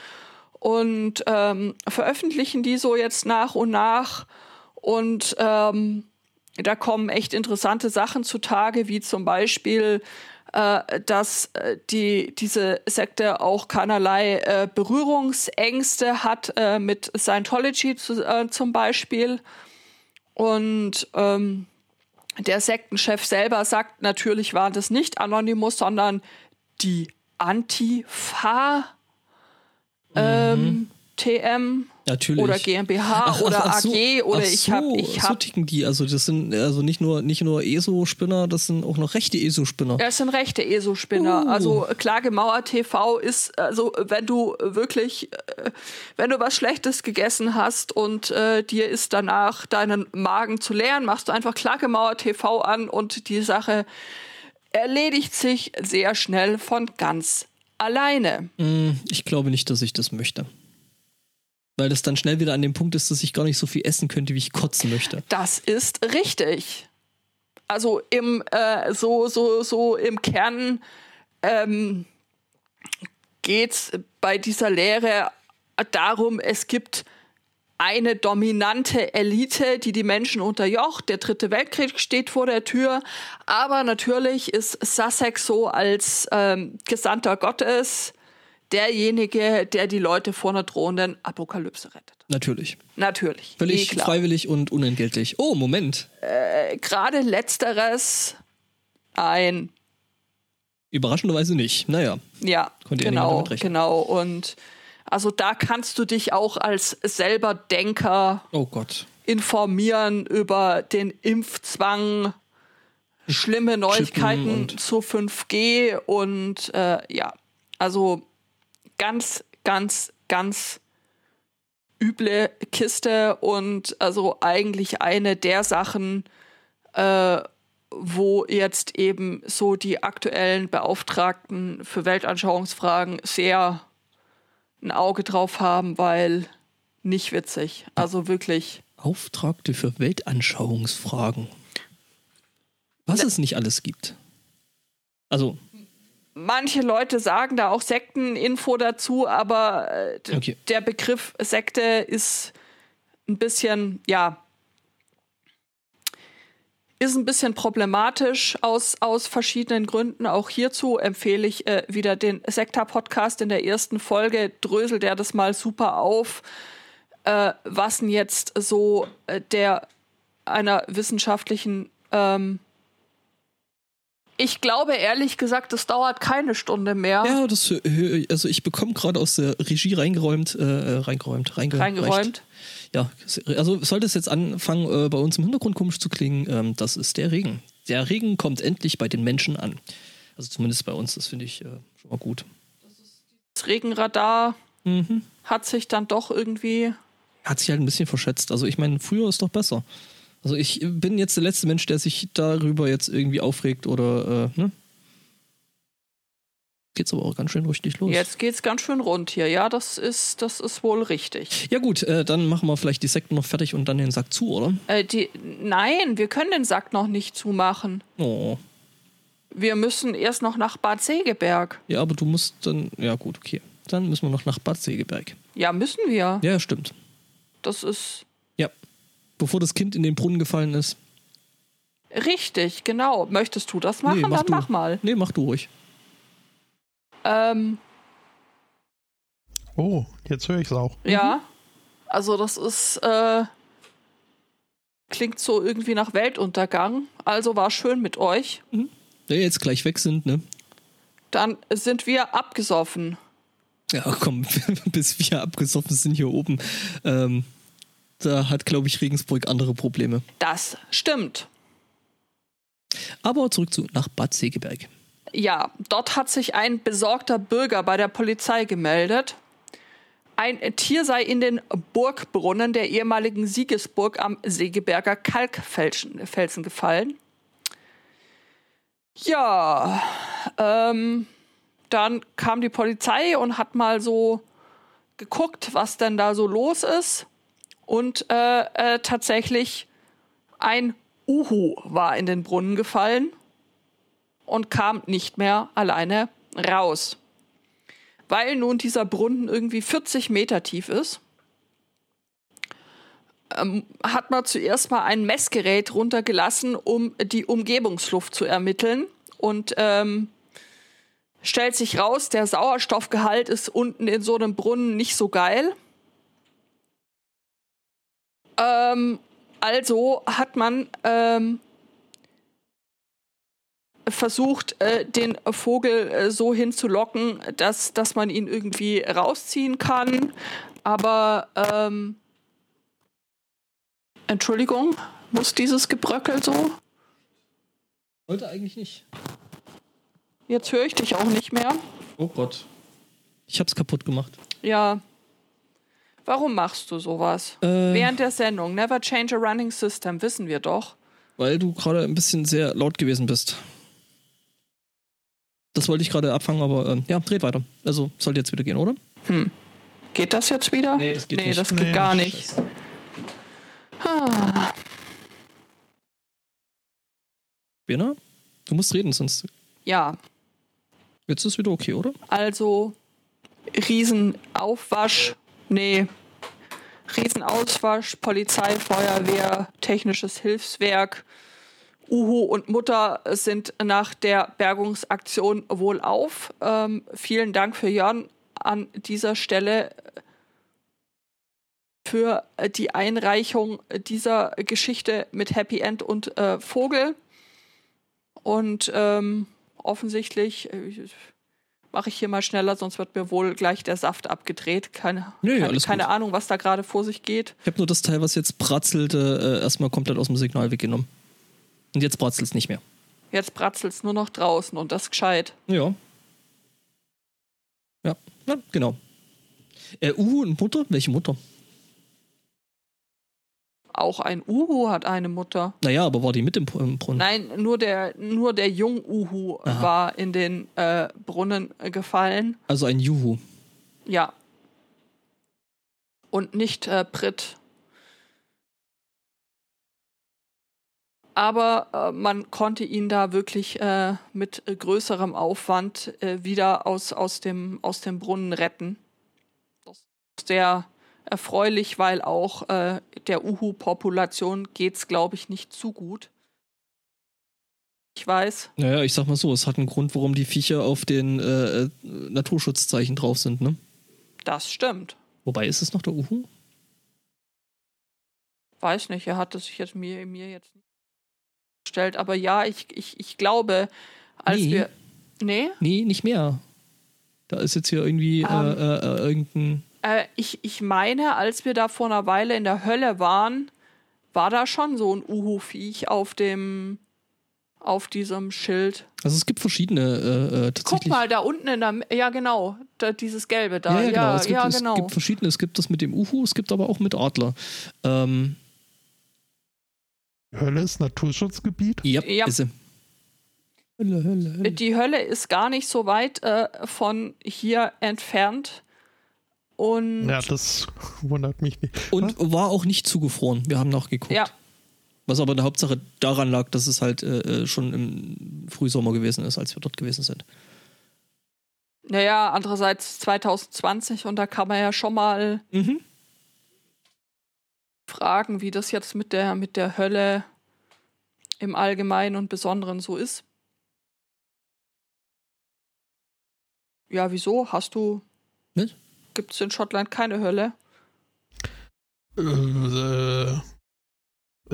und ähm, veröffentlichen die so jetzt nach und nach. Und ähm, da kommen echt interessante Sachen zutage, wie zum Beispiel, äh, dass äh, die, diese Sekte auch keinerlei äh, Berührungsängste hat äh, mit Scientology zu, äh, zum Beispiel. Und ähm, der Sektenchef selber sagt, natürlich war das nicht Anonymous, sondern die Antifa ähm, mhm. TM
Natürlich.
Oder GmbH ach, oder ach, ach AG oder ich so, habe ich
hab, so ticken die, also das sind also nicht nur nicht nur ESO-Spinner, das sind auch noch rechte ESO-Spinner.
Ja, es sind rechte ESO-Spinner. Uh. Also Klagemauer TV ist also wenn du wirklich äh, wenn du was Schlechtes gegessen hast und äh, dir ist danach deinen Magen zu leeren, machst du einfach Klagemauer TV an und die Sache erledigt sich sehr schnell von ganz alleine.
Mm, Ich glaube nicht, dass ich das möchte. Weil das dann schnell wieder an dem Punkt ist, dass ich gar nicht so viel essen könnte, wie ich kotzen möchte.
Das ist richtig. Also im äh, so so so im Kern ähm, geht's bei dieser Lehre darum, es gibt eine dominante Elite, die die Menschen unterjocht. Der dritte Weltkrieg steht vor der Tür. Aber natürlich ist Sussex so als ähm, Gesandter Gottes derjenige, der die Leute vor einer drohenden Apokalypse rettet.
Natürlich.
Natürlich.
Völlig
eh
freiwillig und unentgeltlich. Oh, Moment.
Gerade letzteres ein
Überraschenderweise nicht. Naja.
Ja,
Konnte ja
genau,
rechnen.
genau. Und also da kannst du dich auch als selber Denker
Oh Gott.
informieren über den Impfzwang, schlimme Neuigkeiten zu 5G und äh, ja, also ganz, ganz, ganz üble Kiste und also eigentlich eine der Sachen, äh, wo jetzt eben so die aktuellen Beauftragten für Weltanschauungsfragen sehr ein Auge drauf haben, weil nicht witzig. Also wirklich.
Auftragte für Weltanschauungsfragen. Was es nicht alles gibt. Also,
Manche Leute sagen da auch Sekteninfo dazu, aber äh,
Okay.
der Begriff Sekte ist ein bisschen, ja, ist ein bisschen problematisch aus, aus verschiedenen Gründen. Auch hierzu empfehle ich äh, wieder den Sekta-Podcast. In der ersten Folge dröselt er das mal super auf, äh, was denn jetzt so äh, der einer wissenschaftlichen ähm, ich glaube ehrlich gesagt, es dauert keine Stunde mehr.
ja, das ich- also ich bekomme gerade aus der Regie reingeräumt, äh, äh, reingeräumt, reingeräumt.
Reingeräumt.
Ja, also sollte es jetzt anfangen, äh, bei uns im Hintergrund komisch zu klingen, ähm, das ist der Regen. Der Regen kommt endlich bei den Menschen an. Also zumindest bei uns, das finde ich äh, schon mal gut.
Das Regenradar
Mhm.
hat sich dann doch irgendwie.
Hat sich halt ein bisschen verschätzt. Also ich meine, früher ist doch besser. Also ich bin jetzt der letzte Mensch, der sich darüber jetzt irgendwie aufregt oder, äh, ne? Geht's aber auch ganz schön richtig los.
Jetzt geht's ganz schön rund hier. Ja, das ist, das ist wohl richtig.
Ja gut, äh, dann machen wir vielleicht die Sekten noch fertig und dann den Sack zu, oder?
Äh, die, nein, wir können den Sack noch nicht zumachen.
Oh.
Wir müssen erst noch nach Bad Segeberg.
Ja, aber du musst dann, ja gut, okay. Dann müssen wir noch nach Bad Segeberg.
Ja, müssen wir.
Ja, stimmt.
Das ist.
Bevor das Kind in den Brunnen gefallen ist.
richtig, genau. Möchtest du das machen?
Nee, mach
dann
du.
mach mal.
Nee, mach du ruhig.
Ähm,
Oh, jetzt höre ich es auch.
Ja. Also das ist, äh, klingt so irgendwie nach Weltuntergang. Also war schön mit euch.
Da wir jetzt gleich weg sind, ne?
Dann sind wir abgesoffen.
Ja, komm, bis wir abgesoffen sind hier oben. Ähm, da hat, glaube ich, Regensburg andere Probleme.
Das stimmt.
Aber zurück zu nach Bad Segeberg.
Ja, dort hat sich ein besorgter Bürger bei der Polizei gemeldet. Ein Tier sei in den Burgbrunnen der ehemaligen Siegesburg am Segeberger Kalkfelsen Felsen gefallen. Ja, ähm, dann kam die Polizei und hat mal so geguckt, was denn da so los ist. Und äh, äh, tatsächlich ein Uhu war in den Brunnen gefallen und kam nicht mehr alleine raus. Weil nun dieser Brunnen irgendwie 40 Meter tief ist, ähm, hat man zuerst mal ein Messgerät runtergelassen, um die Umgebungsluft zu ermitteln. Und ähm, stellt sich raus, der Sauerstoffgehalt ist unten in so einem Brunnen nicht so geil. Ähm, also hat man ähm, versucht, äh, den Vogel äh, so hinzulocken, dass, dass man ihn irgendwie rausziehen kann. Aber ähm, Entschuldigung, muss dieses Gebröckel so?
Wollte eigentlich nicht.
Jetzt höre ich dich auch nicht mehr.
Oh Gott. Ich hab's kaputt gemacht.
Ja. Warum machst du sowas?
Äh,
Während der Sendung. Never change a running system, wissen wir doch.
weil du gerade ein bisschen sehr laut gewesen bist. das wollte ich gerade abfangen, aber ähm, ja, dreht weiter. Also sollte jetzt wieder gehen, oder?
Hm. Geht das jetzt wieder?
Nee, das geht
nee,
nicht.
das geht
Nee,
gar nicht. Ah,
Bena? Du musst reden, sonst.
ja,
Jetzt ist wieder okay, oder?
also Riesenaufwasch, nee, Riesenauswasch, Polizei, Feuerwehr, technisches Hilfswerk. Uhu und Mutter sind nach der Bergungsaktion wohlauf. Ähm, vielen Dank für Jörn an dieser Stelle für äh, die Einreichung dieser Geschichte mit Happy End und äh, Vogel. Und ähm, offensichtlich äh, mache ich hier mal schneller, sonst wird mir wohl gleich der Saft abgedreht. Keine,
Nee,
keine, keine. Ahnung, was da gerade vor sich geht.
Ich habe nur das Teil, was jetzt bratzelte, äh, erstmal komplett aus dem Signal weggenommen. Und jetzt bratzelt es nicht mehr.
Jetzt bratzelt es nur noch draußen und das gescheit.
Ja. Ja, ja genau. Äh, Uhu und Mutter? Welche Mutter?
Auch ein Uhu hat eine Mutter.
Naja, aber war die mit im, Brunnen?
Nein, nur der, nur der Jung-Uhu war in den äh, Brunnen äh, gefallen.
Also ein Juhu.
Ja. Und nicht äh, Brit. Aber äh, man konnte ihn da wirklich äh, mit größerem Aufwand äh, wieder aus, aus, dem, aus dem Brunnen retten. Ist sehr erfreulich, weil auch äh, der Uhu-Population geht es, glaube ich, nicht zu gut. Ich weiß.
Naja, ich sag mal so, es hat einen Grund, warum die Viecher auf den äh, äh, Naturschutzzeichen drauf sind, ne?
Das stimmt.
Wobei, ist es noch der Uhu?
Weiß nicht, er hat es sich jetzt mir, mir jetzt nicht gestellt. Aber ja, ich, ich, ich glaube, als
Nee.
wir. Nee?
Nee, nicht mehr. Da ist jetzt hier irgendwie
Ähm.
äh, äh, äh, irgendein.
Äh, ich, ich meine, als wir da vor einer Weile in der Hölle waren, war da schon so ein Uhu-Viech auf dem. auf diesem Schild.
Also es gibt verschiedene äh, äh, tatsächlich.
Guck mal, da unten in der. Ja, genau. Da, dieses Gelbe da.
Ja, ja, genau.
Ja,
es, gibt,
ja,
es
genau.
gibt verschiedene. Es gibt das mit dem Uhu, es gibt aber auch mit Adler. Ähm,
Hölle ist Naturschutzgebiet.
ja,
Ja.
ist sie. Hölle, Hölle, Hölle.
Die Hölle ist gar nicht so weit äh, von hier entfernt. Und
Ja, das wundert mich nicht.
Und war auch nicht zugefroren. Wir haben nachgeguckt.
ja,
Was aber in der Hauptsache daran lag, dass es halt äh, äh, schon im Frühsommer gewesen ist, als wir dort gewesen sind.
naja, andererseits 2020 und da kann man ja schon mal
Mhm.
fragen, wie das jetzt mit der, mit der Hölle im Allgemeinen und Besonderen so ist. Ja, wieso? Hast du.
Nicht?
Gibt es in Schottland keine Hölle?
Äh,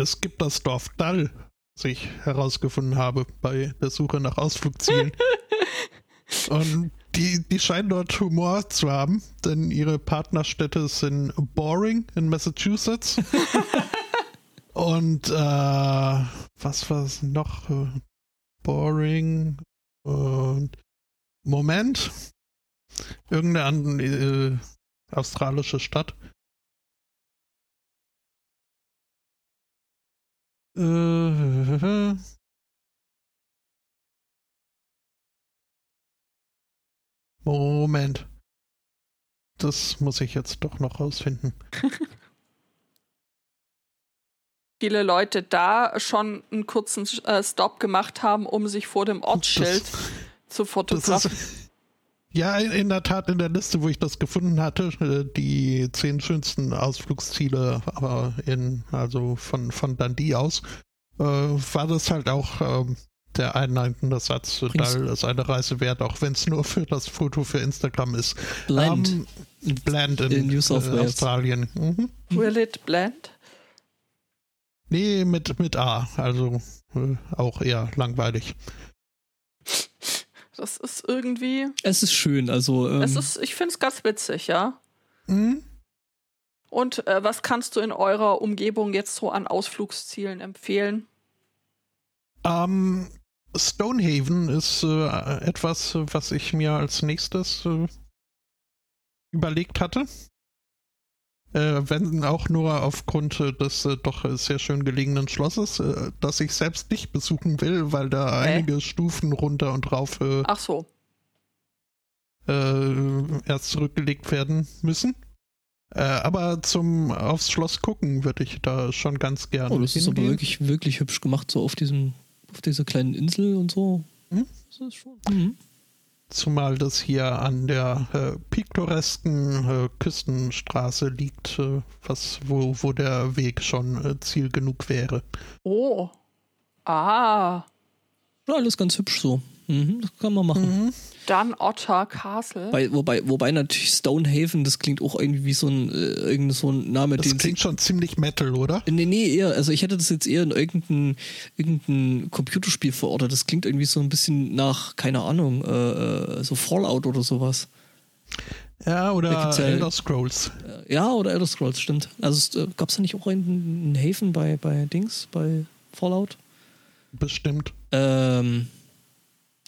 es gibt das Dorf Dall, das ich herausgefunden habe bei der Suche nach Ausflugszielen. Und die, die scheinen dort Humor zu haben, denn ihre Partnerstädte sind Boring in Massachusetts. Und äh, was war es noch? Boring und Moment. Irgendeine andere äh, australische Stadt. Äh, Moment. Das muss ich jetzt doch noch rausfinden.
Viele Leute da schon einen kurzen äh, Stop gemacht haben, um sich vor dem Ortsschild
Das-
zu fotografieren.
Ja, in der Tat in der Liste, wo ich das gefunden hatte, äh, die zehn schönsten Ausflugsziele aber in, also von, von Dundee aus, äh, war das halt auch ähm, der einleitende Satz,
Übrigens-
da ist eine Reise wert, auch wenn es nur für das Foto für Instagram ist.
Blend.
Ähm, Blend in,
In New South
äh,
Wales.
Australien. Mhm.
Will it blend?
Nee, mit, mit A, also äh, auch eher langweilig.
Das ist irgendwie.
es ist schön, also. Ähm,
es ist, ich finde es ganz witzig, ja.
Mhm.
Und äh, was kannst du in eurer Umgebung jetzt so an Ausflugszielen empfehlen?
Ähm, Stonehaven ist äh, etwas, was ich mir als nächstes äh, überlegt hatte. Äh, wenn auch nur aufgrund äh, des äh, doch sehr schön gelegenen Schlosses, äh, das ich selbst nicht besuchen will, weil da
Hä?
einige Stufen runter und rauf äh,
Ach so.
äh, erst zurückgelegt werden müssen. Äh, aber zum aufs Schloss gucken würde ich da schon ganz gerne.
Oh, das hingehen. ist aber wirklich, wirklich hübsch gemacht, so auf diesem, auf dieser kleinen Insel und so. Hm? Das ist schon. Mhm.
Zumal das hier an der äh, piktoresken äh, Küstenstraße liegt, äh, was, wo, wo der Weg schon äh, Ziel genug wäre.
Oh. Ah.
Ja, alles ganz hübsch so. Mhm, das kann man machen. Mhm.
Dann Otter Castle.
Bei, wobei, wobei natürlich Stonehaven, das klingt auch irgendwie wie so ein, äh, irgendein so ein Name.
Das klingt schon ziemlich Metal, oder?
Nee, nee, eher. Also ich hätte das jetzt eher in irgendein, irgendein Computerspiel verortet. Das klingt irgendwie so ein bisschen nach, keine Ahnung, äh, äh so Fallout oder sowas.
Ja, oder ja, Elder Scrolls.
Äh, ja, oder Elder Scrolls, stimmt. Also äh, gab es da nicht auch einen, einen Haven bei, bei Dings, bei Fallout?
Bestimmt.
Ähm,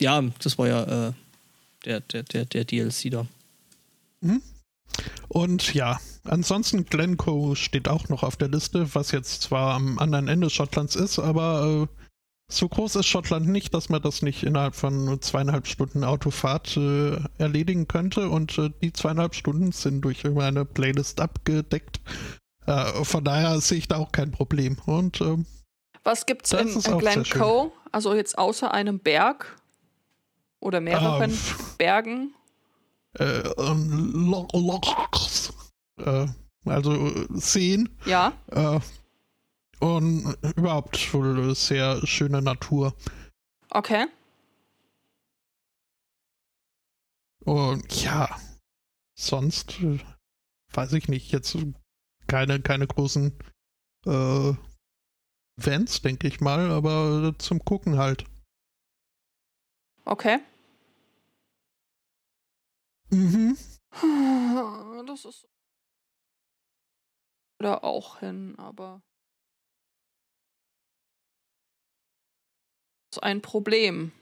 ja, das war ja äh, der, der, der, der DLC da.
Mhm. Und ja, ansonsten Glencoe steht auch noch auf der Liste, was jetzt zwar am anderen Ende Schottlands ist, aber äh, so groß ist Schottland nicht, dass man das nicht innerhalb von zweieinhalb Stunden Autofahrt äh, erledigen könnte. Und äh, die zweieinhalb Stunden sind durch meine Playlist abgedeckt. Äh, von daher sehe ich da auch kein Problem. Und ähm,
was gibt's in, in Glencoe? Also jetzt außer einem Berg oder mehreren uh, Bergen?
Äh, Lochs. Äh, also Seen.
Ja.
Äh, und überhaupt wohl sehr schöne Natur.
Okay.
Und ja, sonst äh, weiß ich nicht, jetzt keine, keine großen äh, Events, denke ich mal, aber zum Gucken halt.
Okay.
Mhm.
Das ist da auch hin, aber das ist ein Problem.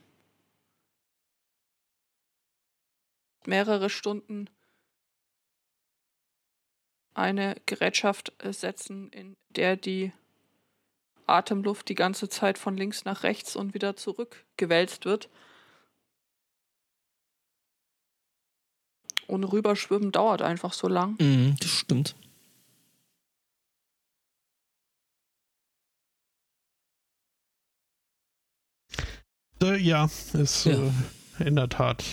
Mehrere Stunden eine Gerätschaft setzen, in der die Atemluft die ganze Zeit von links nach rechts und wieder zurück gewälzt wird. Und rüberschwimmen dauert einfach so lang.
Mhm, das stimmt.
Äh, ja, ist ja. Äh, in der Tat.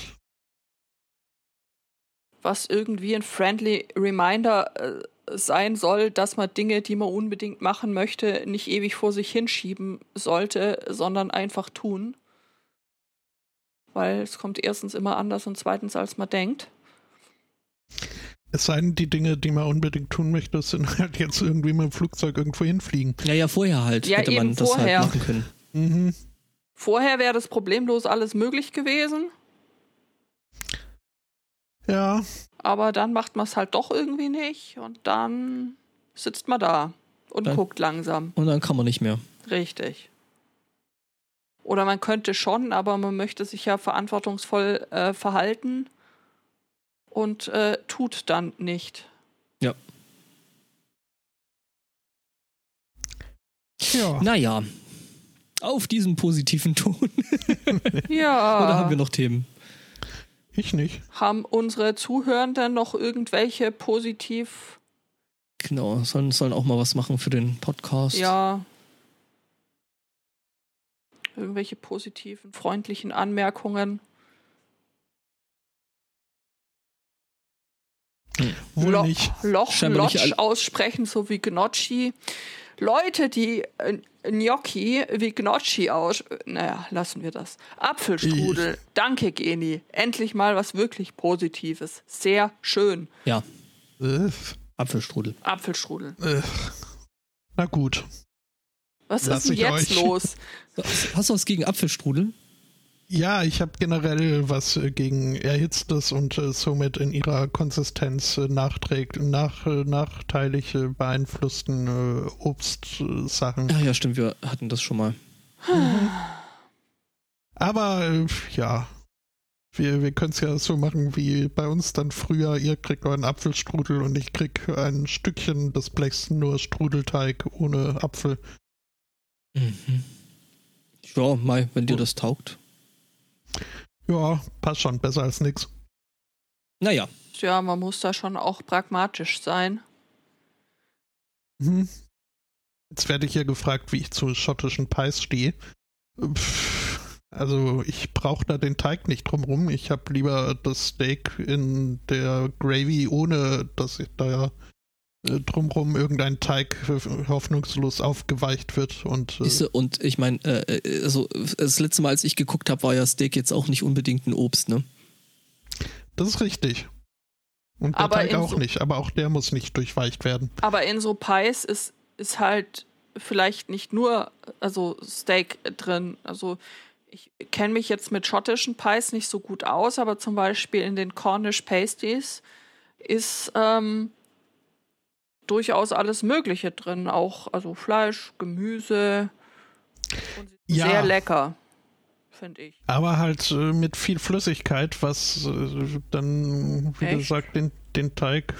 Was irgendwie ein friendly Reminder äh, sein soll, dass man Dinge, die man unbedingt machen möchte, nicht ewig vor sich hinschieben sollte, sondern einfach tun. Weil es kommt erstens immer anders und zweitens, als man denkt.
Es seien die Dinge, die man unbedingt tun möchte, sind halt jetzt irgendwie mit dem Flugzeug irgendwo hinfliegen.
Ja, ja, vorher halt ja, hätte man das halt vorher. halt machen können.
Mhm.
Vorher wäre das problemlos alles möglich gewesen.
Ja.
Aber dann macht man es halt doch irgendwie nicht und dann sitzt man da und dann, guckt langsam.
Und dann kann man nicht mehr.
Richtig. Oder man könnte schon, aber man möchte sich ja verantwortungsvoll äh, verhalten und äh, tut dann nicht.
Ja.
Ja.
Naja, auf diesem positiven Ton.
ja.
Oder haben wir noch Themen?
Ich nicht.
Haben unsere Zuhörenden noch irgendwelche positiv.
Genau, sollen, sollen auch mal was machen für den Podcast.
Ja. Irgendwelche positiven, freundlichen Anmerkungen.
Wohl
Lo
nicht.
Loch, aussprechen, so wie Gnocchi. Leute, die äh, Gnocchi wie Gnocchi aus. Naja, lassen wir das. Apfelstrudel. Ich. Danke, Geni. Endlich mal was wirklich Positives. Sehr schön.
Ja.
Äh.
Apfelstrudel.
Apfelstrudel.
Äh. Na gut.
Was Lass ist denn jetzt euch. los?
Hast du was gegen Apfelstrudel?
Ja, ich habe generell was äh, gegen Erhitztes und äh, somit in ihrer Konsistenz äh, nachträgt, nach, äh, nachteilig äh, beeinflussten äh, Obstsachen.
Ja, ja, stimmt, wir hatten das schon mal.
Mhm. Aber ja, wir, wir können es ja so machen wie bei uns dann früher. Ihr kriegt euren Apfelstrudel und ich krieg ein Stückchen des Blechs nur Strudelteig ohne Apfel.
Mhm. Ja, Mai, wenn dir das taugt.
Ja, passt schon, besser als nix.
Naja.
Ja, man muss da schon auch pragmatisch sein.
Hm. Jetzt werde ich hier gefragt, wie ich zu schottischen Pies stehe. Also ich brauche da den Teig nicht drumrum. Ich habe lieber das Steak in der Gravy, ohne dass ich da drumrum irgendein Teig hoffnungslos aufgeweicht wird. Und,
äh und ich meine, äh, äh, also das letzte Mal, als ich geguckt habe, war ja Steak jetzt auch nicht unbedingt ein Obst, ne?
Das ist richtig. Und der aber Teig auch so nicht, aber auch der muss nicht durchweicht werden.
Aber in so Pies ist, ist halt vielleicht nicht nur also Steak drin. Also ich kenne mich jetzt mit schottischen Pies nicht so gut aus, aber zum Beispiel in den Cornish Pasties ist ähm, durchaus alles Mögliche drin. Auch also Fleisch, Gemüse. Ja. Sehr lecker, finde ich.
Aber halt äh, mit viel Flüssigkeit, was äh, dann, wie Echt? gesagt, den, den Teig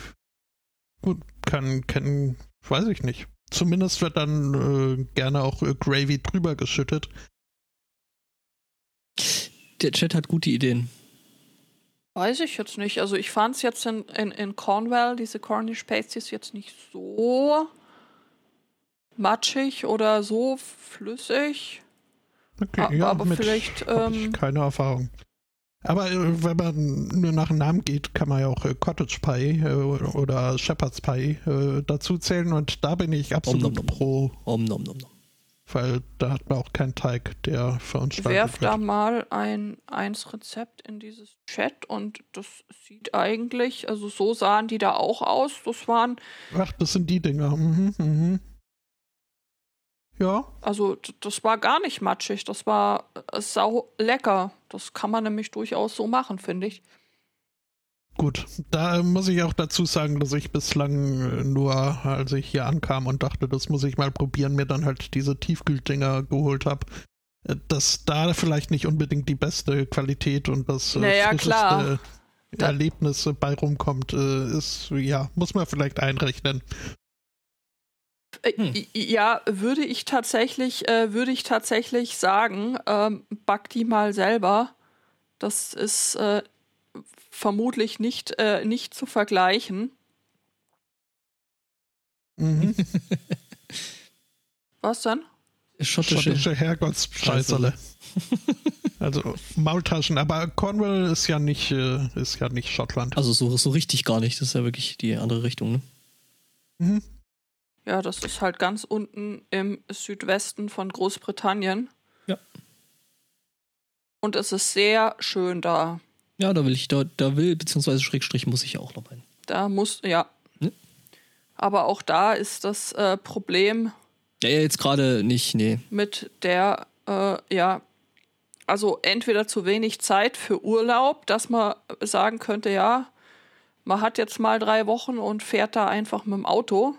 gut kann, kann, weiß ich nicht. Zumindest wird dann äh, gerne auch äh, Gravy drüber geschüttet.
Der Chat hat gute Ideen.
Weiß ich jetzt nicht. Also ich fand es jetzt in, in, in Cornwall, diese Cornish Pasties, jetzt nicht so matschig oder so flüssig.
Okay, ja, aber vielleicht. Ähm, keine Erfahrung. Aber äh, wenn man nur nach dem Namen geht, kann man ja auch äh, Cottage Pie äh, oder Shepherd's Pie äh, dazu zählen und da bin ich absolut om, nom, nom. pro.
Om, nom, nom, nom.
Weil da hat man auch keinen Teig, der verunstaltet
Werf wird. da mal ein eins Rezept in dieses Chat und das sieht eigentlich, also so sahen die da auch aus. Das waren.
Ach, das sind die Dinger. Mhm, mhm. Ja.
Also das war gar nicht matschig, das war äh, sau lecker. Das kann man nämlich durchaus so machen, finde ich.
Gut, da muss ich auch dazu sagen, dass ich bislang äh, nur, als ich hier ankam und dachte, das muss ich mal probieren, mir dann halt diese Tiefkühldinger geholt habe. Äh, dass da vielleicht nicht unbedingt die beste Qualität und das
naja, frischeste klar.
Erlebnis bei rumkommt, ist, ja, muss man vielleicht einrechnen.
Äh, hm. Ja, würde ich tatsächlich, äh, würde ich tatsächlich sagen, ähm, back die mal selber. Das ist äh, vermutlich nicht, äh, nicht zu vergleichen.
Mhm.
Was dann?
Schottische, Schottische Herrgottsscheißerle. also Maultaschen, aber Cornwall ist ja nicht, äh, ist ja nicht Schottland.
Also so, so richtig gar nicht. Das ist ja wirklich die andere Richtung, ne?
Mhm. Ja, das ist halt ganz unten im Südwesten von Großbritannien.
Ja.
Und es ist sehr schön da.
Ja, da will ich, da, da will, beziehungsweise Schrägstrich muss ich ja auch noch hin.
Da muss, ja. Hm? Aber auch da ist das äh, Problem.
Ja, jetzt gerade nicht, nee.
Mit der, äh, ja, also entweder zu wenig Zeit für Urlaub, dass man sagen könnte, ja, man hat jetzt mal drei Wochen und fährt da einfach mit dem Auto.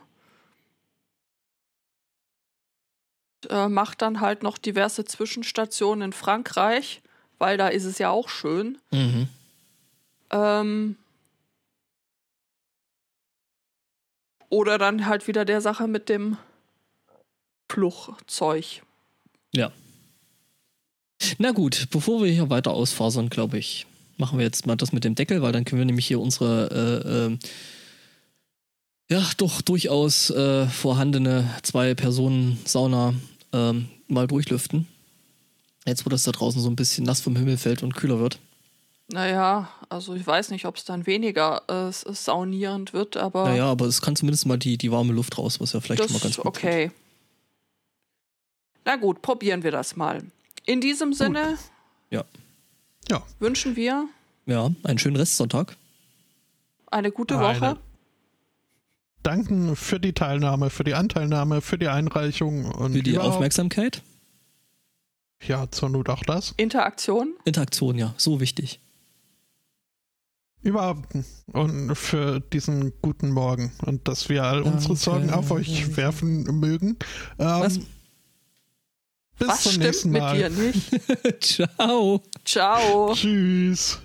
äh, macht dann halt noch diverse Zwischenstationen in Frankreich, weil da ist es ja auch schön.
Mhm.
Ähm, oder dann halt wieder der Sache mit dem Flugzeug.
Ja. Na gut, bevor wir hier weiter ausfasern, glaube ich, machen wir jetzt mal das mit dem Deckel, weil dann können wir nämlich hier unsere äh, äh, ja doch durchaus äh, vorhandene zwei Personen Sauna ähm, mal durchlüften. Jetzt, wo das da draußen so ein bisschen nass vom Himmel fällt und kühler wird.
Naja, also ich weiß nicht, ob es dann weniger äh, saunierend wird, aber.
Naja, aber es kann zumindest mal die, die warme Luft raus, was ja vielleicht
das
schon mal ganz gut
Okay. Tut. Na gut, probieren wir das mal. In diesem gut. Sinne.
Ja.
Ja.
Wünschen wir.
Ja, einen schönen Restsonntag.
Eine gute Woche. Eine
danken für die Teilnahme, für die Anteilnahme, für die Einreichung und
für die Aufmerksamkeit.
Ja, zur Not auch das.
Interaktion.
Interaktion, ja, so wichtig.
Überhaupt. Und für diesen guten Morgen. Und dass wir all unsere Sorgen auf euch werfen mögen.
Ähm, Was?
Bis
Was
zum nächsten Mal.
mit dir nicht?
Ciao.
Ciao.
Tschüss.